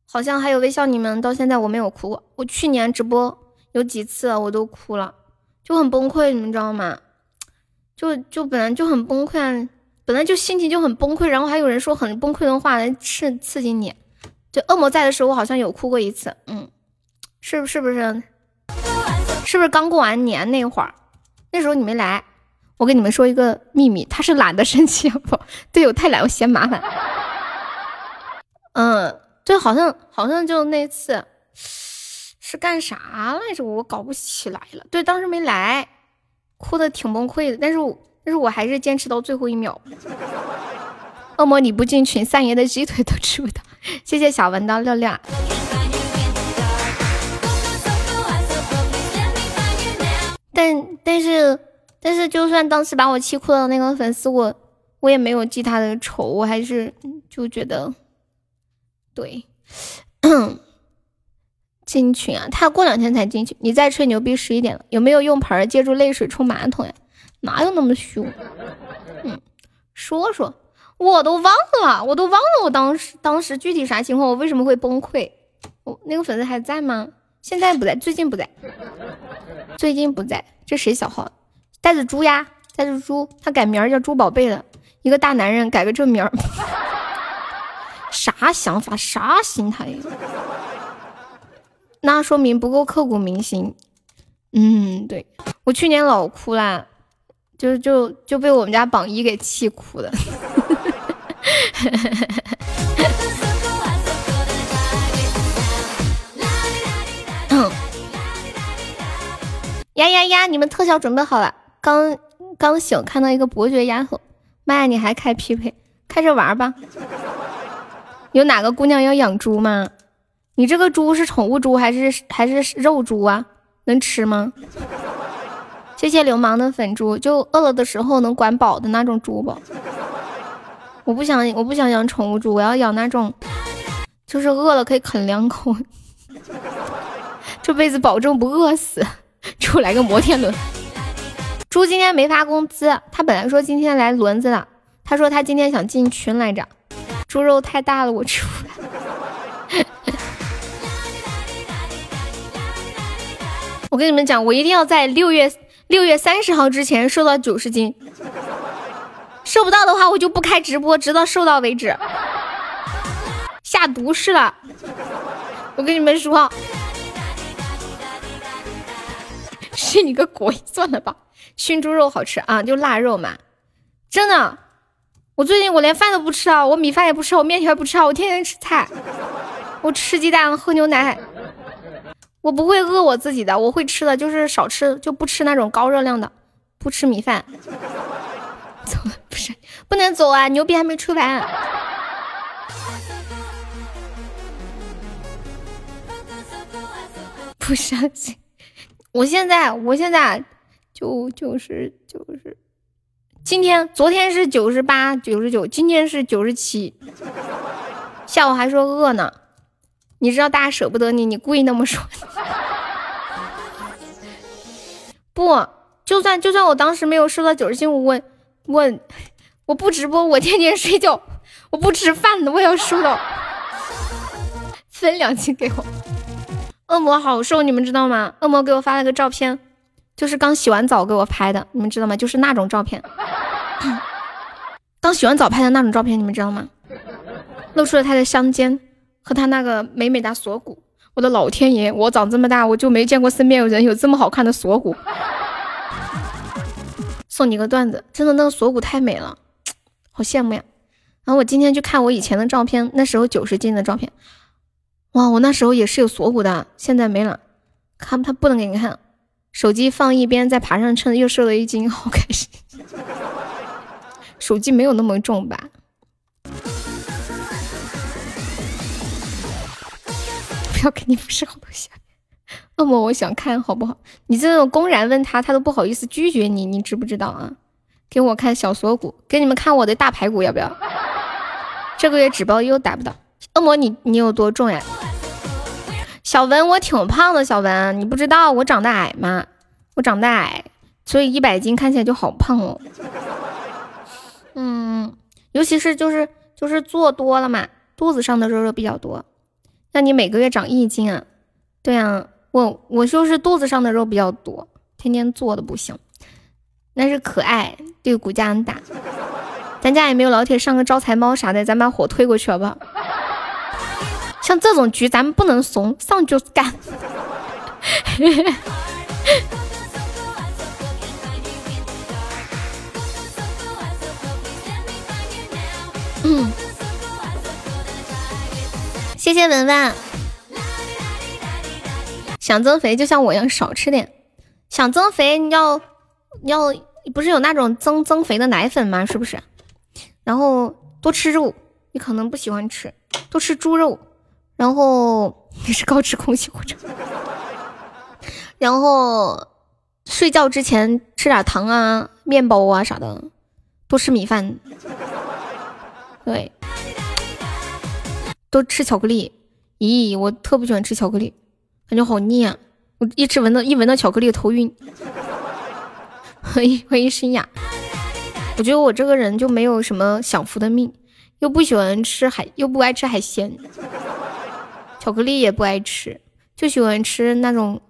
好像还有微笑你们，到现在我没有哭过。我去年直播有几次我都哭了，就很崩溃，你们知道吗？就就本来就很崩溃，本来就心情就很崩溃，然后还有人说很崩溃的话来刺刺激你。就恶魔在的时候，我好像有哭过一次，嗯，是是不是？是不是刚过完年那会儿？那时候你没来，我跟你们说一个秘密，他是懒得生气不？队友太懒，我嫌麻烦。嗯，对，好像好像就那次是干啥来着？我搞不起来了。对，当时没来。哭的挺崩溃的，但是但是我还是坚持到最后一秒。恶魔你不进群，三爷的鸡腿都吃不到。谢谢小文的六六。但但是但是，就算当时把我气哭了那个粉丝，我我也没有记他的仇，我还是就觉得，对。进群啊，他过两天才进去。你再吹牛逼，十一点了，有没有用盆接住泪水冲马桶呀？哪有那么凶？嗯，说说，我都忘了，我都忘了我当时当时具体啥情况，我为什么会崩溃？我那个粉丝还在吗？现在不在，最近不在，最近不在。这谁小号？带着猪呀，带着猪，他改名叫猪宝贝了。一个大男人改个这名儿，啥想法？啥心态？那说明不够刻骨铭心。嗯，对我去年老哭啦，就就就被我们家榜一给气哭的。呀呀呀！你们特效准备好了？刚刚醒，看到一个伯爵丫头，妈呀！你还开匹配？开着玩吧。有哪个姑娘要养猪吗？你这个猪是宠物猪还是还是肉猪啊？能吃吗？谢谢流氓的粉猪，就饿了的时候能管饱的那种猪不？我不想我不想养宠物猪，我要养那种，就是饿了可以啃两口，这辈子保证不饿死。出来个摩天轮。猪今天没发工资，他本来说今天来轮子的，他说他今天想进群来着。猪肉太大了，我吃不来。我跟你们讲，我一定要在六月六月三十号之前瘦到九十斤，瘦不到的话，我就不开直播，直到瘦到为止。下毒誓了，我跟你们说，是你个鬼，算了吧。熏猪肉好吃啊，就腊肉嘛，真的。我最近我连饭都不吃啊，我米饭也不吃，我面条也不吃啊，我天天吃菜，我吃鸡蛋，喝牛奶。我不会饿我自己的，我会吃的，就是少吃，就不吃那种高热量的，不吃米饭。走了，不是不能走啊，牛逼还没吹完。不相信，我现在，我现在就就是就是，今天昨天是九十八九十九，今天是九十七，下午还说饿呢。你知道大家舍不得你，你故意那么说。不，就算就算我当时没有收到九十斤，我我我不直播，我天天睡觉，我不吃饭的，我也要收到，分两斤给我。恶魔好瘦，你们知道吗？恶魔给我发了个照片，就是刚洗完澡给我拍的，你们知道吗？就是那种照片，刚洗完澡拍的那种照片，你们知道吗？露出了他的香肩和他那个美美的锁骨。我的老天爷，我长这么大我就没见过身边有人有这么好看的锁骨。送你个段子，真的那个锁骨太美了，好羡慕呀。然后我今天去看我以前的照片，那时候九十斤的照片，哇，我那时候也是有锁骨的，现在没了。看他不能给你看，手机放一边，再爬上秤，又瘦了一斤，好开心。手机没有那么重吧？不要肯定不是好东西。恶魔，我想看好不好？你这种公然问他，他都不好意思拒绝你，你知不知道啊？给我看小锁骨，给你们看我的大排骨，要不要？这个月纸包又达不到。恶魔，你你有多重呀？小文，我挺胖的，小文，你不知道我长得矮吗？我长得矮，所以一百斤看起来就好胖哦。嗯，尤其是就是就是做多了嘛，肚子上的肉肉比较多。那你每个月长一斤啊？对啊，我我就是肚子上的肉比较多，天天做的不行。那是可爱，对骨架很大。咱家也没有老铁上个招财猫啥的，咱把火推过去好不好？像这种局咱们不能怂，上就干。嗯。谢谢文文。想增肥就像我一样少吃点。想增肥你要要不是有那种增增肥的奶粉吗？是不是？然后多吃肉，你可能不喜欢吃，多吃猪肉。然后你是高脂空气或者，然后睡觉之前吃点糖啊、面包啊啥的，多吃米饭。对。多吃巧克力，咦，我特不喜欢吃巧克力，感觉好腻啊！我一吃闻到一闻到巧克力头晕。欢迎欢迎诗雅，我觉得我这个人就没有什么享福的命，又不喜欢吃海，又不爱吃海鲜，巧克力也不爱吃，就喜欢吃那种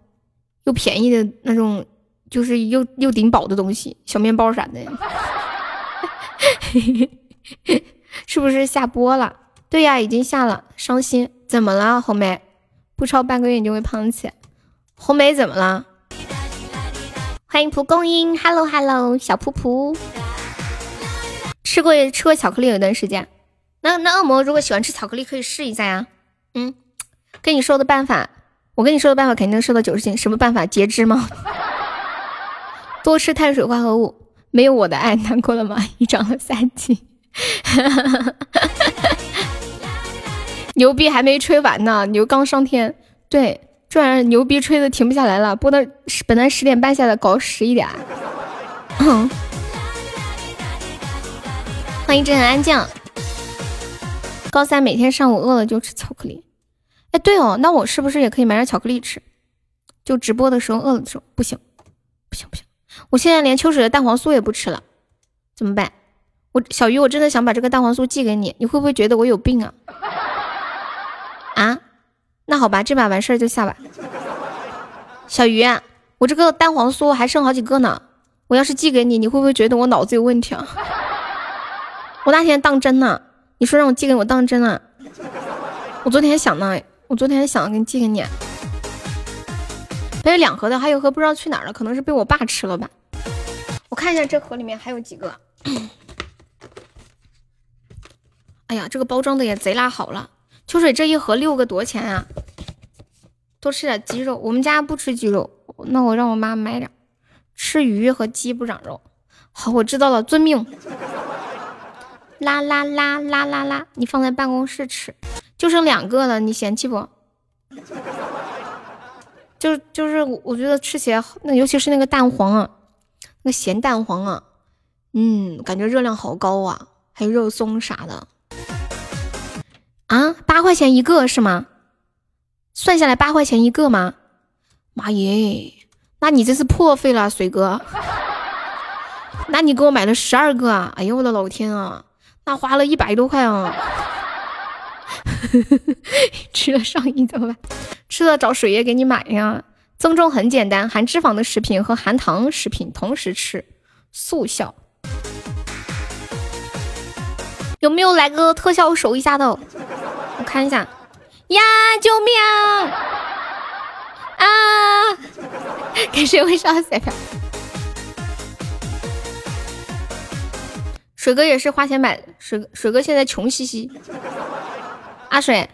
又便宜的那种，就是又又顶饱的东西，小面包啥的。是不是下播了？对呀，已经下了，伤心。怎么了，红梅？不超半个月你就会胖起？红梅怎么了？欢迎蒲公英，Hello Hello，小噗噗。吃过吃过巧克力有一段时间。那那恶魔如果喜欢吃巧克力，可以试一下呀。嗯，跟你说的办法，我跟你说的办法肯定能瘦到九十斤。什么办法？截肢吗？多吃碳水化合物。没有我的爱，难过了吗？你长了三斤。牛逼还没吹完呢，牛刚上天，对，这玩意儿牛逼吹的停不下来了，播到本来十点半下的，搞十一点。欢迎真很安静。高三每天上午饿了就吃巧克力。哎，对哦，那我是不是也可以买点巧克力吃？就直播的时候饿了的时候，不行，不行不行，我现在连秋水的蛋黄酥也不吃了，怎么办？我小鱼，我真的想把这个蛋黄酥寄给你，你会不会觉得我有病啊？啊，那好吧，这把完事儿就下吧。小鱼，我这个蛋黄酥还剩好几个呢，我要是寄给你，你会不会觉得我脑子有问题啊？我那天当真呢，你说让我寄给我当真啊？我昨天想呢，我昨天想给你寄给你。还有两盒的，还有盒不知道去哪儿了，可能是被我爸吃了吧。我看一下这盒里面还有几个。哎呀，这个包装的也贼拉好了。秋水这一盒六个多钱啊？多吃点鸡肉，我们家不吃鸡肉，那我让我妈买点。吃鱼和鸡不长肉。好，我知道了，遵命。啦啦啦啦啦啦，你放在办公室吃，就剩两个了，你嫌弃不？就就是我觉得吃起来，那尤其是那个蛋黄啊，那个咸蛋黄啊，嗯，感觉热量好高啊，还有肉松啥的。啊，八块钱一个是吗？算下来八块钱一个吗？妈耶，那你这是破费了，水哥。那你给我买了十二个啊？哎呦我的老天啊！那花了一百多块啊！吃了上瘾怎么办？吃了找水爷给你买呀。增重很简单，含脂肪的食品和含糖食品同时吃，速效。有没有来个特效守一下的？我看一下。呀！救命！啊！给谁会上彩票？水哥也是花钱买，水水哥现在穷兮兮。阿水，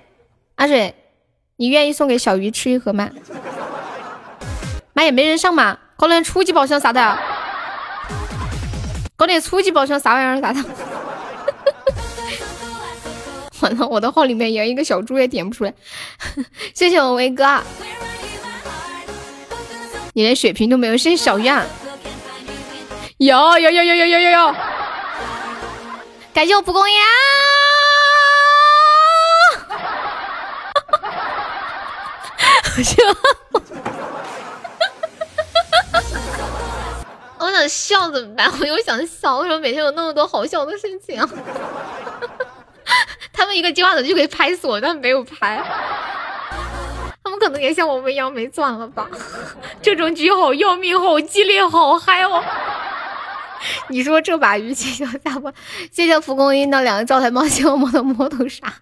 阿水，你愿意送给小鱼吃一盒吗？妈也没人上嘛，搞点初级宝箱啥的，搞点初级宝箱啥玩意儿啥的。完了，我的号里面连一个小猪也点不出来。谢谢我威哥，你连血瓶都没有，谢谢小鱼啊！有有有有有有有有！感谢我蒲公英我 我想笑怎么办？我又想笑，为什么每天有那么多好笑的事情？他们一个计划的就可以拍死我，但没有拍。他们可能也像我们一样没钻了吧？这种局好要命，好激烈，好嗨哦！你说这把鱼气要下播，谢谢蒲公英的两个招财猫，谢谢我的魔头杀，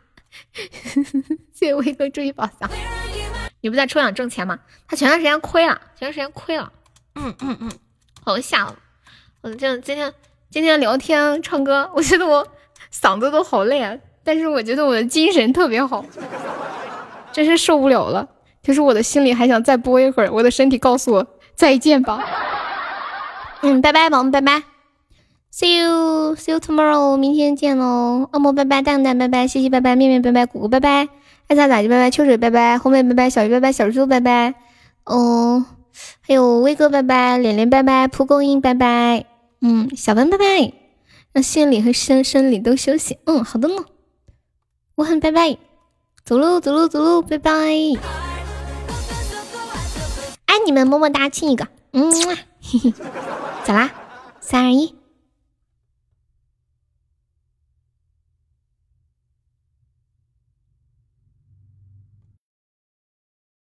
谢谢威哥注意宝箱。你不在抽奖挣钱吗？他前段时间亏了，前段时间亏了。嗯嗯嗯，好吓我这今天今天聊天唱歌，我觉得我嗓子都好累啊。但是我觉得我的精神特别好，真是受不了了。就是我的心里还想再播一会儿，我的身体告诉我再见吧。嗯，拜拜，宝宝们，拜拜，see you，see you tomorrow，明天见喽。恶魔拜拜，蛋蛋拜拜，西西拜拜，面面拜拜，果果拜拜，爱咋咋就拜拜，秋水拜拜，红梅拜拜，小鱼拜拜，小猪拜拜，哦，还有威哥拜拜，脸脸拜拜，蒲公英拜拜，嗯，小文拜拜，让心理和身生理都休息。嗯，好的呢。我很拜拜，走喽走喽走喽，拜拜！爱你们，么么哒，亲一个，嗯，嘿嘿，咋啦？三二一。